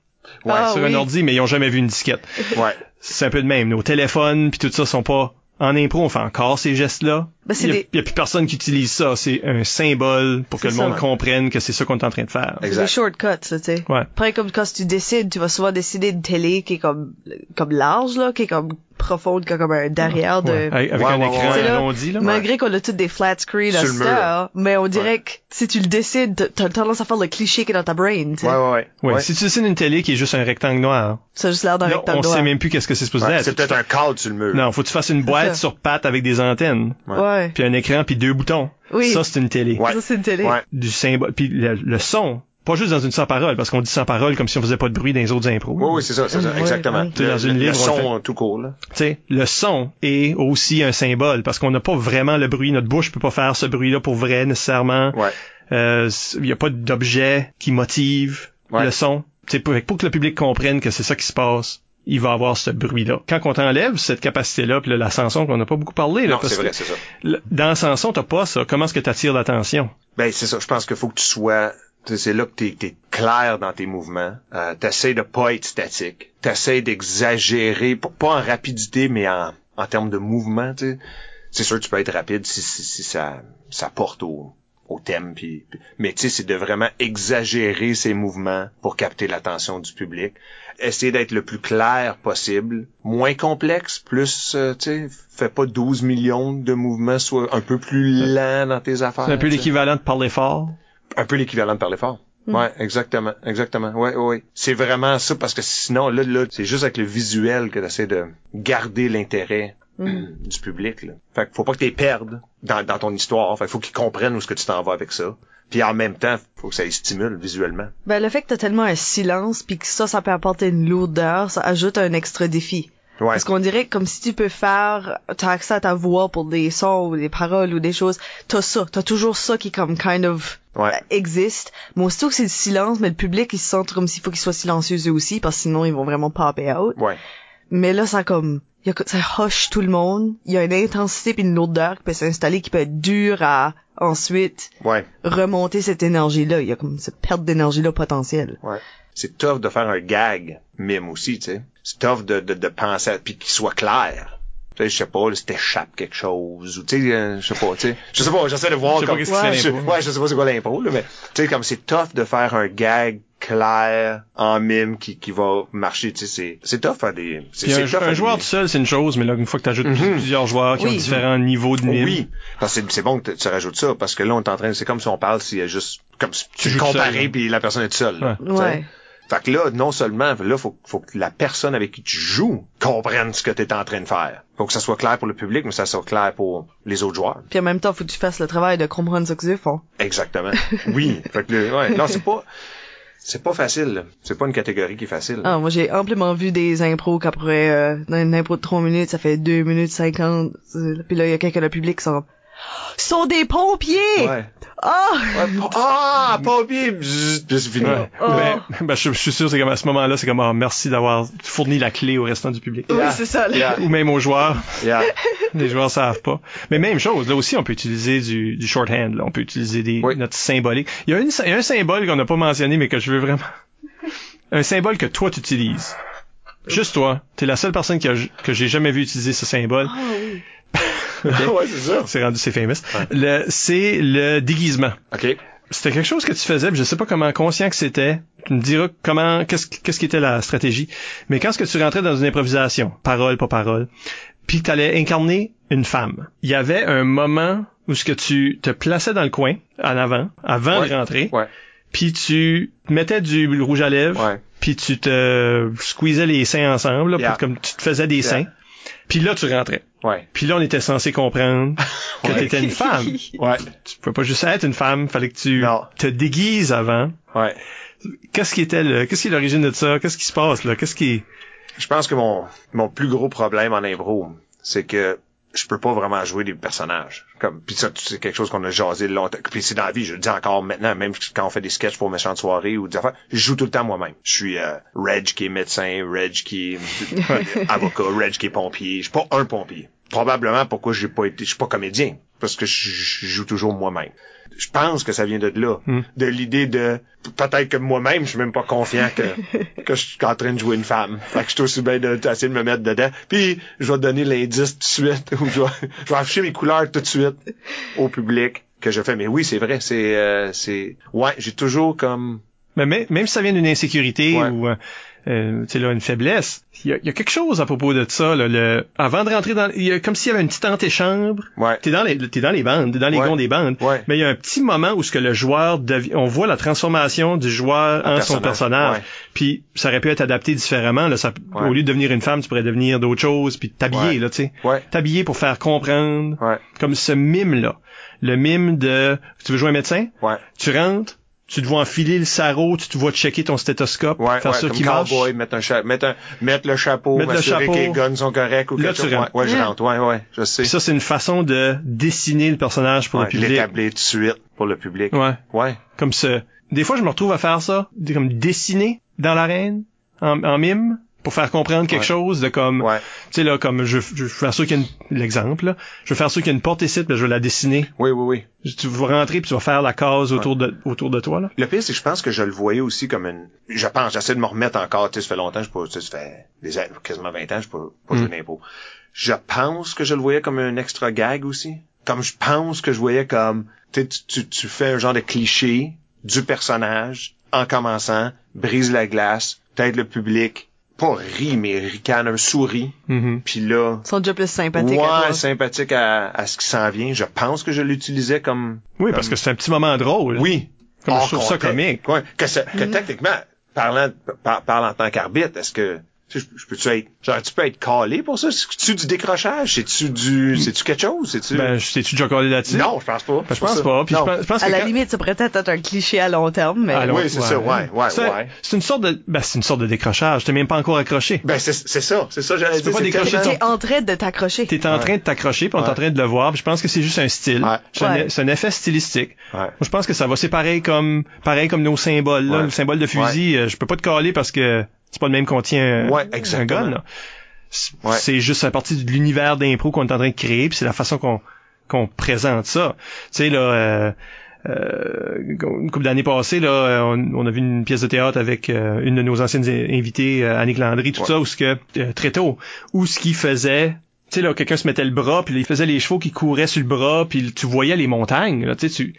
Ouais, Ah, sur un ordi, mais ils ont jamais vu une disquette. ouais. C'est un peu de même. Nos téléphones puis tout ça sont pas en impro, on fait encore ces gestes-là. Ben, c'est il, y a, des- il y a plus personne qui utilise ça. C'est un symbole pour que le monde comprenne que c'est ça qu'on est en train de faire. C'est des shortcuts, ça, tu sais. Ouais. Après, comme quand tu décides, tu vas souvent décider une télé qui est comme, comme large, là, qui est comme profonde, qui a comme un derrière de... Ouais. Avec, un ouais, écran là, arrondi là. Malgré qu'on a toutes des flat screens à heure, mais on dirait que si tu le décides, t'as- tendance à faire le cliché qui est dans ta brain, tu sais. Ouais, ouais, ouais. Ouais, Ouais. si tu dessines une télé qui est juste un rectangle noir, Ça a juste l'air d'un rectangle on noir. sait même plus qu'est-ce que c'est supposé Ouais, être. C'est peut-être un cadre sur le mur. Non, faut que tu fasses une boîte sur pattes avec des antennes, Ouais. Puis un écran, puis deux boutons. Oui. Ça, c'est une télé. Ouais. Ça, c'est une télé. Ouais. Du symbole, puis le, le son. Pas juste dans une sans parole, parce qu'on dit sans parole comme si on faisait pas de bruit dans les autres impros. Oui, oui, c'est ça, c'est ça, exactement. sais, dans Le, une le livre, on son tout court, là. Tu sais, le son est aussi un symbole, parce qu'on n'a pas vraiment le bruit. Notre bouche peut pas faire ce bruit-là pour vrai nécessairement. Ouais. Euh, Il y a pas d'objet qui motive Ouais. le son. C'est pour, pour que le public comprenne que c'est ça qui se passe. Il va avoir ce bruit-là. Quand on t'enlève cette capacité-là, puis là, la chanson qu'on n'a pas beaucoup parlé, là, Non, parce c'est vrai, que ça. dans la chanson, t'as pas ça. Comment est-ce que t'attires l'attention? Ben, c'est ça. Je pense qu'il faut que tu sois, tu c'est là que t'es, t'es clair dans tes mouvements. Euh, t'essayes de pas être statique. T'essayes d'exagérer, pas, en rapidité, mais en, en termes de mouvement, tu. C'est sûr que tu peux être rapide si, si, si ça, ça porte au, au thème, puis- mais tu sais, c'est de vraiment exagérer ses mouvements pour capter l'attention du public. Essayer d'être le plus clair possible, moins complexe, plus, euh, tu sais, fais pas 12 millions de mouvements, soit un peu plus lent dans tes affaires. C'est un peu tu l'équivalent de parler fort. un peu l'équivalent de parler fort. Ouais, exactement, exactement. Ouais, ouais, ouais. C'est vraiment ça parce que sinon là, là, c'est juste avec le visuel que t'essaies de garder l'intérêt euh, du public. Là. Fait que faut pas que t'es perdes dans, dans ton histoire. Fait que faut qu'ils comprennent où est-ce que tu t'en vas avec ça. Puis en même temps, faut que ça les stimule visuellement. Ben, le fait que t'as tellement un silence, puis que ça, ça peut apporter une lourdeur, ça ajoute un extra défi. Ouais. Parce qu'on dirait comme si tu peux faire, t'as accès à ta voix pour des sons ou des paroles ou des choses, t'as ça, t'as toujours ça qui comme kind of Ouais. euh, existe. Mais aussitôt que c'est le silence, mais le public il se sent comme s'il faut qu'il soit silencieux eux aussi, parce que sinon ils vont vraiment popper out. Ouais. Mais là, ça comme, y a, ça hush tout le monde, il y a une intensité puis une lourdeur qui peut s'installer qui peut être dure à ensuite Ouais. remonter cette énergie-là. Il y a comme cette perte d'énergie-là potentielle. Ouais. C'est tough de faire un gag mime aussi, tu sais. C'est tough de, de, de penser à, puis qu'il soit clair. Tu sais, je sais pas, là, si t'échappes quelque chose, ou tu sais, euh, je sais pas, tu sais. Je sais pas, j'essaie de voir Je sais pas comme... Ouais. c'est je, l'impro. ouais, je sais pas c'est quoi l'impro, là, mais tu sais, comme c'est tough de faire un gag clair en mime qui, qui va marcher, tu sais, c'est, c'est tough à des... C'est, un, tough à un des- joueur tout seul, c'est une chose, mais là, une fois que tu ajoutes Mhm. plusieurs joueurs qui ont différents niveaux de mime, oui, parce que c'est- c'est bon que tu- rajoutes ça, parce que là, on est en train, c'est comme si on parle s'il y a juste, comme si tu Tu comparais puis la personne est seule, là. Ouais. Fait que là, non seulement, là, faut, faut que la personne avec qui tu joues comprenne ce que tu es en train de faire. Faut que ça soit clair pour le public, mais ça soit clair pour les autres joueurs. Puis en même temps, faut que tu fasses le travail de comprendre ce que ils font. Exactement. Oui. [LAUGHS] fait que, le- ouais. Non, c'est pas, c'est pas facile. C'est pas une catégorie qui est facile. Ah, moi, j'ai amplement vu des impros qu'après, euh, dans une impro de 3 minutes, ça fait 2 minutes 50. euh, Puis là, il y a quelqu'un le public qui sont sont des pompiers! Ouais. Ah! Ouais, Ah, pompier! Fini. Ouais. Oh. Ben, ben, je, je suis sûr, c'est comme à ce moment-là, c'est comme, ah, merci d'avoir fourni la clé au restant du public. Oui, c'est ça. Yeah. Ou même aux joueurs. Yeah. [LAUGHS] Les joueurs savent pas. Mais même chose, là aussi, on peut utiliser du, du shorthand. Là. On peut utiliser des Oui. notre symbolique. Il y a, une, il y a un symbole qu'on n'a pas mentionné, mais que je veux vraiment. [LAUGHS] Un symbole que toi tu utilises. Juste toi. T'es la seule personne qui a, que j'ai jamais vu utiliser ce symbole. Ah [LAUGHS] ouais, c'est ça. C'est rendu, c'est famous. Le, c'est le déguisement. OK. C'était quelque chose que tu faisais, puis je sais pas comment conscient que c'était. Tu me diras comment, qu'est-ce, qu'est-ce qui était la stratégie. Mais quand est-ce que tu rentrais dans une improvisation, parole pas parole, puis tu allais incarner une femme, il y avait un moment où ce que tu te plaçais dans le coin, en avant, avant Ouais. de rentrer, Ouais. puis tu mettais du rouge à lèvres, puis tu te squeezais les seins ensemble, là, Yeah. pour- comme tu te faisais des Yeah. seins. Puis là, tu rentrais. Ouais. Puis là, on était censé comprendre [LAUGHS] que Ouais. t'étais une femme. [LAUGHS] Ouais. Tu pouvais pas juste être une femme, fallait que tu Non. te déguises avant. Ouais. Qu'est-ce qui était le, qu'est-ce qui est l'origine de ça? Qu'est-ce qui se passe, là? Qu'est-ce qui, Je pense que mon, mon plus gros problème en impro, c'est que je peux pas vraiment jouer des personnages. Comme, puis ça, c'est quelque chose qu'on a jasé longtemps. Puis c'est dans la vie, je le dis encore maintenant, même quand on fait des sketchs pour méchantes soirées ou des affaires, je joue tout le temps moi-même. Je suis euh, Reg qui est médecin, Reg qui est [LAUGHS] avocat, Reg qui est pompier. Je suis pas un pompier. Probablement pourquoi j'ai pas été, je suis pas comédien. Parce que je joue toujours moi-même. Je pense que ça vient de là. Hmm. De l'idée de, peut-être que moi-même, je suis même pas confiant que, [LAUGHS] que je suis en train de jouer une femme. Fait que je suis aussi bien de, d'essayer de me mettre dedans. Puis, je vais donner l'indice tout de suite, [LAUGHS] ou je vais, je vais afficher mes couleurs tout de suite au public que je fais. Mais oui, c'est vrai, c'est, euh, c'est, ouais, j'ai toujours comme, mais même, même si ça vient d'une insécurité Ouais. ou, euh, euh, tu sais, là, une faiblesse, il y a, il y a quelque chose à propos de ça, là, le, avant de rentrer dans, il y a comme s'il y avait une petite antichambre. ouais, T'es dans les, t'es dans les bandes, t'es dans les Ouais. gonds des bandes. Ouais. Mais il y a un petit moment où ce que le joueur devient, on voit la transformation du joueur Un en son personnage, ouais. Puis ça aurait pu être adapté différemment. Là, ça, Ouais. Au lieu de devenir une femme, tu pourrais devenir d'autres choses, puis t'habiller là, tu sais, ouais, t'habiller pour faire comprendre, ouais, comme ce mime là, le mime de, tu veux jouer un médecin, ouais, tu rentres, tu te vois enfiler le sarrau, tu te vois checker ton stéthoscope, ouais, faire ouais, ça qui marche. cowboy, mettre un cha- mettre un, mettre le chapeau, Mettre le m'assurer chapeau. que les guns sont corrects ou Là, quelque tu chose. Ouais, ouais, je rentre, ouais, ouais, je sais. Puis ça c'est une façon de dessiner le personnage pour Ouais, le public. l'établir tout de suite pour le public. Ouais. Ouais. comme ça. Des fois, je me retrouve à faire ça, comme dessiner dans l'arène, en, en mime, pour faire comprendre quelque Ouais. chose de comme, Ouais. tu sais là, comme je, je veux faire sûr qu'il y a une, l'exemple, là. je veux faire sûr qu'il y a une porte ici, ben, je vais la dessiner. Oui, oui, oui. Tu vas rentrer puis tu vas faire la case autour de autour de toi là. Le pire, c'est que je pense que je le voyais aussi comme une... Je pense, j'essaie de me remettre encore, tu sais, ça fait longtemps, je sais, ça fait des années, quasiment 20 ans, je pas, pas Mm. joué d'impôt. Je pense que je le voyais comme un extra gag aussi. Comme je pense que je voyais comme, tu sais, tu, tu, tu fais un genre de cliché du personnage en commençant, brise la glace, peut-être le public, pas rit, mais ricane, un souris, Mhm. puis là, Ils sont déjà plus sympathiques à ouais, toi. sympathique à, à ce qui s'en vient. Je pense que je l'utilisais comme... Oui, parce que c'est un petit moment drôle. Oui. Comme je trouve ça comique. Ouais. Que, ça- que techniquement, parlant, par, parlant en tant qu'arbitre, est-ce que je, je peux-tu être, genre, tu peux être calé pour ça? C'est-tu du décrochage? C'est-tu du, c'est-tu quelque chose? C'est-tu? Ben, je t'ai-tu déjà collé là-dessus? non, je pense pas. Ben, je pense pas. Puis je pense, je pense À que la quand- limite, ça pourrait être un cliché à long terme, mais Ah, long- Oui, c'est ça, ouais, ouais, c'est, ouais. c'est une sorte de, ben, c'est une sorte de décrochage. T'es même pas encore accroché. Ben, c'est, c'est ça, c'est ça, j'allais dire. pas c'est décrocher t'es en train de t'accrocher. T'es en train de t'accrocher, puis on est en train de le voir. puis je pense que c'est juste un style. Ouais. C'est, un, effet stylistique. Ouais. Moi, je pense que ça va. C'est pareil comme, pareil comme nos symboles. Là. Le symbole de fusil, euh, je peux pas te caler parce que c'est pas le même qu'on tient euh, Ouais, un gun. là. C'est, Ouais. juste à partir de l'univers d'impro qu'on est en train de créer, puis c'est la façon qu'on qu'on présente ça. Tu sais là. Euh, euh, une couple d'années passées, là, on, on a vu une pièce de théâtre avec euh, une de nos anciennes invitées, Annick Landry, tout Ouais. ça, où ce que très tôt, où ce qu'il faisait, tu sais là, quelqu'un se mettait le bras, puis il faisait les chevaux qui couraient sur le bras, puis tu voyais les montagnes, là, tu sais, tu,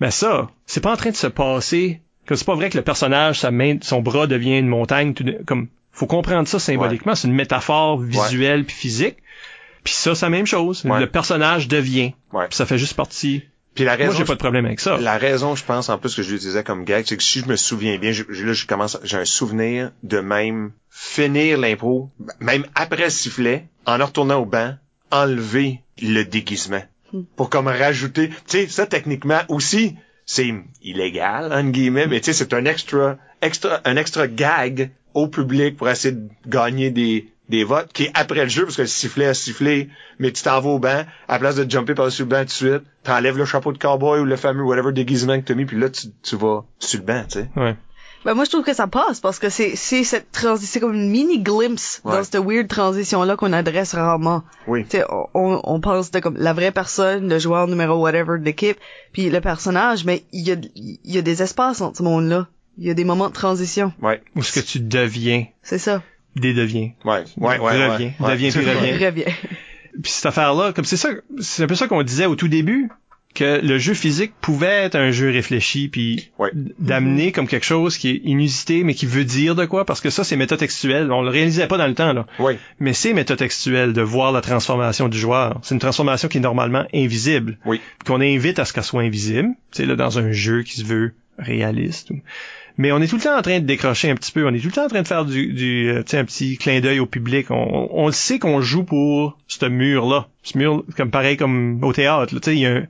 ben ça, c'est pas en train de se passer, que c'est pas vrai que le personnage, sa main, son bras devient une montagne, tout de- comme, faut comprendre ça symboliquement, c'est une métaphore visuelle puis physique, puis ça, c'est la même chose, Ouais. le personnage devient, Ouais. puis ça fait juste partie Puis la Moi, raison, j'ai pas de problème avec ça. la raison, je pense, en plus que je l'utilisais comme gag, c'est que si je me souviens bien, je- là, je commence, j'ai un souvenir de même finir l'impro, même après le sifflet, en en retournant au banc, enlever le déguisement. Pour comme rajouter, tu sais, ça, techniquement, aussi, c'est illégal, entre guillemets, mais tu sais, c'est un extra, extra, un extra gag au public pour essayer de gagner des, des votes, qui après le jeu, parce que le sifflet a sifflé, mais tu t'en vas au banc, à la place de jumper par-dessus le banc tout de suite, t'enlèves le chapeau de cowboy ou le fameux whatever déguisement que t'as mis, puis là, tu, tu vas sur le banc, tu sais. Ouais. Ben moi je trouve que ça passe parce que c'est c'est cette transition c'est comme une mini glimpse Ouais. dans cette weird transition là qu'on adresse rarement. Oui. Tu sais on, on on pense de comme la vraie personne, le joueur numéro whatever de l'équipe, puis le personnage, mais il y a il y a des espaces entre ce monde là. Il y a des moments de transition. Ouais. Ou ce que tu deviens, C'est ça. des deviens. Ouais. Ouais, ouais, ouais. Reviens. ouais. Deviens puis [LAUGHS] reviens. Reviens. Puis cette affaire-là, comme c'est ça, c'est un peu ça qu'on disait au tout début, que le jeu physique pouvait être un jeu réfléchi, puis Ouais. d'amener comme quelque chose qui est inusité, mais qui veut dire de quoi, parce que ça, c'est métatextuel. On le réalisait pas dans le temps, là. Oui. Mais c'est métatextuel de voir la transformation du joueur. C'est une transformation qui est normalement invisible. Oui. Qu'on invite à ce qu'elle soit invisible. C'est là dans un jeu qui se veut réaliste. ou- Mais on est tout le temps en train de décrocher un petit peu. On est tout le temps en train de faire du, du euh, tu sais, un petit clin d'œil au public. On, on le sait qu'on joue pour ce mur-là. Ce mur, comme pareil comme au théâtre. là. Tu sais, il y a un-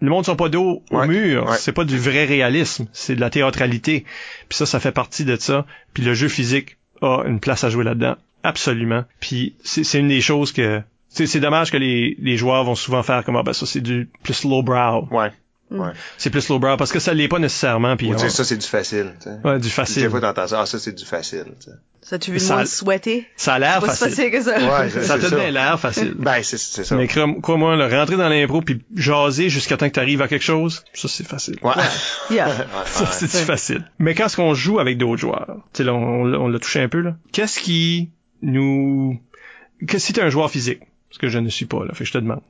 le monde sont pas dos au Ouais, mur. ouais. C'est pas du vrai réalisme. C'est de la théâtralité. Puis ça, ça fait partie de ça. Puis le jeu physique a une place à jouer là-dedans. Absolument. Puis c'est une des choses que... C'est c'est dommage que les, les joueurs vont souvent faire comme ah ben ça c'est du plus lowbrow. Ouais. Ouais. C'est plus lowbrow parce que ça l'est pas nécessairement puis Ou on- dire ça, c'est du facile, tu sais. ouais, du Des facile. fois, t'entends ça, ah, ça, c'est du facile, tu sais. Ça tu veux Ça- moins souhaiter? Ça a l'air C'est pas si facile. facile que ça. Ouais, Ça te donne l'air facile. [LAUGHS] Ben, c'est, c'est ça. Mais crois- crois-moi, là, rentrer dans l'impro puis jaser jusqu'à temps que t'arrives à quelque chose, ça c'est facile. Ouais. [LAUGHS] Yeah. Ça, c'est du facile. Mais quand est-ce qu'on joue avec d'autres joueurs, tu sais, là, on, l'a- on l'a touché un peu, là. Qu'est-ce qui nous... Que si t'es un joueur physique, ce que je ne suis pas, là, fait que je te demande.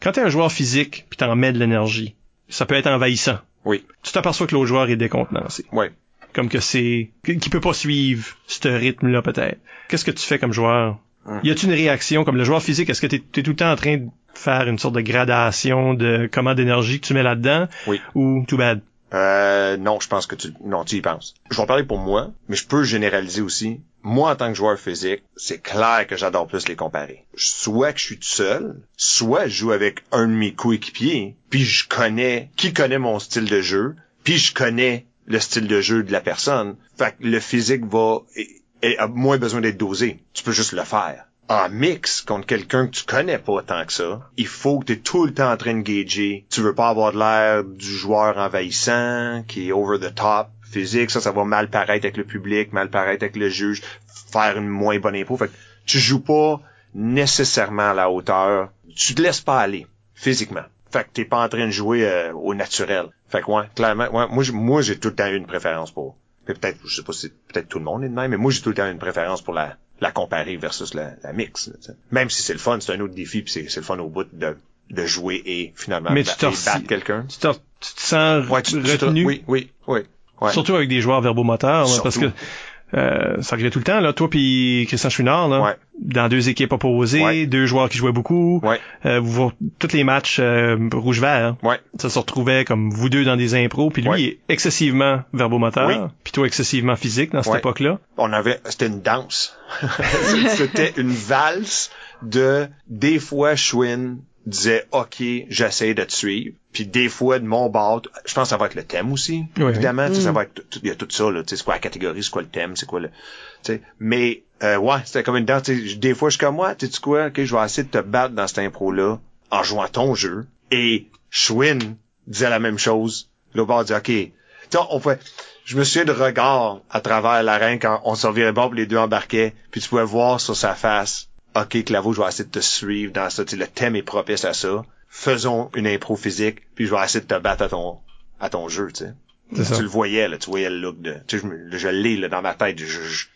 Quand t'es un joueur physique puis t'en mets de l'énergie, ça peut être envahissant. Oui. Tu t'aperçois que l'autre joueur est décontenancé. Ouais. Comme que c'est... Qui peut pas suivre ce rythme-là, peut-être. Qu'est-ce que tu fais comme joueur? Hum. Y a-tu une réaction? Comme le joueur physique? Est-ce que t'es es tout le temps en train de faire une sorte de gradation de comment d'énergie que tu mets là-dedans? Oui. Ou too bad? Euh, non, je pense que tu, non, tu y penses. Je vais en parler pour moi, mais je peux généraliser aussi. Moi, en tant que joueur physique, c'est clair que j'adore plus les comparer. Soit que je suis tout seul, soit je joue avec un de mes coéquipiers, puis je connais, qui connaît mon style de jeu, puis je connais le style de jeu de la personne. Fait que le physique va, et, a moins besoin d'être dosé. Tu peux juste le faire. En mix contre quelqu'un que tu connais pas tant que ça, il faut que tu es tout le temps en train de gager. Tu veux pas avoir de l'air du joueur envahissant, qui est over the top, physique. Ça, ça va mal paraître avec le public, mal paraître avec le juge, faire une moins bonne impro. Fait que tu joues pas nécessairement à la hauteur. Tu te laisses pas aller, physiquement. Fait que t'es pas en train de jouer euh, au naturel. Fait que ouais, clairement, ouais, moi, j'ai- moi j'ai tout le temps eu une préférence pour. Peut-être, je sais pas si peut-être tout le monde est de même, mais moi j'ai tout le temps eu une préférence pour la, la comparer versus la, la mix. Même si c'est le fun, c'est un autre défi, puis c'est, le fun au bout de, de jouer et finalement Mais tu et battre quelqu'un. Tu tu te sens Ouais, tu, tu te- retenu, oui, oui, oui. Ouais. surtout avec des joueurs verbomoteurs, là, parce que. Euh, ça arrivait tout le temps, là, toi puis Christian Chouinard, là, Ouais. dans deux équipes opposées, Ouais. deux joueurs qui jouaient beaucoup, Ouais, euh, vous, tous les matchs euh, rouge-vert, ouais. ça se retrouvait comme vous deux dans des impros, puis lui est excessivement verbomoteur, Oui. puis toi excessivement physique dans cette Ouais. époque-là. on avait c'était une danse [LAUGHS] c'était une valse de des fois Schwinn disait OK j'essaie de te suivre. Puis des fois de mon bord je pense que ça va être le thème aussi Oui, évidemment. Tu sais, ça Mm. va être tout- il y a tout ça là. Tu sais c'est quoi la catégorie c'est quoi le thème c'est quoi le tu sais. Mais euh, ouais c'était comme une danse tu sais, des fois je suis comme moi tu sais quoi OK je vais essayer de te battre dans cette impro là en jouant ton jeu. Et Schwinn disait la même chose. Le bord dit OK. Tu sais, on fait je me souviens de regard à travers l'arène quand on se revirait bon puis les deux embarquaient, puis tu pouvais voir sur sa face, OK, Claveau, je vais essayer de te suivre dans ça, tu sais, le thème est propice à ça. Faisons une impro physique, puis je vais essayer de te battre à ton à ton jeu, tu sais. C'est ça. Tu le voyais, là, tu voyais le look de. Tu sais, je, l'ai là, dans ma tête. Je, je,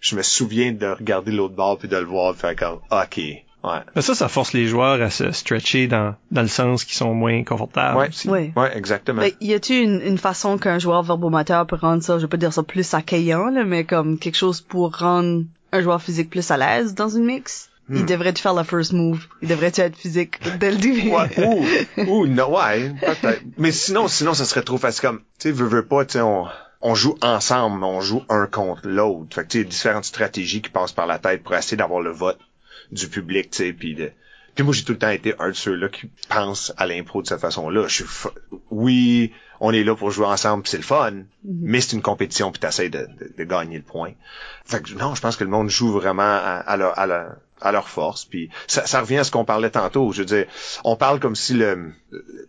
je me souviens de regarder l'autre bord puis de le voir, faire comme OK. Ouais. Mais ça, ça force les joueurs à se stretcher dans, dans le sens qu'ils sont moins confortables Ouais. aussi. Oui. Ouais, exactement. Ben, y a-tu une, une façon qu'un joueur verbomoteur peut rendre ça, je vais pas dire ça plus accueillant, là, mais comme quelque chose pour rendre un joueur physique plus à l'aise dans une mix? il devrait-tu faire le first move? Il devrait-tu être physique dès le début? Ouais, ou, ou, non, ouais, peut-être. Mais sinon, sinon, ça serait trop facile comme, tu sais, veux, veux pas, tu sais, on, on joue ensemble, on joue un contre l'autre. Fait que, tu sais, différentes stratégies qui passent par la tête pour essayer d'avoir le vote du public, tu sais, puis de, puis moi, j'ai tout le temps été un de ceux-là qui pense à l'impro de cette façon-là. Je suis, fa- oui, on est là pour jouer ensemble, c'est le fun, mais c'est une compétition, puis t'essayes de, de, de gagner le point. Fait que non, je pense que le monde joue vraiment à, à leur, à leur, à leur force. Puis ça, ça revient à ce qu'on parlait tantôt. Je veux dire, on parle comme si le,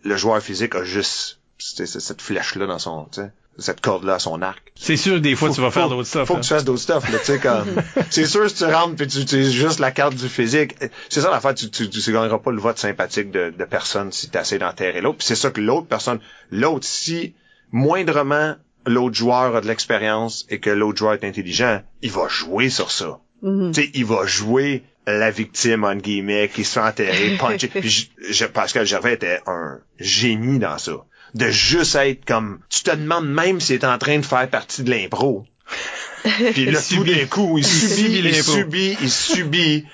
le joueur physique a juste cette flèche-là dans son, cette corde-là à son arc. C'est sûr, des fois, Faut- tu vas faire d'autres stuff. Faut que tu fasses d'autres stuff, là, tu sais, comme. [LAUGHS] c'est sûr, si tu rentres puis tu utilises juste la carte du physique, c'est ça l'affaire, tu, tu, tu gagneras pas le vote sympathique de, de personne si tu essaies d'enterrer l'autre. Puis c'est ça que l'autre personne, l'autre, si moindrement l'autre joueur a de l'expérience et que l'autre joueur est intelligent, il va jouer sur ça. Tu sais, il va jouer la victime, en guillemets, qui se fait enterrer, [LAUGHS] puncher. Puis je, je- Pascal Gervais était un génie dans ça. De juste être comme, tu te demandes même s'il est en train de faire partie de l'impro. [LAUGHS] Puis là, tout d'un coup, il, subit, subit il subit, il subit,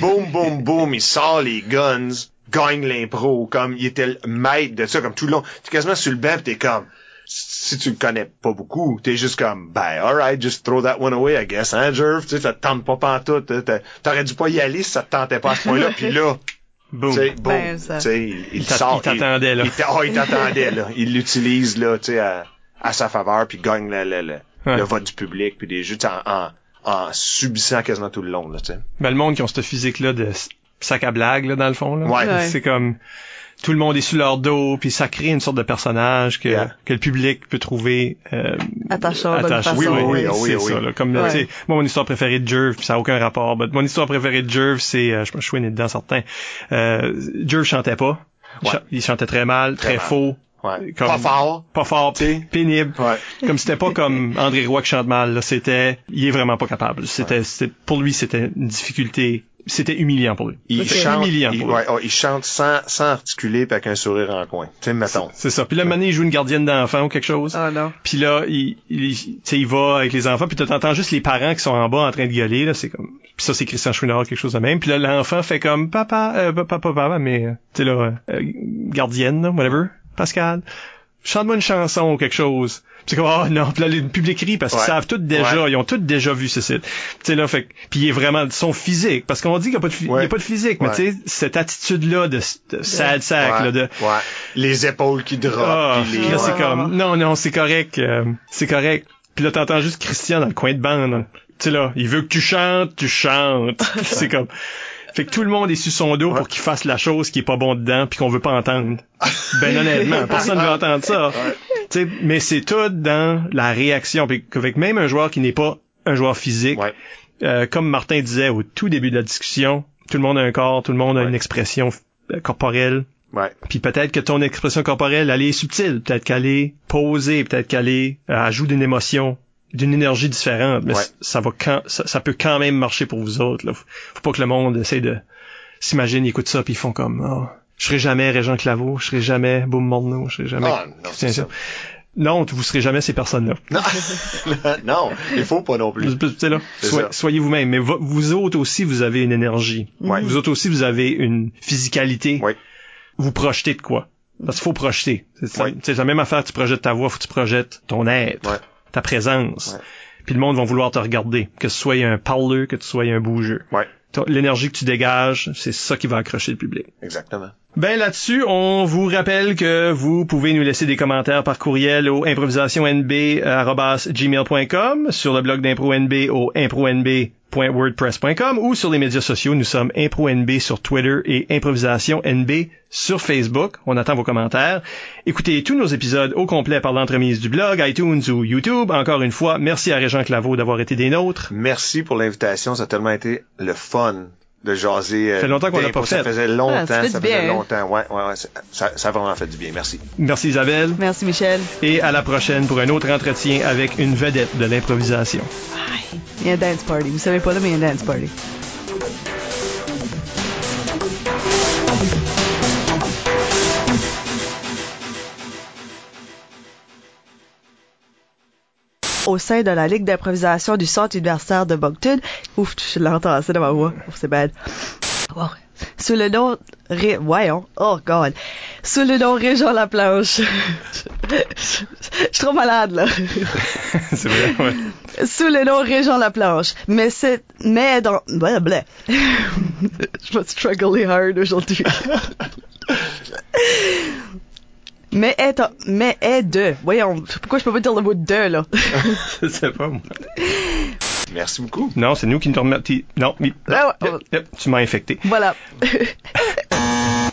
boum, boum, boum, il sort les guns, gagne l'impro, comme il était le maître de ça, comme tout le long. T'es quasiment sur le banc, pis t'es comme, si tu le connais pas beaucoup, t'es juste comme, ben, alright, just throw that one away, I guess, hein, Jerv, tu sais, ça te tente pas pantoute, t'aurais dû pas y aller si ça te tentait pas à ce point-là, [LAUGHS] puis là, Boom. tu sais, boum, Ben, ça- tu sais, il, il sort. il t'attendait, là. Il, oh, il t'attendait, là. Il l'utilise, là, tu sais, à, à sa faveur, puis gagne le, le, le, Ouais. le vote du public, puis des jeux, en, en, en subissant quasiment tout le long, là, tu sais. Ben, le monde qui ont ce physique-là de sac à blague, là, dans le fond, là. Ouais. Ouais. C'est comme, tout le monde est sur leur dos, puis ça crée une sorte de personnage que, Yeah. que le public peut trouver euh, Attachant, bonne attachant. façon. Oui, oui, oui, c'est oui, oui. ça, là. Comme, Ouais. tu sais, moi, mon histoire préférée de Jerv, puis ça a aucun rapport, but mon histoire préférée de Jerv, c'est, euh, je me suis né dedans, certain. Euh, Jerv chantait pas. Il Ouais. Il chantait très mal, très, Très mal. faux. Ouais. Comme- Pas fort. Pas fort, Tu sais. pénible. Ouais. Comme c'était pas comme André Roy qui chante mal, là. C'était, il est vraiment pas capable. C'était, c'était, pour lui, c'était une difficulté. C'était humiliant pour lui. Il C'était chante, humiliant il, pour lui. ouais, oh, il chante sans, sans articuler pis avec un sourire en coin. Tu sais, mettons. C'est ça. Puis là, maintenant, il joue une gardienne d'enfant ou quelque chose. Non. Puis là, il, il, il va avec les enfants, puis t'entends juste les parents qui sont en bas en train de gueuler, là, c'est comme... Puis ça, c'est Christian Chouinard, quelque chose de même. Puis là, l'enfant fait comme, papa, euh, papa, papa, mais, euh, tu sais, là, euh, gardienne, là, whatever, Pascal, chante-moi une chanson ou quelque chose. C'est comme, oh non, puis là, le public rit parce qu'ils Ouais. savent tout déjà, Ouais. ils ont tout déjà vu ce site. Tu sais, là, fait que- puis il est vraiment de son physique, parce qu'on dit qu'il n'y a pas de, phy- il y a pas de physique, mais tu sais, cette attitude-là de, de sad sack, ouais. là, de, ouais. Les épaules qui ah, pis les... là, c'est Ouais. comme, non, non, c'est correct, euh, c'est correct. Puis là, t'entends juste Christian dans le coin de bande. Tu sais, là, il veut que tu chantes, tu chantes. C'est comme, fait que tout le monde est sur son dos Ouais. pour qu'il fasse la chose qui est pas bon dedans puis qu'on veut pas entendre. Ben honnêtement, [LAUGHS] personne veut entendre ça. Tu sais, mais c'est tout dans la réaction. Puis avec même un joueur qui n'est pas un joueur physique, Ouais. euh, comme Martin disait au tout début de la discussion, tout le monde a un corps, tout le monde a Ouais. une expression euh, corporelle. Ouais. Puis peut-être que ton expression corporelle, elle est subtile. Peut-être qu'elle est posée, peut-être qu'elle est, euh, ajoute d'une émotion, d'une énergie différente. Mais Ouais. ça va quand, ça, ça peut quand même marcher pour vous autres. Là. Faut, faut pas que le monde essaie de s'imaginer, ils écoutent ça, puis ils font comme, oh, je serai jamais Régent Claveau, je serai jamais Boum Morneau, je serai jamais. Ah, non, c'est ça. Non, vous serez jamais ces personnes-là. [LAUGHS] Non. [LAUGHS] non, il faut pas non plus. Là, soyez vous-même. Mais vo- vous autres aussi, vous avez une énergie. Ouais. Vous autres aussi, vous avez une physicalité. Ouais. Vous projetez de quoi? Parce qu'il faut projeter. C'est. Ouais. La même affaire, tu projettes ta voix, faut que tu projettes ton être. Ta présence. Ouais. Puis le monde va vouloir te regarder. Que tu sois un parleux, que tu sois un bougeux. Ouais. L'énergie que tu dégages, c'est ça qui va accrocher le public. Exactement. Ben là-dessus, on vous rappelle que vous pouvez nous laisser des commentaires par courriel au improvisationnb@gmail.com, sur le blog d'ImproNB au impronb.wordpress.com ou sur les médias sociaux. Nous sommes ImproNB sur Twitter et Improvisation NB sur Facebook. On attend vos commentaires. Écoutez tous nos épisodes au complet par l'entremise du blog, iTunes ou YouTube. Encore une fois, merci à Régent Claveau d'avoir été des nôtres. Merci pour l'invitation. Ça a tellement été le fun de jaser. euh, Ça fait longtemps qu'on l'a pas Ça fait. faisait longtemps. Ah, ça fait ça faisait bien. longtemps. Ouais, ouais, ouais. Ça, ça, ça a vraiment fait du bien. Merci. Merci Isabelle Merci Michel. et à la prochaine pour un autre entretien avec une vedette de l'improvisation. Il y a un dance party. Vous savez pas là, mais il y a un dance party. Au sein de la Ligue d'improvisation du Centre universitaire de Moncton. Ouf, je l'entends assez dans ma voix. C'est bad. Wow. Sous le nom... Ré... Voyons. Oh, God. Sous le nom Régent Laplanche. [LAUGHS] Je suis trop malade, là. [LAUGHS] c'est vrai, ouais. Sous le nom Régent Laplanche. Mais c'est... Mais dans... Bleh. [LAUGHS] Je vais struggler hard aujourd'hui. Mais est, mais est de. Voyons, pourquoi je peux pas dire le mot de, là? [LAUGHS] Je sais pas, moi. Merci beaucoup. Non, c'est nous qui nous remettons. Non, oui. Ah ouais, Yep, yep, tu m'as infecté. Voilà. [LAUGHS]